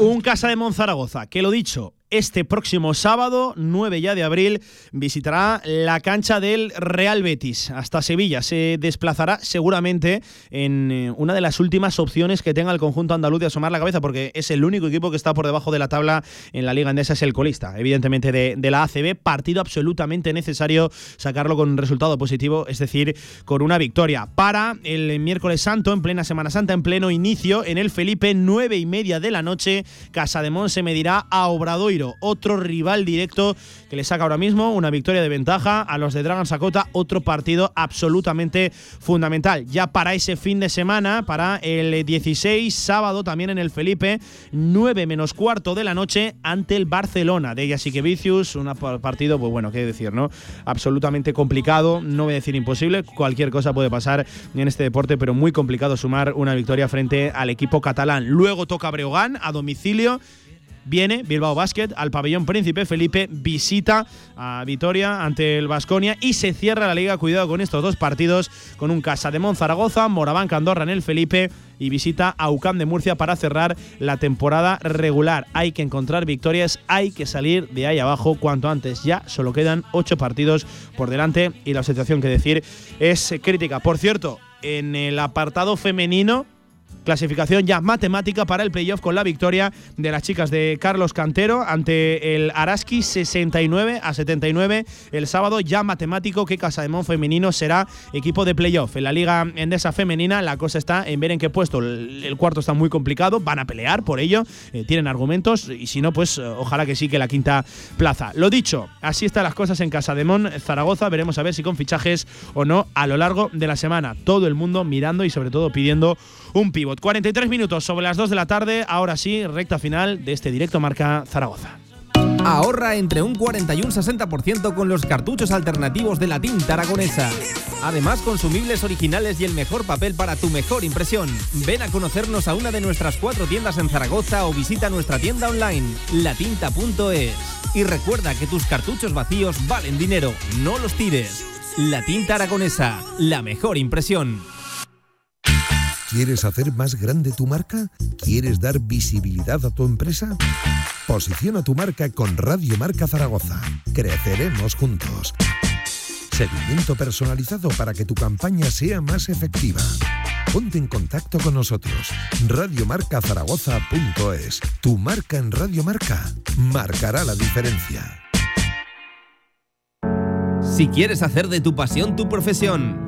Un Casa de Monzaragoza, que lo dicho, este próximo sábado, 9 ya de abril, visitará la cancha del Real Betis hasta Sevilla. Se desplazará seguramente en eh, una de las últimas opciones que tenga el conjunto andaluz de asomar la cabeza, porque es el único equipo que está por debajo de la tabla en la Liga Andesa, es el colista, evidentemente, de, la ACB. Partido absolutamente necesario sacarlo con un resultado positivo, es decir, con una victoria. Para el miércoles santo, en plena Semana Santa, en pleno inicio, en el Felipe, nueve y media de la noche, Casa de Mon se medirá a Obradoiro. Otro rival directo que le saca ahora mismo una victoria de ventaja a los de Dragon Sakota, otro partido absolutamente fundamental. Ya para ese fin de semana, para el 16, sábado también en el Felipe, 9 menos cuarto de la noche ante el Barcelona de Jasikevicius, un partido, pues bueno, qué decir, ¿no? Absolutamente complicado, no voy a decir imposible, cualquier cosa puede pasar en este deporte, pero muy complicado sumar una victoria frente al equipo catalán. Luego toca Breogán a domicilio viene Bilbao Basket al pabellón Príncipe Felipe, visita a Vitoria ante el Vasconia y se cierra la liga. Cuidado con estos dos partidos, con un Casa de Zaragoza, Moraván Candorra en el Felipe y visita a UCAM de Murcia para cerrar la temporada regular. Hay que encontrar victorias, hay que salir de ahí abajo cuanto antes. Ya solo quedan ocho partidos por delante y la situación que decir es crítica. Por cierto, en el apartado femenino clasificación ya matemática para el playoff con la victoria de las chicas de Carlos Cantero ante el Araski 69 a 79 el sábado. Ya matemático que Casademón femenino será equipo de playoff en la liga endesa femenina la cosa está en ver en qué puesto. El, cuarto está muy complicado van a pelear por ello eh, tienen argumentos y si no pues eh, ojalá que sí que la quinta plaza. Lo dicho así están las cosas en Casademón Zaragoza veremos a ver si con fichajes o no a lo largo de la semana. Todo el mundo mirando y sobre todo pidiendo un pivot 43 minutos sobre las 2 de la tarde, ahora sí, recta final de este directo marca Zaragoza. Ahorra entre un 40 y un 60% con los cartuchos alternativos de la tinta aragonesa. Además, consumibles originales y el mejor papel para tu mejor impresión. Ven a conocernos a una de nuestras cuatro tiendas en Zaragoza o visita nuestra tienda online, latinta.es. Y recuerda que tus cartuchos vacíos valen dinero, no los tires. La tinta aragonesa, la mejor impresión. ¿Quieres hacer más grande tu marca? ¿Quieres dar visibilidad a tu empresa? Posiciona tu marca con Radio Marca Zaragoza. Creceremos juntos. Seguimiento personalizado para que tu campaña sea más efectiva. Ponte en contacto con nosotros. Radiomarcazaragoza.es. Tu marca en Radio Marca marcará la diferencia. Si quieres hacer de tu pasión tu profesión,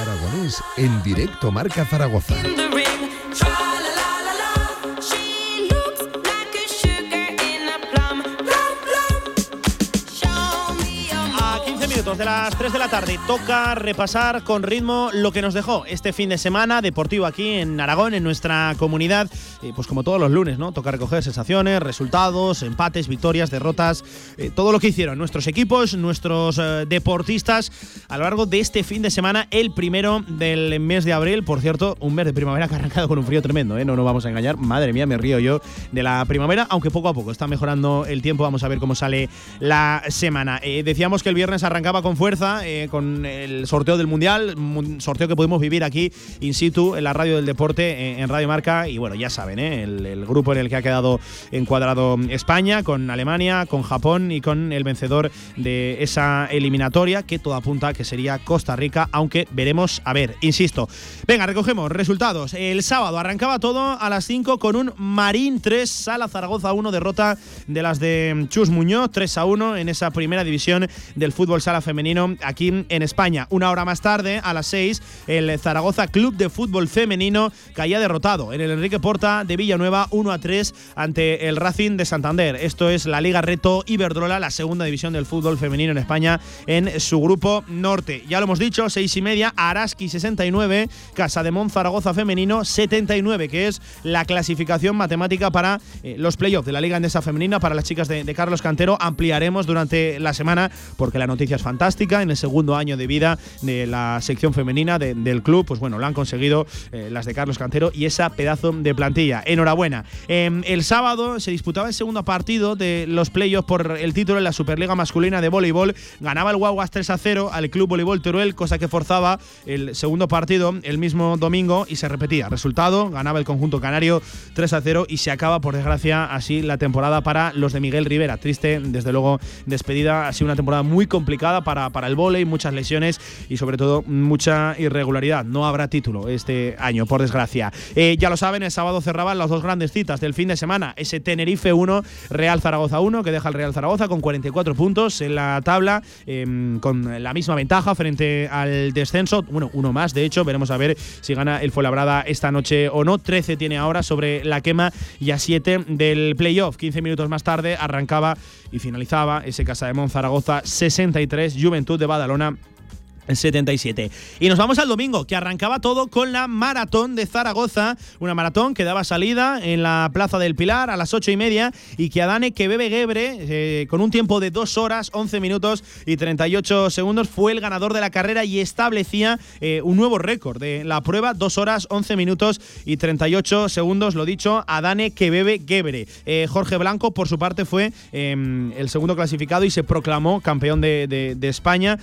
Aragonés en directo Marca Zaragoza. Minutos de las 3 de la tarde toca repasar con ritmo lo que nos dejó este fin de semana deportivo aquí en Aragón, en nuestra comunidad. Eh, pues como todos los lunes, ¿no? Toca recoger sensaciones, resultados, empates, victorias, derrotas, eh, todo lo que hicieron nuestros equipos, nuestros eh, deportistas a lo largo de este fin de semana, el primero del mes de abril. Por cierto, un mes de primavera que ha arrancado con un frío tremendo, ¿eh? No nos vamos a engañar. Madre mía, me río yo de la primavera, aunque poco a poco está mejorando el tiempo. Vamos a ver cómo sale la semana. Eh, decíamos que el viernes con fuerza, eh, con el sorteo del Mundial, un sorteo que pudimos vivir aquí in situ en la radio del deporte, en Radio Marca. Y bueno, ya saben, ¿eh? el, el grupo en el que ha quedado encuadrado España, con Alemania, con Japón y con el vencedor de esa eliminatoria, que todo apunta que sería Costa Rica, aunque veremos a ver, insisto. Venga, recogemos resultados. El sábado arrancaba todo a las 5 con un Marín 3, Sala Zaragoza 1, derrota de las de Chus Muñoz 3 a 1 en esa primera división del fútbol sala femenino aquí en España. Una hora más tarde, a las 6, el Zaragoza Club de Fútbol Femenino caía derrotado en el Enrique Porta de Villanueva 1 a 3 ante el Racing de Santander. Esto es la Liga Reto Iberdrola, la segunda división del fútbol femenino en España en su grupo norte. Ya lo hemos dicho, 6 y media, Araski 69, Casa de Zaragoza femenino 79, que es la clasificación matemática para eh, los playoffs de la Liga Endesa femenina para las chicas de, de Carlos Cantero. Ampliaremos durante la semana porque la noticia es fantástica fantástica en el segundo año de vida de la sección femenina de- del club. Pues bueno, lo han conseguido eh, las de Carlos Cantero y esa pedazo de plantilla. Enhorabuena. Em, el sábado se disputaba el segundo partido de los playoffs por el título en la Superliga masculina de voleibol. Ganaba el Guaguas 3 a 0 al Club Voleibol Teruel, cosa que forzaba el segundo partido el mismo domingo y se repetía. Resultado, ganaba el conjunto canario 3 a 0 y se acaba, por desgracia, así la temporada para los de Miguel Rivera. Triste, desde luego, despedida. Ha sido una temporada muy complicada para, para el vóley, muchas lesiones y sobre todo mucha irregularidad. No habrá título este año, por desgracia. Eh, ya lo saben, el sábado cerraban las dos grandes citas del fin de semana. Ese Tenerife 1, Real Zaragoza 1, que deja el Real Zaragoza con 44 puntos en la tabla, em, con la misma ventaja frente al descenso. Bueno, uno más, de hecho, veremos a ver si gana el Fuenlabrada esta noche o no. 13 tiene ahora sobre la quema y a 7 del playoff. 15 minutos más tarde arrancaba y finalizaba ese Casa de Zaragoza 63, Juventud de Badalona 77. Y nos vamos al domingo, que arrancaba todo con la maratón de Zaragoza. Una maratón que daba salida en la Plaza del Pilar a las 8 y media y que Adane que bebe Gebre, eh, con un tiempo de 2 horas, 11 minutos y 38 segundos, fue el ganador de la carrera y establecía eh, un nuevo récord de la prueba, 2 horas, 11 minutos y 38 segundos, lo dicho, Adane que bebe Gebre. Eh, Jorge Blanco, por su parte, fue eh, el segundo clasificado y se proclamó campeón de, de- España.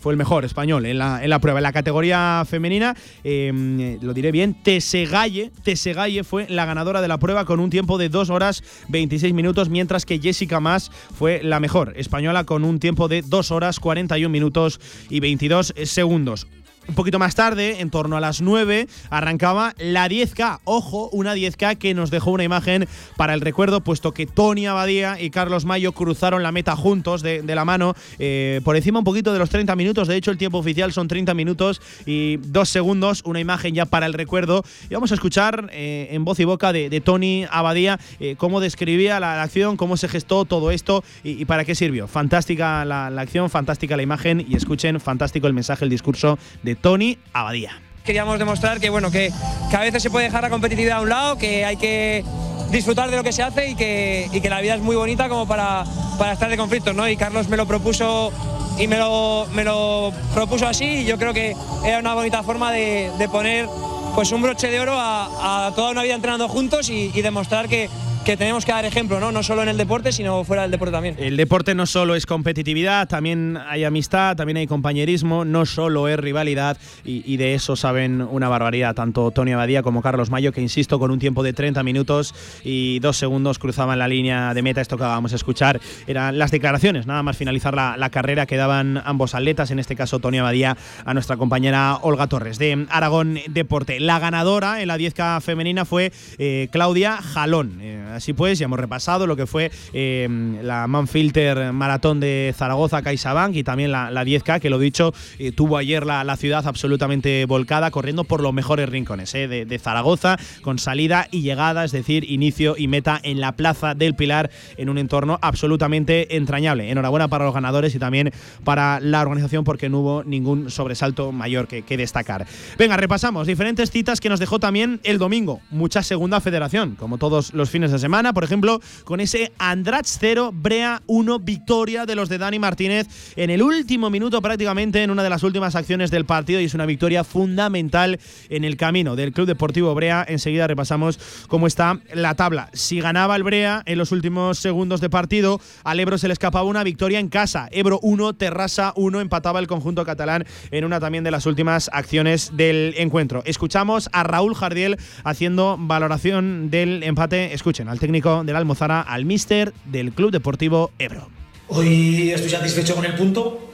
Fue el mejor español en la, en la prueba. En la categoría femenina, eh, lo diré bien, Tesegalle, Tesegalle fue la ganadora de la prueba con un tiempo de 2 horas 26 minutos, mientras que Jessica Mas fue la mejor española con un tiempo de 2 horas 41 minutos y 22 segundos. Un poquito más tarde, en torno a las 9, arrancaba la 10K. Ojo, una 10K que nos dejó una imagen para el recuerdo, puesto que Tony Abadía y Carlos Mayo cruzaron la meta juntos de, la mano, eh, por encima un poquito de los 30 minutos. De hecho, el tiempo oficial son 30 minutos y 2 segundos. Una imagen ya para el recuerdo. Y vamos a escuchar eh, en voz y boca de, Tony Abadía eh, cómo describía la, acción, cómo se gestó todo esto y, y para qué sirvió. Fantástica la, la acción, fantástica la imagen y escuchen, fantástico el mensaje, el discurso de Tony Abadía. Queríamos demostrar que bueno que, a veces se puede dejar la competitividad a un lado, que hay que disfrutar de lo que se hace y que, la vida es muy bonita como para, para estar de conflictos, ¿no? Y Carlos me lo propuso y me lo, me lo propuso así y yo creo que era una bonita forma de, de poner pues un broche de oro a, a toda una vida entrenando juntos y demostrar que, que tenemos que dar ejemplo, ¿no? No solo en el deporte, sino fuera del deporte también. El deporte no solo es competitividad, también hay amistad, también hay compañerismo, no solo es rivalidad y, de eso saben una barbaridad tanto Tony Abadía como Carlos Mayo, que insisto, con un tiempo de 30 minutos y dos segundos cruzaban la línea de meta. Esto que acabamos de escuchar eran las declaraciones, nada más finalizar la, la carrera que daban ambos atletas, en este caso Tony Abadía a nuestra compañera Olga Torres de Aragón Deporte. La ganadora en la 10K femenina fue eh, Claudia Jalón. Eh, así pues, ya hemos repasado lo que fue eh, la Manfilter Maratón de Zaragoza, CaixaBank y también la, la 10K, que lo dicho, eh, tuvo ayer la, la ciudad absolutamente volcada, corriendo por los mejores rincones eh, de, Zaragoza, con salida y llegada, es decir, inicio y meta en la Plaza del Pilar, en un entorno absolutamente entrañable. Enhorabuena para los ganadores y también para la organización, porque no hubo ningún sobresalto mayor que, que destacar. Venga, repasamos diferentes citas que nos dejó también el domingo. Mucha segunda federación, como todos los fines de semana, por ejemplo, con ese Andrats 0, Brea 1, victoria de los de Dani Martínez en el último minuto prácticamente en una de las últimas acciones del partido y es una victoria fundamental en el camino del Club Deportivo Brea. Enseguida repasamos cómo está la tabla. Si ganaba el Brea en los últimos segundos de partido, al Ebro se le escapaba una victoria en casa. Ebro 1, Terrassa 1, empataba el conjunto catalán en una también de las últimas acciones del encuentro. Escuchamos a Raúl Jardiel haciendo valoración del empate. Escuchen al técnico del Almozara, al míster del Club Deportivo Ebro. Hoy estoy satisfecho con el punto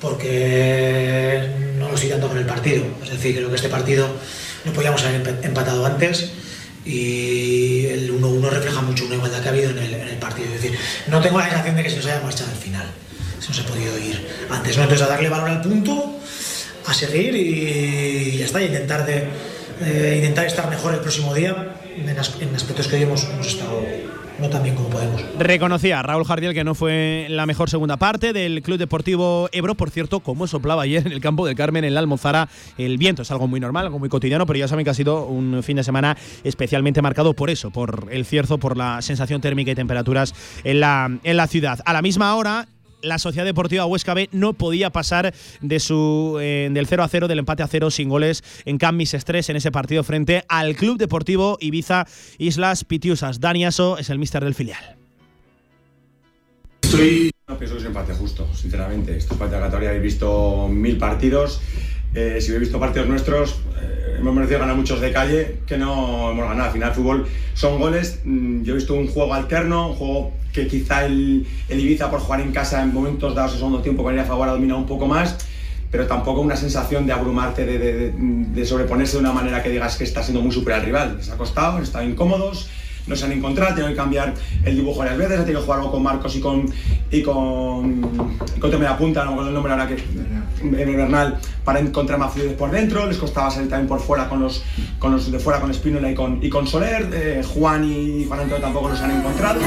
porque no lo estoy dando con el partido. Es decir, creo que este partido no podíamos haber empatado antes y el 1-1 refleja mucho una igualdad que ha habido en el, partido. Es decir, no tengo la sensación de que se nos haya marchado al final. Se nos ha podido ir antes. Entonces, a darle valor al punto, a seguir y ya está, y intentar, de, eh, intentar estar mejor el próximo día en, as- en aspectos que hoy hemos, estado no tan como podemos. Reconocía Raúl Jardiel que no fue la mejor segunda parte del Club Deportivo Ebro. Por cierto, como soplaba ayer en el campo del Carmen, en la Almozara, el viento es algo muy normal, algo muy cotidiano, pero ya saben que ha sido un fin de semana especialmente marcado por eso, por el cierzo, por la sensación térmica y temperaturas en la, en la ciudad. A la misma hora, la Sociedad Deportiva Huesca B no podía pasar de su eh, del 0 a 0, del empate a 0 sin goles en Cammis Estrés en ese partido frente al Club Deportivo Ibiza Islas Pitiusas. Dani Aso es el míster del filial. Estoy. No pienso que es un empate justo, sinceramente. Esto es empate habéis visto mil partidos. Eh, si habéis visto partidos nuestros, eh, hemos merecido ganar muchos de calle que no hemos ganado. Al final, fútbol son goles. Mm, Yo he visto un juego alterno, un juego que quizá el, el Ibiza, por jugar en casa en momentos dados el segundo tiempo, con ir a favor, ha dominado un poco más. Pero tampoco una sensación de abrumarte, de, de- de- sobreponerse de una manera que digas que está siendo muy superior al rival. Les ha costado, están incómodos no se han encontrado, tenido que cambiar el dibujo varias veces, ha tenido que jugar algo con Marcos y con y con, y con Temera Punta, no me acuerdo el nombre ahora que en Bernal, para encontrar más fluidez por dentro, les costaba salir también por fuera con los, con los de fuera con Espínola y con, y con Soler, eh, Juan y Juan Antonio tampoco los han encontrado.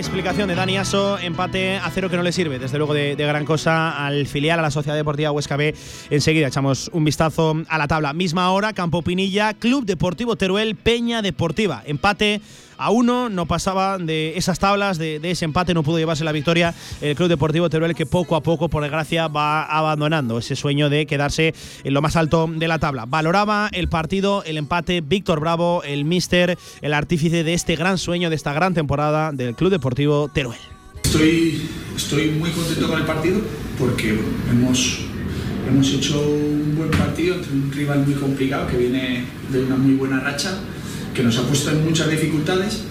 Explicación de Dani Aso, empate a cero que no le sirve, desde luego de, de gran cosa al filial, a la Sociedad Deportiva Huesca B. Enseguida echamos un vistazo a la tabla. Misma hora, Campo Pinilla, Club Deportivo Teruel, Peña Deportiva. Empate a uno, no pasaba de esas tablas, de, ese empate, no pudo llevarse la victoria el Club Deportivo Teruel que poco a poco, por desgracia, va abandonando ese sueño de quedarse en lo más alto de la tabla. Valoraba el partido, el empate, Víctor Bravo, el míster, el artífice de este gran sueño, de esta gran temporada del Club Deportivo Teruel. Estoy, muy contento con el partido porque hemos, hemos hecho un buen partido entre un rival muy complicado que viene de una muy buena racha, que nos ha puesto en muchas dificultades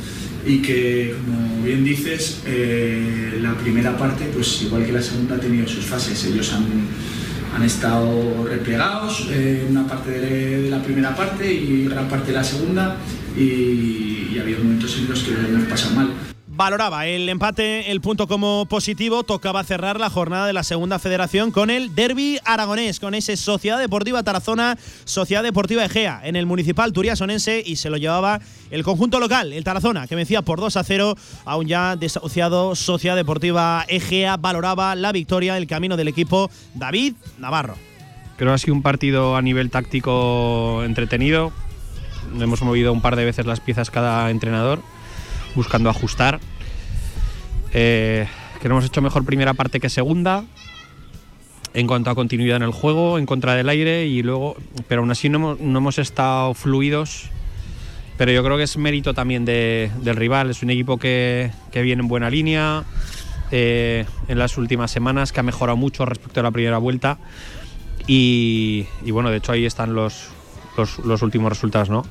y que, como bien dices, eh, la primera parte, pues igual que la segunda, ha tenido sus fases. Ellos han, han estado replegados eh, una parte de, la primera parte y gran parte de la segunda y, y ha habido momentos en los que lo hemos pasado mal. Valoraba el empate, el punto como positivo. Tocaba cerrar la jornada de la segunda federación con el derby aragonés, con ese Sociedad Deportiva Tarazona, Sociedad Deportiva Egea, en el municipal turiasonense y se lo llevaba el conjunto local, el Tarazona, que vencía por 2 a 0 a un ya desahuciado Sociedad Deportiva Egea. Valoraba la victoria, el camino del equipo David Navarro. Creo que ha sido un partido a nivel táctico entretenido. Hemos movido un par de veces las piezas cada entrenador, buscando ajustar. Eh, que no hemos hecho mejor primera parte que segunda en cuanto a continuidad en el juego, en contra del aire y luego, pero aún así no hemos, no hemos estado fluidos. Pero yo creo que es mérito también de- del rival. Es un equipo que, que viene en buena línea eh, en las últimas semanas, que ha mejorado mucho respecto a la primera vuelta. Y, y bueno, de hecho ahí están los, los, los últimos resultados, ¿no?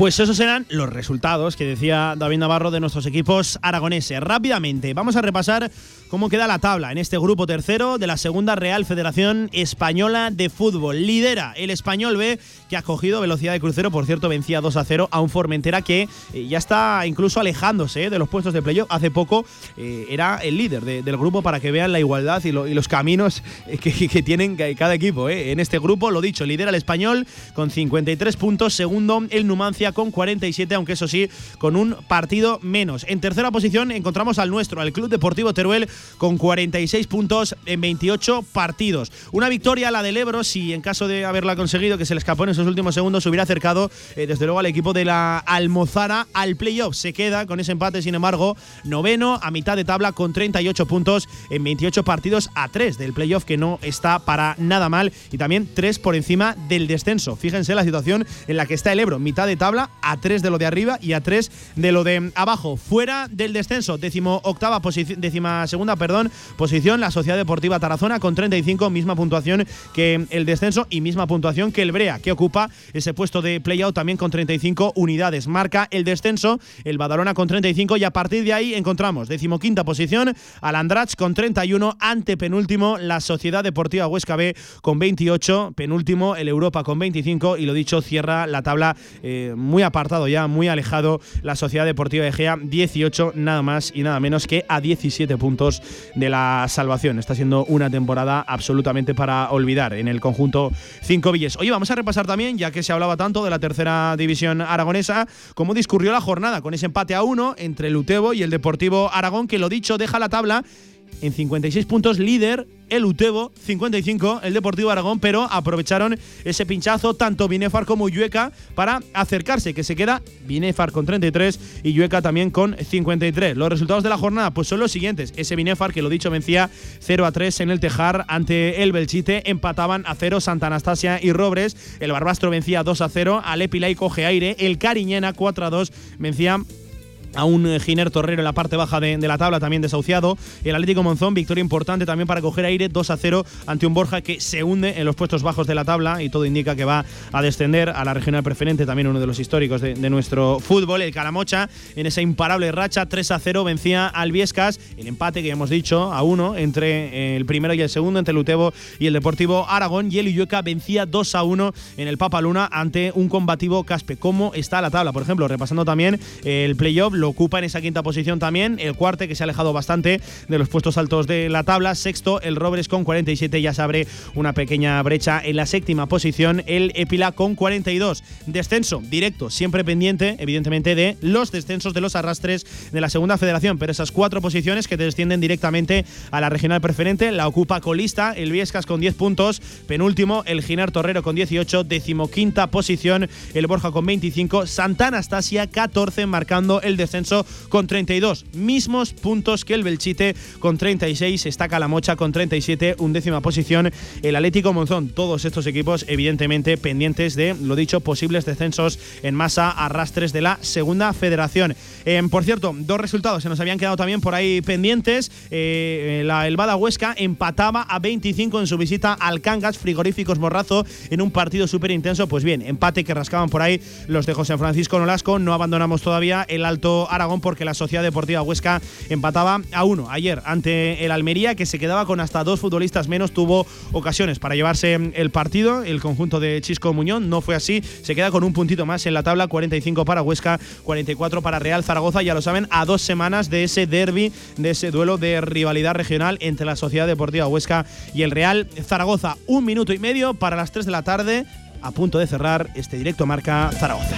Pues esos eran los resultados que decía David Navarro de nuestros equipos aragoneses. Rápidamente, vamos a repasar cómo queda la tabla en este grupo tercero de la segunda Real Federación Española de Fútbol. Lidera el Español B, que ha cogido velocidad de crucero, por cierto, vencía 2 a 0 a un Formentera que eh, ya está incluso alejándose eh, de los puestos de playoff. Hace poco eh, era el líder de- del grupo para que vean la igualdad y, lo- y los caminos que, tienen ca- cada equipo. En este grupo, lo dicho, lidera el Español con 53 puntos, segundo el Numancia con 47, aunque eso sí, con un partido menos. En tercera posición encontramos al nuestro, al Club Deportivo Teruel, con 46 puntos en 28 partidos. Una victoria, la del Ebro, si en caso de haberla conseguido, que se le escapó en esos últimos segundos, se hubiera acercado eh, desde luego al equipo de la Almozara al playoff. Se queda con ese empate, sin embargo, noveno a mitad de tabla con 38 puntos en 28 partidos a 3 del playoff, que no está para nada mal, y también 3 por encima del descenso. Fíjense la situación en la que está el Ebro, mitad de tabla a 3 de lo de arriba y a 3 de lo de abajo. Fuera del descenso, décimo octava posición, décima segunda, perdón, posición la Sociedad Deportiva Tarazona con 35, misma puntuación que el descenso y misma puntuación que el Brea, que ocupa ese puesto de playout también con 35 unidades. Marca el descenso el Badalona con 35 y a partir de ahí encontramos decimoquinta posición al Andrach con 31, ante penúltimo la Sociedad Deportiva Huesca B con 28, penúltimo el Europa con 25 y lo dicho cierra la tabla eh, muy apartado ya, muy alejado la Sociedad Deportiva Egea 18 nada más y nada menos que a 17 puntos de la salvación. Está siendo una temporada absolutamente para olvidar en el conjunto Cinco Villes. Oye, vamos a repasar también, ya que se hablaba tanto de la tercera división aragonesa, cómo discurrió la jornada con ese empate a uno entre el Utebo y el Deportivo Aragón, que lo dicho deja la tabla en 56 puntos, líder el Utebo 55, el Deportivo Aragón, pero aprovecharon ese pinchazo tanto Binefar como Yueca para acercarse, que se queda Binefar con 33 y Yueca también con 53. Los resultados de la jornada pues son los siguientes. Ese Binefar, que lo dicho, vencía 0 a 3 en el Tejar ante el Belchite, empataban a 0 Santa Anastasia y Robres, el Barbastro vencía 2 a 0 al Epilay coge aire, el Cariñena 4 a 2 vencía a un eh, Giner Torrero en la parte baja de, la tabla, también desahuciado. El Atlético Monzón, victoria importante también para coger aire, 2 a 0 ante un Borja que se hunde en los puestos bajos de la tabla y todo indica que va a descender a la regional preferente, también uno de los históricos de, nuestro fútbol. El Calamocha, en esa imparable racha, 3 a 0 vencía al Viescas. El empate que ya hemos dicho a 1 entre eh, el primero y el segundo, entre el y el Deportivo Aragón. Y el Illueca vencía 2 a 1 en el Papaluna ante un combativo Caspe. ¿Cómo está la tabla? Por ejemplo, repasando también el playoff, lo ocupa en esa quinta posición también el cuarte que se ha alejado bastante de los puestos altos de la tabla. Sexto, el Robres con 47, ya se abre una pequeña brecha en la séptima posición, el Epila con 42. Descenso directo, siempre pendiente, evidentemente, de los descensos de los arrastres de la segunda federación, pero esas cuatro posiciones que descienden directamente a la regional preferente la ocupa colista el Viescas con 10 puntos, penúltimo el Ginar Torrero con 18, decimoquinta posición el Borja con 25, Santa Anastasia 14 marcando el descenso con 32, mismos puntos que el Belchite con 36, está Calamocha con 37, undécima posición el Atlético Monzón. Todos estos equipos, evidentemente, pendientes de, lo dicho, posibles descensos en masa arrastres de la segunda federación. Eh, por cierto, dos resultados se nos habían quedado también por ahí pendientes. Eh, la el Bada Huesca empataba a 25 en su visita al Cangas, frigoríficos Morrazo, en un partido súper intenso. Pues bien, empate que rascaban por ahí los de José Francisco Nolasco. No abandonamos todavía el Alto Aragón porque la Sociedad Deportiva Huesca empataba a uno ayer ante el Almería, que se quedaba con hasta dos futbolistas menos. Tuvo ocasiones para llevarse el partido. El conjunto de Chisco Muñón no fue así. Se queda con un puntito más en la tabla: 45 para Huesca, 44 para Real Zaragoza. Ya lo saben, a dos semanas de ese derby, de ese duelo de rivalidad regional entre la Sociedad Deportiva Huesca y el Real Zaragoza. Un minuto y medio para las 3 de la tarde, a punto de cerrar este directo marca Zaragoza.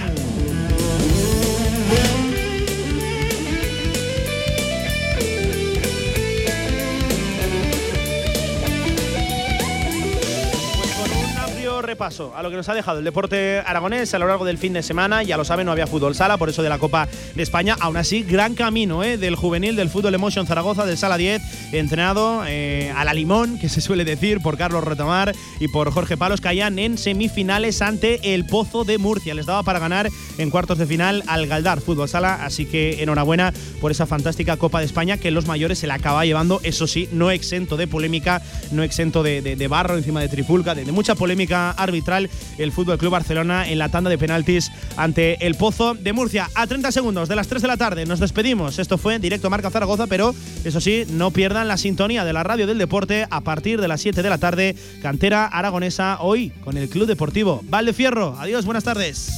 Repaso a lo que nos ha dejado el deporte aragonés a lo largo del fin de semana. Ya lo saben, no había fútbol sala, por eso de la Copa de España. Aún así, gran camino ¿eh? del juvenil del fútbol Emotion Zaragoza, del Sala 10, entrenado eh, a la limón, que se suele decir, por Carlos Retomar y por Jorge Palos, caían en semifinales ante el Pozo de Murcia. Les daba para ganar en cuartos de final al Galdar Fútbol Sala, así que enhorabuena por esa fantástica Copa de España que los mayores se la acaba llevando, eso sí, no exento de polémica, no exento de, de, barro encima de trifulca, de, de mucha polémica arbitral el Fútbol Club Barcelona en la tanda de penaltis ante el Pozo de Murcia. A 30 segundos de las 3 de la tarde nos despedimos. Esto fue directo Marca Zaragoza, pero eso sí, no pierdan la sintonía de la radio del deporte a partir de las 7 de la tarde. Cantera aragonesa hoy con el Club Deportivo Valdefierro. Adiós, buenas tardes.